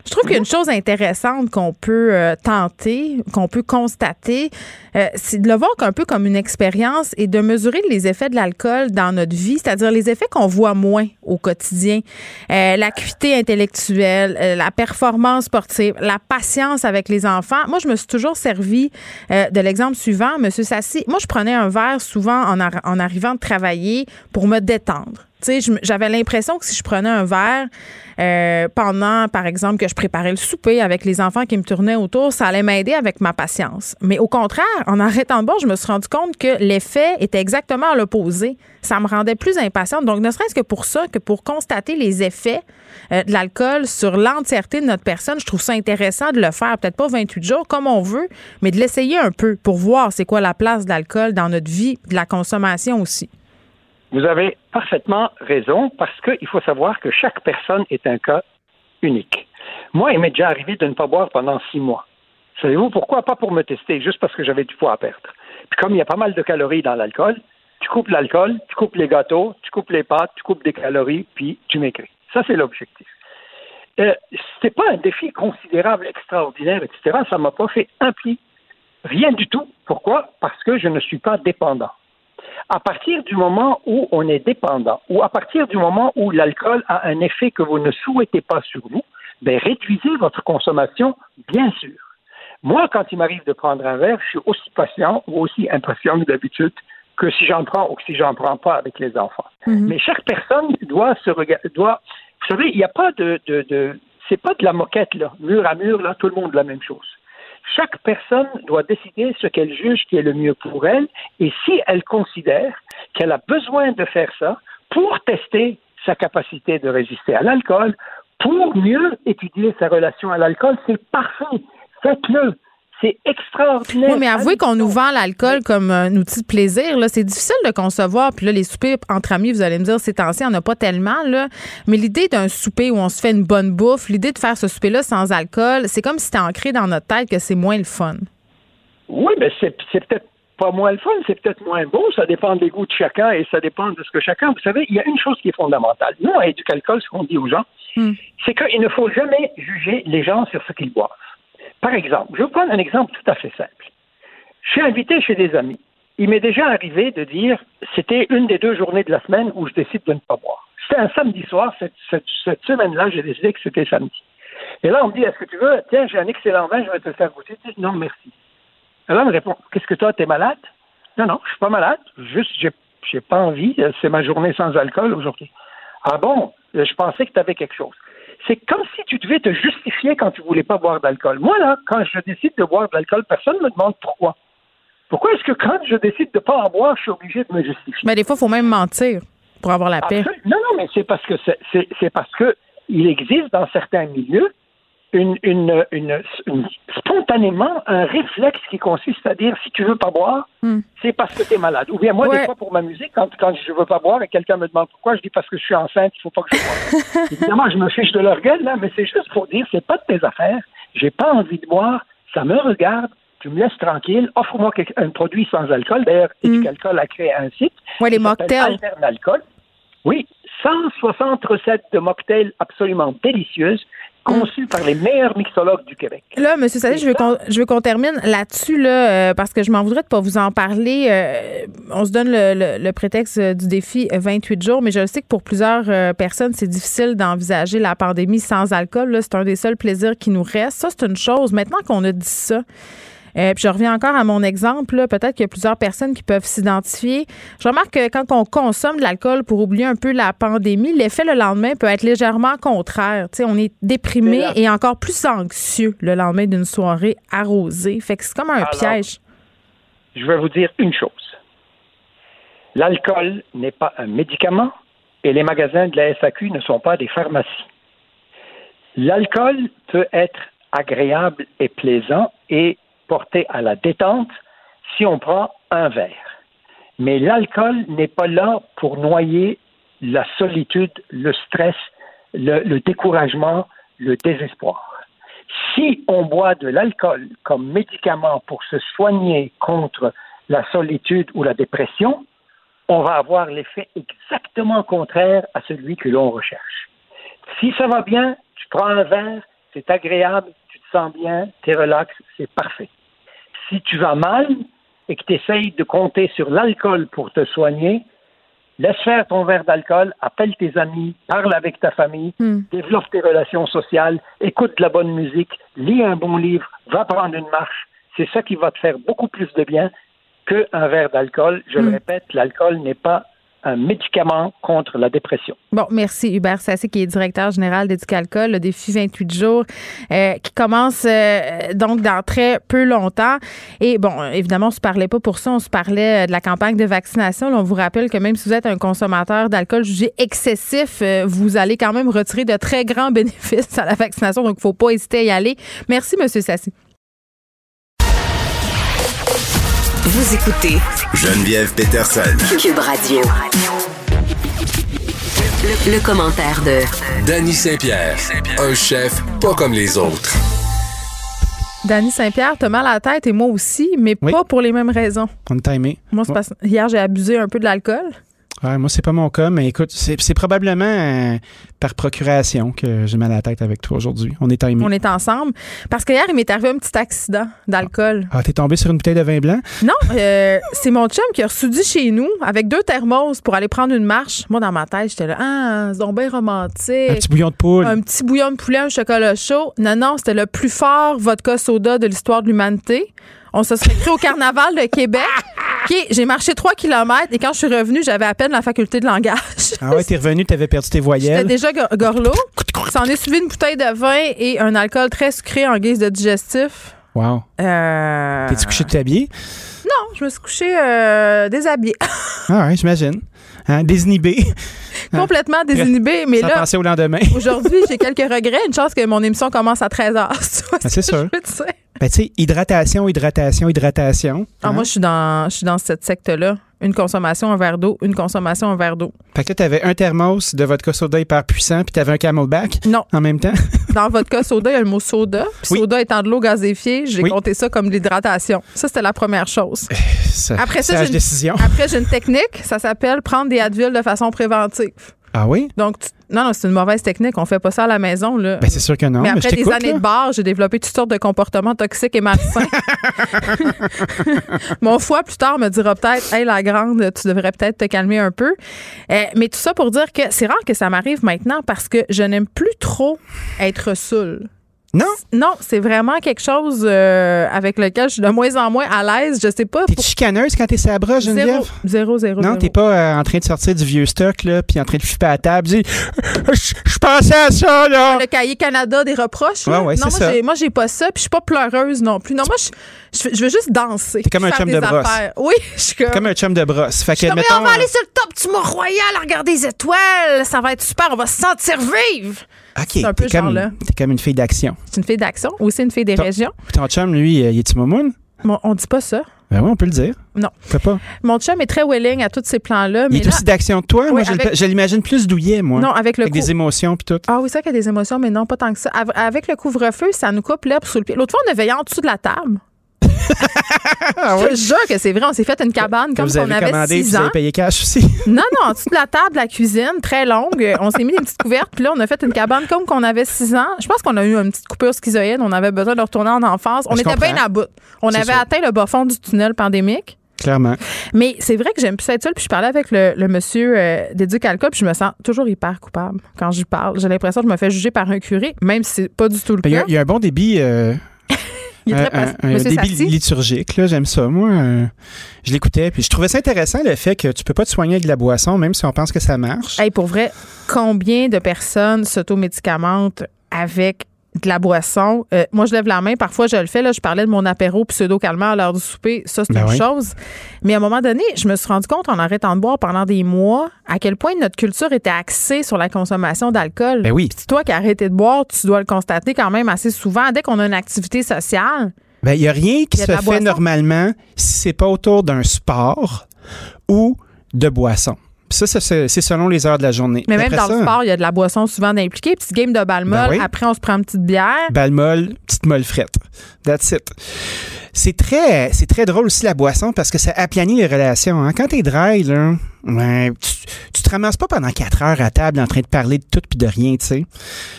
je trouve qu'il y a une chose intéressante qu'on peut euh, tenter, qu'on peut constater, euh, c'est de le voir un peu comme une expérience et de mesurer les effets de l'alcool dans notre vie, c'est-à-dire les effets qu'on voit moins au quotidien. Euh, L'acuité intellectuelle, euh, la performance sportive, la patience avec les enfants. Moi, je me suis toujours servi de l'exemple suivant, Monsieur Sassi. Moi, je prenais un verre souvent en, en arrivant de travailler pour me détendre. J'avais l'impression que si je prenais un verre euh, pendant, par exemple, que je préparais le souper avec les enfants qui me tournaient autour, ça allait m'aider avec ma patience. Mais au contraire, en arrêtant de boire, je me suis rendu compte que l'effet était exactement à l'opposé. Ça me rendait plus impatiente. Donc, ne serait-ce que pour ça, que pour constater les effets euh, de l'alcool sur l'entièreté de notre personne, je trouve ça intéressant de le faire. Peut-être pas 28 jours comme on veut, mais de l'essayer un peu pour voir c'est quoi la place de l'alcool dans notre vie, de la consommation aussi. Vous avez parfaitement raison parce qu'il faut savoir que chaque personne est un cas unique. Moi, il m'est déjà arrivé de ne pas boire pendant six mois. Savez-vous pourquoi? Pas pour me tester, juste parce que j'avais du poids à perdre. Puis comme il y a pas mal de calories dans l'alcool, tu coupes l'alcool, tu coupes les gâteaux, tu coupes les pâtes, tu coupes des calories, puis tu maigris. Ça, c'est l'objectif. Euh, n'est pas un défi considérable, extraordinaire, etc. Ça m'a pas fait un pli. Rien du tout. Pourquoi? Parce que je ne suis pas dépendant. À partir du moment où on est dépendant, ou à partir du moment où l'alcool a un effet que vous ne souhaitez pas sur vous, ben réduisez votre consommation, bien sûr. Moi, quand il m'arrive de prendre un verre, je suis aussi patient ou aussi impatient que d'habitude que si j'en prends ou que si j'en prends pas avec les enfants. Mhm. Mais chaque personne doit se regarder, doit, vous savez, il n'y a pas de, de, de c'est pas de la moquette là, mur à mur là, tout le monde la même chose. Chaque personne doit décider ce qu'elle juge qui est le mieux pour elle et si elle considère qu'elle a besoin de faire ça pour tester sa capacité de résister à l'alcool, pour mieux étudier sa relation à l'alcool, c'est parfait. Faites-le. C'est extraordinaire. Oui, mais avouez qu'on nous vend l'alcool comme un outil de plaisir. Là. C'est difficile de concevoir. Puis là, les soupers entre amis, vous allez me dire, c'est temps-ci, on n'a pas tellement. Là. Mais l'idée d'un souper où on se fait une bonne bouffe, l'idée de faire ce souper-là sans alcool, c'est comme si c'était ancré dans notre tête que c'est moins le fun. Oui, mais c'est, peut-être pas moins le fun, c'est peut-être moins beau. Ça dépend des goûts de chacun et ça dépend de ce que chacun. Vous savez, il y a une chose qui est fondamentale. Nous, à Éducalcool, ce qu'on dit aux gens, hmm. c'est qu'il ne faut jamais juger les gens sur ce qu'ils boivent. Par exemple, je vais prendre un exemple tout à fait simple. Je suis invité chez des amis. Il m'est déjà arrivé de dire, c'était une des deux journées de la semaine où je décide de ne pas boire. C'était un samedi soir, cette, semaine-là, j'ai décidé que c'était samedi. Et là, on me dit, est-ce que tu veux, tiens, j'ai un excellent vin, je vais te le faire goûter. Je dis, non, merci. Et là, on me répond, qu'est-ce que toi, t'es malade? Non, non, je suis pas malade, juste, j'ai, j'ai pas envie, c'est ma journée sans alcool aujourd'hui. Ah bon, je pensais que tu avais quelque chose c'est comme si tu devais te justifier quand tu voulais pas boire d'alcool. Moi, là, quand je décide de boire de l'alcool, personne ne me demande pourquoi. Pourquoi est-ce que quand je décide de pas en boire, je suis obligé de me justifier? Mais des fois, il faut même mentir pour avoir la paix. Non, non, mais c'est parce que c'est parce que il existe dans certains milieux une, une, une, spontanément un réflexe qui consiste à dire si tu veux pas boire, hmm. c'est parce que tu es malade. Ou bien moi, des fois, pour ma musique, quand, quand je veux pas boire et quelqu'un me demande pourquoi, je dis parce que je suis enceinte, il faut pas que je boive. Évidemment, je me fiche de leur gueule, là, mais c'est juste pour dire c'est pas de tes affaires. J'ai pas envie de boire, ça me regarde, tu me laisses tranquille, offre-moi un produit sans alcool. D'ailleurs, mm. Alcool a créé un site. Oui, les mocktails. Oui, 160 recettes de mocktails absolument délicieuses conçu par les meilleurs mixologues du Québec. Là, M. Sadé, je veux qu'on termine là-dessus là, euh, parce que je m'en voudrais de pas vous en parler. Euh, on se donne le, prétexte du défi 28 jours, mais je sais que pour plusieurs euh, personnes, c'est difficile d'envisager la pandémie sans alcool. C'est un des seuls plaisirs qui nous reste. Ça, c'est une chose. Maintenant qu'on a dit ça, euh, puis je reviens encore à mon exemple. Peut-être qu'il y a plusieurs personnes qui peuvent s'identifier. Je remarque que quand on consomme de l'alcool pour oublier un peu la pandémie, l'effet le lendemain peut être légèrement contraire. on est déprimé et encore plus anxieux le lendemain d'une soirée arrosée. Fait que c'est comme un piège. Je vais vous dire une chose. L'alcool n'est pas un médicament et les magasins de la SAQ ne sont pas des pharmacies. L'alcool peut être agréable et plaisant et porter à la détente si on prend un verre. Mais l'alcool n'est pas là pour noyer la solitude, le stress, le, découragement, le désespoir. Si on boit de l'alcool comme médicament pour se soigner contre la solitude ou la dépression, on va avoir l'effet exactement contraire à celui que l'on recherche. Si ça va bien, tu prends un verre, c'est agréable, sens bien, tu es relax, c'est parfait. Si tu vas mal et que tu essayes de compter sur l'alcool pour te soigner, laisse faire ton verre d'alcool, appelle tes amis, parle avec ta famille, hmm. développe tes relations sociales, écoute de la bonne musique, lis un bon livre, va prendre une marche. C'est ça qui va te faire beaucoup plus de bien qu'un verre d'alcool. Je le hmm. répète, l'alcool n'est pas un médicament contre la dépression. Bon, merci Hubert Sassé, qui est directeur général d'Éducalcool, le défi 28 jours, euh, qui commence euh, donc dans très peu longtemps. Et bon, évidemment, on se parlait pas pour ça, on se parlait de la campagne de vaccination. on vous rappelle que même si vous êtes un consommateur d'alcool jugé excessif, vous allez quand même retirer de très grands bénéfices à la vaccination, donc il faut pas hésiter à y aller. Merci, Monsieur Sassy. Vous écoutez Geneviève Peterson. Cube Radio. Le, commentaire de Danny Saint-Pierre, un chef pas comme les autres. Danny Saint-Pierre, t'as mal à la tête et moi aussi, mais pas pour les mêmes raisons. On est timé. Moi, c'est parce hier, j'ai abusé un peu de l'alcool. Ouais, moi, c'est pas mon cas, mais écoute, c'est probablement euh, par procuration que j'ai mal à la tête avec toi aujourd'hui. On est timé. On est ensemble. Parce qu'hier, il m'est arrivé un petit accident d'alcool. Ah, t'es tombé sur une bouteille de vin blanc? Non, euh, c'est mon chum qui a reçu chez nous avec deux thermos pour aller prendre une marche. Moi, dans ma tête, j'étais là, ah, c'est bien romantique. Un petit bouillon de poule. Un petit bouillon de poulet, un chocolat chaud. Non, non, c'était le plus fort vodka soda de l'histoire de l'humanité. On se serait cru au carnaval de Québec. OK, j'ai marché 3 km et quand je suis revenue, j'avais à peine la faculté de langage. Ah ouais, t'es revenu, t'avais perdu tes voyelles. J'étais déjà gorlot. Ça en est suivi une bouteille de vin et un alcool très sucré en guise de digestif. Wow. Euh... T'es-tu couché de t'habiller? Non, je me suis couché euh, déshabillée. ah ouais, j'imagine. Hein, désinhibé. Complètement désinhibé. Mais là, au lendemain. aujourd'hui, j'ai quelques regrets. Une chance que mon émission commence à 13 h. Ah, c'est sûr. Ben, tu sais, hydratation, hydratation, hydratation. Ah, moi, hein? je suis dans, je suis dans cette secte-là. Une consommation, un verre d'eau, une consommation, un verre d'eau. Fait que tu avais un thermos de vodka soda hyper puissant, puis tu avais un camelback. Non. En même temps? Dans vodka soda, il y a le mot soda. Puis soda étant de l'eau gazéfiée, j'ai compté ça comme l'hydratation. Ça, c'était la première chose. Ça, après ça, j'ai une, décision. Après, j'ai une technique. Ça s'appelle prendre des Advil de façon préventive. Ah oui? Donc, non, non, c'est une mauvaise technique. On fait pas ça à la maison. Là. Ben, c'est sûr que non. Mais après des années de bar, j'ai développé toutes sortes de comportements toxiques et malsains. Mon foie, plus tard, me dira peut-être Hey, la grande, tu devrais peut-être te calmer un peu. Euh, mais tout ça pour dire que c'est rare que ça m'arrive maintenant parce que je n'aime plus trop être saoul. Non? Non, c'est vraiment quelque chose euh, avec lequel je suis de moins en moins à l'aise. Je sais pas. T'es chicaneuse quand t'es sa broche, Geneviève? Zéro, zéro, zéro. Non, t'es pas euh, en train de sortir du vieux stock, là, puis en train de flipper à table. Je pensais à ça, là. Le cahier Canada des reproches. Ouais, ouais, non, moi, j'ai, moi, j'ai pas ça, puis je suis pas pleureuse non plus. Non, moi, je, je veux juste danser. T'es comme un chum de brosse. Oui, je suis comme. Comme un chum de brosse. Fait que, mettons, on va aller sur le top du Mont-Royal à regarder les étoiles. Ça va être super. On va se sentir vivre. OK. C'est un peu genre comme, là. T'es comme une fille d'action. C'est une fille d'action ou c'est une fille des régions. Ton chum, lui, euh, il est-tu momoun? Bon, on dit pas ça. Ben oui, on peut le dire. Non. Pas? Mon chum est très willing à tous ces plans-là. Il est aussi d'action que toi? moi, je l'imagine plus douillet, moi. Non, avec le Avec des émotions puis tout. Ah oui, ça qu'il y a des émotions, mais non, pas tant que ça. Avec le couvre-feu, ça nous coupe l'herbe sous le pied. L'autre fois, on a veillé en dessous de la table. Ah je te jure que c'est vrai. On s'est fait une cabane comme si on avait commandé, 6 ans. Vous avez payé cash aussi. non, non, en dessous de la table de la cuisine, très longue. On s'est mis des petites couvertes, puis là, on a fait une cabane comme qu'on avait 6 ans. Je pense qu'on a eu une petite coupure schizoïde. On avait besoin de retourner en enfance. On était bien à bout. On avait atteint le bas fond du tunnel pandémique. Clairement. Mais c'est vrai que j'aime plus être seule. Puis je parlais avec le, monsieur euh, d'éduc alcool, puis je me sens toujours hyper coupable quand j'y parle. J'ai l'impression que je me fais juger par un curé, même si c'est pas du tout le cas. Il y, a un bon débit. Euh, il est très un, un, débit liturgique, là, j'aime ça. Moi, euh, je l'écoutais, puis je trouvais ça intéressant le fait que tu peux pas te soigner avec de la boisson, même si on pense que ça marche. Hey, pour vrai, combien de personnes s'automédicamentent avec de la boisson. Euh, moi, je lève la main. Parfois, je le fais. Là, je parlais de mon apéro pseudo-calmant à l'heure du souper. Ça, c'est ben une chose. Mais à un moment donné, je me suis rendu compte, en arrêtant de boire pendant des mois, à quel point notre culture était axée sur la consommation d'alcool. Ben oui. Puis toi qui as arrêté de boire, tu dois le constater quand même assez souvent. Dès qu'on a une activité sociale, ben, il n'y a rien qui se fait normalement si c'est pas autour d'un sport ou de boisson ça, c'est selon les heures de la journée. Mais même dans le sport, il y a de la boisson souvent impliquée. Petite game de balle ben molle. Après, on se prend une petite bière. Balle molle, petite molle frette. That's it. C'est très, c'est très drôle aussi la boisson parce que ça aplanit les relations. Hein. Quand t'es dry, là, tu, te ramasses pas pendant quatre heures à table en train de parler de tout puis de rien, tu sais.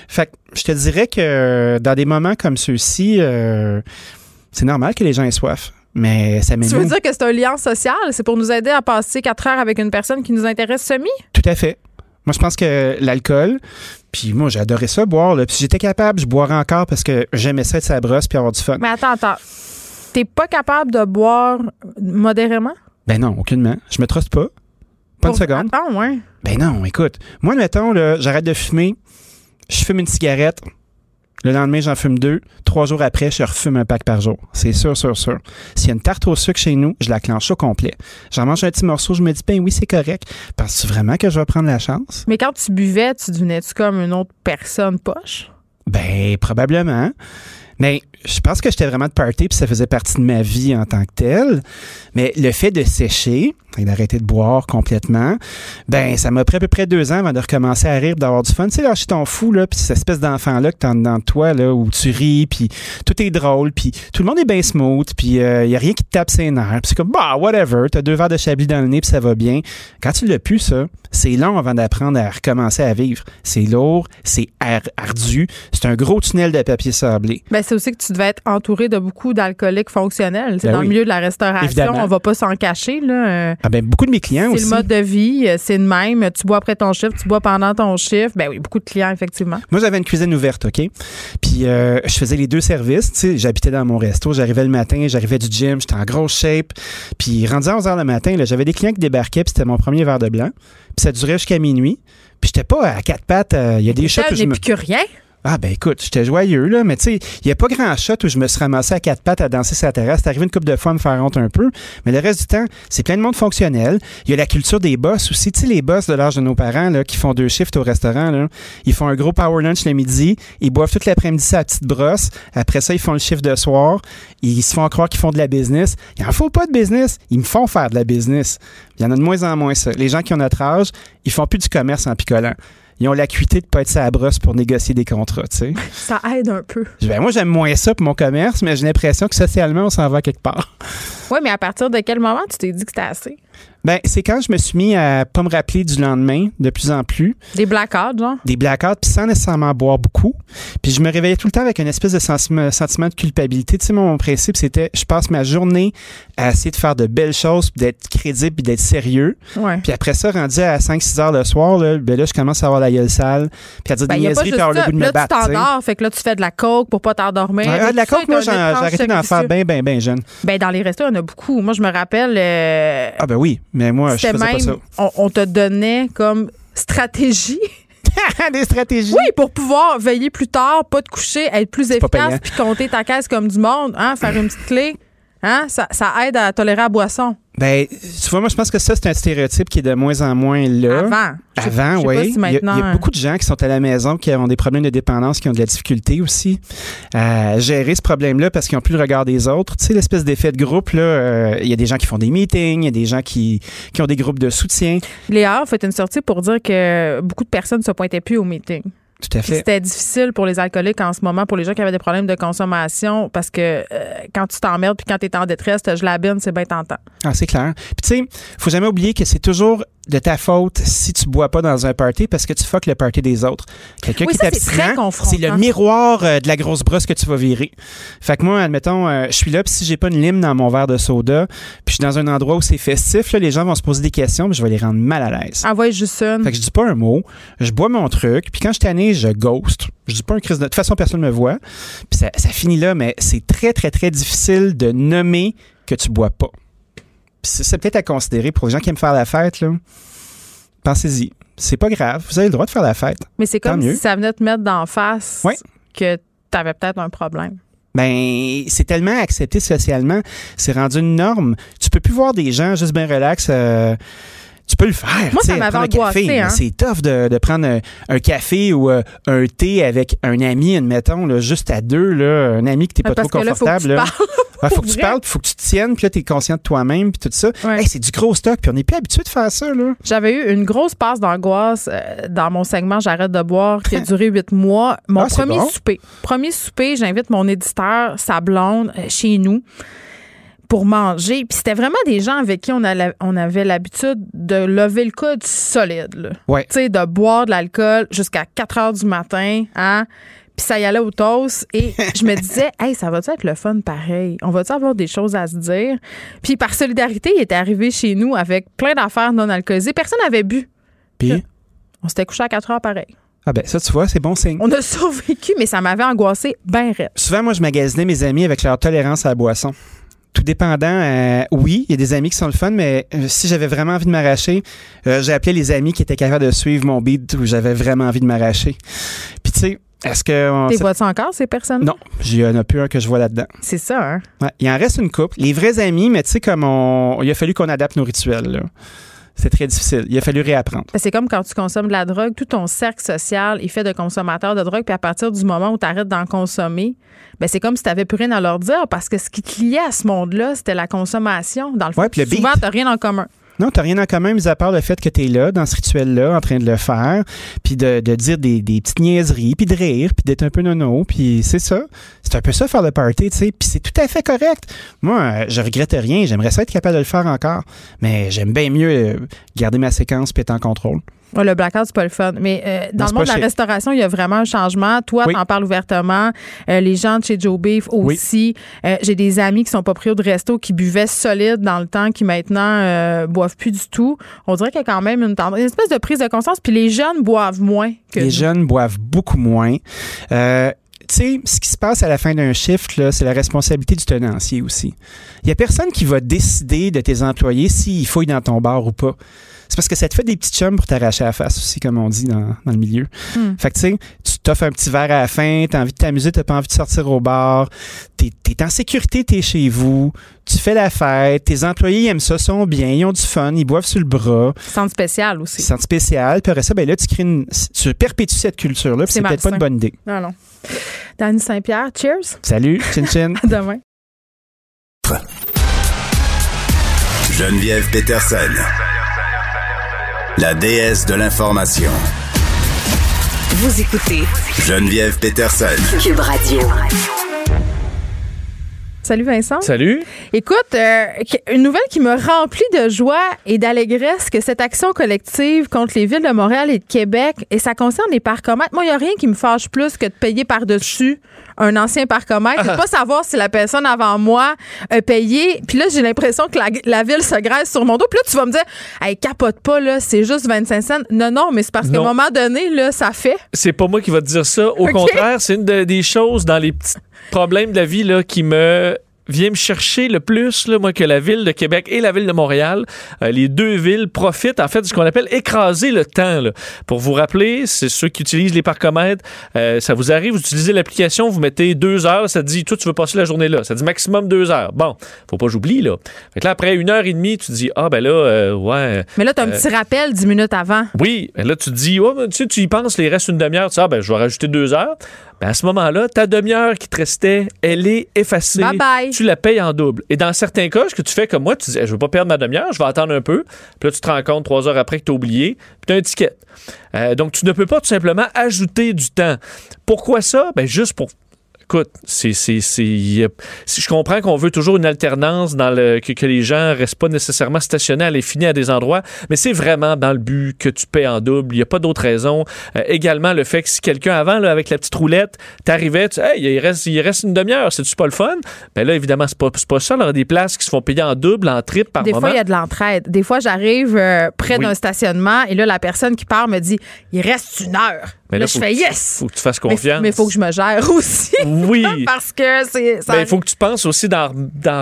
Fait que je te dirais que dans des moments comme ceux-ci, euh, c'est normal que les gens aient soif. Mais ça Tu veux dire que c'est un lien social? C'est pour nous aider à passer quatre heures avec une personne qui nous intéresse semi? Tout à fait. Moi, je pense que l'alcool, puis moi, j'adorais ça, boire. Là. Puis j'étais capable, je boirais encore parce que j'aimais ça être sa brosse puis avoir du fun. Mais attends, attends. T'es pas capable de boire modérément? Ben non, aucunement. Je me truste pas. Pas une seconde. Ah, ouais. Ben non, écoute. Moi, mettons, j'arrête de fumer, je fume une cigarette. Le lendemain, j'en fume deux. Trois jours après, je refume un pack par jour. C'est sûr, sûr, sûr. S'il y a une tarte au sucre chez nous, je la clenche au complet. J'en mange un petit morceau, je me dis, ben oui, c'est correct. Penses-tu vraiment que je vais prendre la chance? Mais quand tu buvais, tu devenais-tu comme une autre personne poche? Ben, probablement. Mais je pense que j'étais vraiment de party puis ça faisait partie de ma vie en tant que telle. Mais le fait de sécher et d'arrêter de boire complètement, ben ça m'a pris à peu près deux ans avant de recommencer à rire, d'avoir du fun. Tu sais, là, je suis ton fou, là, puis cette espèce d'enfant-là que t'as dans toi, là, où tu ris, puis tout est drôle, puis tout le monde est bien smooth, puis il euh, y a rien qui te tape ses nerfs. Puis c'est comme, bah, whatever, t'as deux verres de chablis dans le nez, puis ça va bien. Quand tu l'as pu, ça, c'est long avant d'apprendre à recommencer à vivre. C'est lourd, c'est ardu, c'est un gros tunnel de papier sablé. Ben, c'est aussi que tu devais être entouré de beaucoup d'alcooliques fonctionnels. C'est Ben dans oui. le milieu de la restauration, Évidemment. on va pas s'en cacher. Là. Euh, Ah ben, beaucoup de mes clients C'est aussi. le mode de vie, euh, c'est le même. Tu bois après ton chiffre, tu bois pendant ton chiffre. Ben oui, beaucoup de clients, effectivement. Moi, j'avais une cuisine ouverte, OK? Puis euh, je faisais les deux services. Tu sais, j'habitais dans mon resto. J'arrivais le matin, j'arrivais du gym, j'étais en grosse shape. Puis rendu à 11 h le matin, j'avais des clients qui débarquaient, puis c'était mon premier verre de blanc. Puis ça durait jusqu'à minuit. Puis j'étais pas à quatre pattes. euh, Il y a des shots où Tel je me... Ah ben écoute, j'étais joyeux, là, mais tu sais, il n'y a pas grand shot où je me suis ramassé à quatre pattes à danser sur la terrasse. C'est une couple de fois à me faire honte un peu, mais le reste du temps, c'est plein de monde fonctionnel. Il y a la culture des boss aussi. Tu les boss de l'âge de nos parents, là, qui font deux shifts au restaurant, là, ils font un gros power lunch le midi, ils boivent toute l'après-midi sa petite brosse. Après ça, ils font le shift de soir. Ils se font croire qu'ils font de la business. Il en faut pas de business. Ils me font faire de la business. Il y en a de moins en moins ça. Les gens qui ont notre âge, ils font plus du commerce en picolant. Ils ont l'acuité de pas être sa brosse pour négocier des contrats, tu sais. Ça aide un peu. Ben, moi, j'aime moins ça pour mon commerce, mais j'ai l'impression que socialement, on s'en va quelque part. Oui, mais à partir de quel moment tu t'es dit que c'était assez? Ben, c'est quand je me suis mis à pas me rappeler du lendemain de plus en plus. Des blackouts, genre? Des blackouts, puis sans nécessairement boire beaucoup. Puis je me réveillais tout le temps avec une espèce de sentiment, de culpabilité. Tu sais, mon principe, c'était je passe ma journée à essayer de faire de belles choses, puis d'être crédible, puis d'être sérieux. Ouais. Puis après ça, rendu à 5-6 heures le soir, là, ben là, je commence à avoir la gueule sale, puis à dire Ben, des niaiseries, puis avoir le goût de me Là, tu battre. tu sais. t'endors, fait que là, tu fais de la coke pour pas t'endormir. Ouais, ah, de la coke, moi, j'ai arrêté d'en faire bien, bien, bien jeune. Ben, dans les restos, il y en a beaucoup. Moi, je me rappelle. euh, Ah ben oui, mais moi, je faisais pas même. ça. On, on te donnait comme stratégie. des stratégies. Oui, pour pouvoir veiller plus tard, pas te coucher, être plus pas efficace, puis compter ta caisse comme du monde, hein, faire une petite clé. Hein, ça, ça aide à tolérer la boisson. Ben, tu vois, moi, je pense que ça, c'est un stéréotype qui est de moins en moins là. Avant. Avant, oui. si il, y a, il y a maintenant- beaucoup de gens qui sont à la maison, qui ont des problèmes de dépendance, qui ont de la difficulté aussi à gérer ce problème-là parce qu'ils n'ont plus le regard des autres. Tu sais, l'espèce d'effet de groupe, là, euh, il y a des gens qui font des meetings, il y a des gens qui, qui ont des groupes de soutien. Léa a fait une sortie pour dire que beaucoup de personnes ne se pointaient plus au meeting. Tout à Puis fait. C'était difficile pour les alcooliques en ce moment, pour les gens qui avaient des problèmes de consommation, parce que euh, quand tu t'emmerdes puis quand tu es en détresse, te gelabine, c'est bien tentant. Ah, c'est clair. Puis tu sais, faut jamais oublier que c'est toujours de ta faute si tu bois pas dans un party parce que tu fuck le party des autres. Quelqu'un Oui, qui ça, est c'est le miroir euh, de la grosse brosse que tu vas virer. Fait que moi, admettons, euh, je suis là, puis si j'ai pas une lime dans mon verre de soda, puis je suis dans un endroit où c'est festif, là, les gens vont se poser des questions, puis je vais les rendre mal à l'aise. Envoie juste une. Fait que je dis pas un mot, je bois mon truc, puis quand je tanné, je ghost. Je dis pas un crise de... De toute façon, personne me voit. Puis ça, ça finit là, mais c'est très, très, très difficile de nommer que tu bois pas. C'est peut-être à considérer pour les gens qui aiment faire la fête, là. Pensez-y. C'est pas grave. Vous avez le droit de faire la fête. Mais c'est comme si ça venait te mettre d'en face Oui. que tu avais peut-être un problème. Ben, c'est tellement accepté socialement, c'est rendu une norme. Tu peux plus voir des gens juste bien relax. euh, tu peux le faire. Moi, ça m'avait angoissé, hein. C'est tough de, de prendre un, un café ou euh, un thé avec un ami, admettons, là, juste à deux, là, un ami que t'es pas Parce trop que là, faut que confortable. tu parles. Ouais, faut que tu parles, faut que tu te tiennes, puis là, t'es conscient de toi-même, puis tout ça. Ouais. Hey, c'est du gros stock, puis on n'est plus habitué de faire ça, là. J'avais eu une grosse passe d'angoisse euh, dans mon segment J'arrête de boire qui a duré huit mois. Mon Ah, premier bon. souper. Premier souper, j'invite mon éditeur, sa blonde, euh, chez nous pour manger. Puis c'était vraiment des gens avec qui on, a la- on avait l'habitude de lever le coude solide. là. Ouais. Tu sais, de boire de l'alcool jusqu'à 4 heures du matin. Hein? Puis ça y allait au toast. Et je me disais, hey, ça va-tu être le fun pareil? On va-tu avoir des choses à se dire? Puis par solidarité, il était arrivé chez nous avec plein d'affaires non alcoolisées. Personne n'avait bu. Puis, On s'était couché à 4 heures pareil. ah ben, ça, tu vois, c'est bon signe. On a survécu, mais ça m'avait angoissé bien raide. Souvent, moi, je magasinais mes amis avec leur tolérance à la boisson. Tout dépendant, euh, oui, il y a des amis qui sont le fun, mais euh, si j'avais vraiment envie de m'arracher, euh, j'ai appelé les amis qui étaient capables de suivre mon beat où j'avais vraiment envie de m'arracher. Puis tu sais, est-ce que... T'es vois-tu encore, ces personnes? Non, il y en a plus un que je vois là-dedans. C'est ça, hein? Ouais, il en reste une couple. Les vrais amis, mais tu sais, comme on... Il a fallu qu'on adapte nos rituels, là. C'est très difficile. Il a fallu réapprendre. C'est comme quand tu consommes de la drogue, tout ton cercle social est fait de consommateurs de drogue, puis à partir du moment où tu arrêtes d'en consommer, ben c'est comme si tu n'avais plus rien à leur dire parce que ce qui te liait à ce monde-là, c'était la consommation. Dans le fond, Ouais, puis le souvent, tu rien en commun. Non, t'as rien en commun, mis à part le fait que t'es là, dans ce rituel-là, en train de le faire, puis de, de dire des, des petites niaiseries, puis de rire, puis d'être un peu nono, puis c'est ça. C'est un peu ça, faire le party, tu sais, puis c'est tout à fait correct. Moi, euh, je regrette rien, j'aimerais ça être capable de le faire encore, mais j'aime bien mieux euh, garder ma séquence puis être en contrôle. Ouais, le blackout, c'est pas le fun. Mais euh, dans Non, le monde de la restauration, il y a vraiment un changement. Toi, Oui. t'en parles ouvertement. Euh, les gens de chez Joe Beef aussi. Euh, J'ai des amis qui sont proprios de resto qui buvaient solide dans le temps, qui maintenant euh, boivent plus du tout. On dirait qu'il y a quand même une, tendance- une espèce de prise de conscience. Puis les jeunes boivent moins que Les nous. jeunes boivent beaucoup moins. Euh, tu sais, ce qui se passe à la fin d'un shift, là, c'est la responsabilité du tenancier aussi. Il y a personne qui va décider de tes employés s'ils fouillent dans ton bar ou pas. C'est parce que ça te fait des petits chums pour t'arracher la face aussi, comme on dit dans, dans le milieu. Hmm. Fait que tu sais, tu t'offres un petit verre à la fin, t'as envie de t'amuser, t'as pas envie de sortir au bar, t'es es en sécurité, t'es chez vous, tu fais la fête, tes employés ils aiment ça, sont bien, ils ont du fun, ils boivent sur le bras. Centre spécial aussi. Centre spécial. Puis après ça, ben là, tu crées une, tu perpétues cette culture-là. puis C'est peut-être pas une bonne idée. Non, non. Dany Saint-Pierre, cheers. Salut, chin chin. À demain. Geneviève Peterson. La déesse de l'information. Vous écoutez Geneviève Peterson. Cube Radio. Salut Vincent. Salut. Écoute, euh, une nouvelle qui me remplit de joie et d'allégresse que cette action collective contre les villes de Montréal et de Québec, et ça concerne les parcomètres. Moi, il n'y a rien qui me fâche plus que de payer par-dessus un ancien parcomètre et de pas savoir si la personne avant moi a payé. Puis là, j'ai l'impression que la, la ville se graisse sur mon dos. Puis là, tu vas me dire, hey, capote pas, là, c'est juste 25 cents. Non, non, mais c'est parce qu'à un moment donné, là, ça fait. C'est pas moi qui va te dire ça. Au contraire, c'est une de- des choses dans les petits problèmes de la vie là, qui me vient me chercher le plus, là, moi, que la ville de Québec et la ville de Montréal. Euh, les deux villes profitent, en fait, de ce qu'on appelle écraser le temps. là. Pour vous rappeler, c'est ceux qui utilisent les parcomètres. euh, ça vous arrive, vous utilisez l'application, vous mettez deux heures, ça te dit, toi, tu veux passer la journée là. Ça dit maximum deux heures. Bon, faut pas que j'oublie, là. Fait que là, après une heure et demie, tu te dis, ah, ben là, euh, ouais. Mais là, tu as un petit rappel 10 minutes avant. oui, ben là, tu te dis, oh, ben, tu sais, tu y penses, il reste une demi-heure, tu sais, ah, ben, je vais rajouter deux heures. Ben, à ce moment-là, ta demi-heure qui te restait, elle est effacée. Bye bye. Tu la payes en double. Et dans certains cas, ce que tu fais comme moi, tu dis, Eh, je veux pas perdre ma demi-heure, je vais attendre un peu. Puis là, tu te rends compte trois heures après que tu as oublié, puis tu as un ticket. Euh, donc, tu ne peux pas tout simplement ajouter du temps. Pourquoi ça? Ben, juste pour Écoute, c'est, je comprends qu'on veut toujours une alternance dans le, que, que les gens restent pas nécessairement stationnés à les finir à des endroits, mais c'est vraiment dans le but que tu paies en double. Il n'y a pas d'autre raison. Euh, également, le fait que si quelqu'un avant, là, avec la petite roulette, t'arrivais, tu hey, il reste, il reste une demi-heure, c'est-tu pas le fun? Ben là, évidemment, c'est pas, c'est pas ça. Il y a des places qui se font payer en double, en triple par Des moment. fois, il y a de l'entraide. Des fois, j'arrive euh, près Oui. d'un stationnement et là, la personne qui part me dit il reste une heure. Mais là, là, je fais yes. faut que tu fasses Mais- confiance. Mais il faut que je me gère aussi. Oui. Parce que c'est. ça Ben, il faut que tu penses aussi d'en,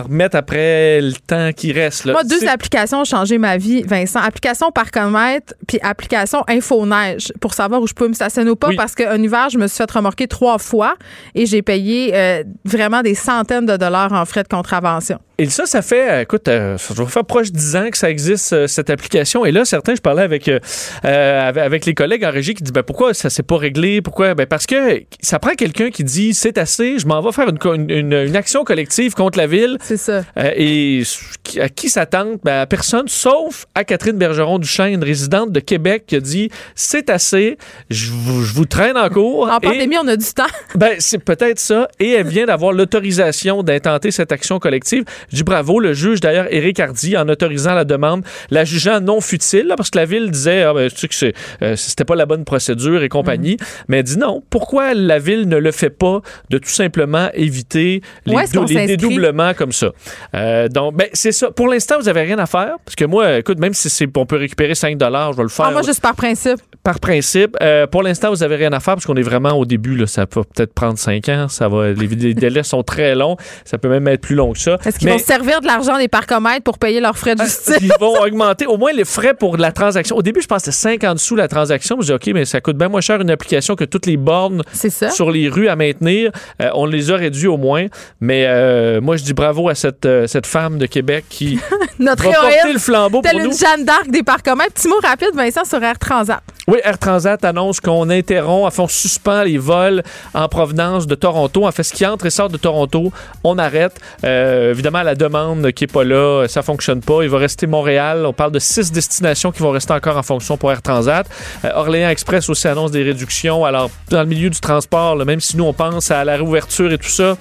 remettre après le temps qui reste. Là. Moi, deux applications ont changé ma vie, Vincent. Application Parcomètre puis application Infoneige pour savoir où je peux me stationner ou pas Oui. parce qu'un hiver, je me suis fait remorquer trois fois et j'ai payé euh, vraiment des centaines de dollars en frais de contravention. Et ça, ça fait, euh, écoute, euh, ça doit faire proche de 10 ans que ça existe, euh, cette application. Et là, certains, je parlais avec, avec- avec les collègues en régie qui disent, ben, pourquoi ça s'est pas réglé? Pourquoi? Ben, parce que ça prend quelqu'un qui dit, c'est assez, je m'en vais faire une, action collective contre la ville. C'est ça. Euh, et à qui ça tente? Ben, à personne, sauf à Catherine Bergeron-Duchesne, résidente de Québec, qui a dit, c'est assez, je vous, je vous traîne en cours. En Et- pandémie, on a du temps. ben, c'est peut-être ça. Et elle vient d'avoir l'autorisation d'intenter cette action collective. Je dis bravo. Le juge, d'ailleurs, Éric Hardy, en autorisant la demande, la jugeant non futile, là, parce que la ville disait, ah, ben, tu sais que c'est, euh, c'était pas la bonne procédure et qu'on compagnie. Mais elle dit non. Pourquoi la ville ne le fait pas de tout simplement éviter les, les dédoublements comme ça? Euh, donc, ben, c'est ça. Pour l'instant, vous n'avez rien à faire. Parce que moi, écoute, même si on peut récupérer 5 je vais le faire. Ah, moi, juste par principe. Par principe. Euh, pour l'instant, vous n'avez rien à faire parce qu'on est vraiment au début. Là, ça peut peut-être prendre 5 ans. Ça va, les, délais sont très longs. Ça peut même être plus long que ça. Est-ce qu'ils vont servir de l'argent des parcomètres pour payer leurs frais de euh, justice? Ils vont augmenter au moins les frais pour la transaction. Au début, je pense que c'était 50 sous la transaction. Je dis, OK, mais ça coûte bien moins cher une application que toutes les bornes sur les rues à maintenir. on les a réduits au moins. Mais moi, je dis bravo à cette, cette femme de Québec qui Notre va porter le flambeau pour nous. une Jeanne d'Arc des parcomètres. Petit mot rapide, Vincent, sur Air Transat. Oui, Air Transat annonce qu'on interrompt, enfin, on suspend les vols en provenance de Toronto. En fait, ce qui entre et sort de Toronto, on arrête. Euh, évidemment, la demande qui n'est pas là, ça fonctionne pas. Il va rester Montréal. On parle de six destinations qui vont rester encore en fonction pour Air Transat. Euh, Orléans Express aussi annonce des réductions. Alors, dans le milieu du transport, même si nous, on pense à la réouverture et tout ça,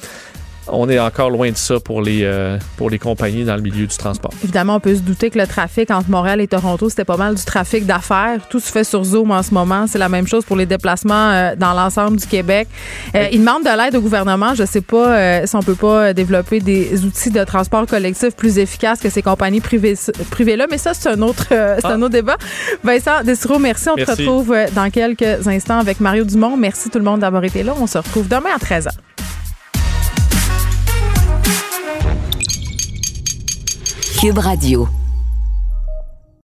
on est encore loin de ça pour les, euh, pour les compagnies dans le milieu du transport. Évidemment, on peut se douter que le trafic entre Montréal et Toronto, c'était pas mal du trafic d'affaires. Tout se fait sur Zoom en ce moment. C'est la même chose pour les déplacements euh, dans l'ensemble du Québec. Euh, ils demandent de l'aide au gouvernement. Je sais pas si on peut pas développer des outils de transport collectif plus efficaces que ces compagnies privées, privées-là, mais ça, c'est un autre, c'est un ah. autre débat. Vincent Desiro, merci. On te retrouve dans quelques instants avec Mario Dumont. Merci tout le monde d'avoir été là. On se retrouve demain à 13h. Cube Radio.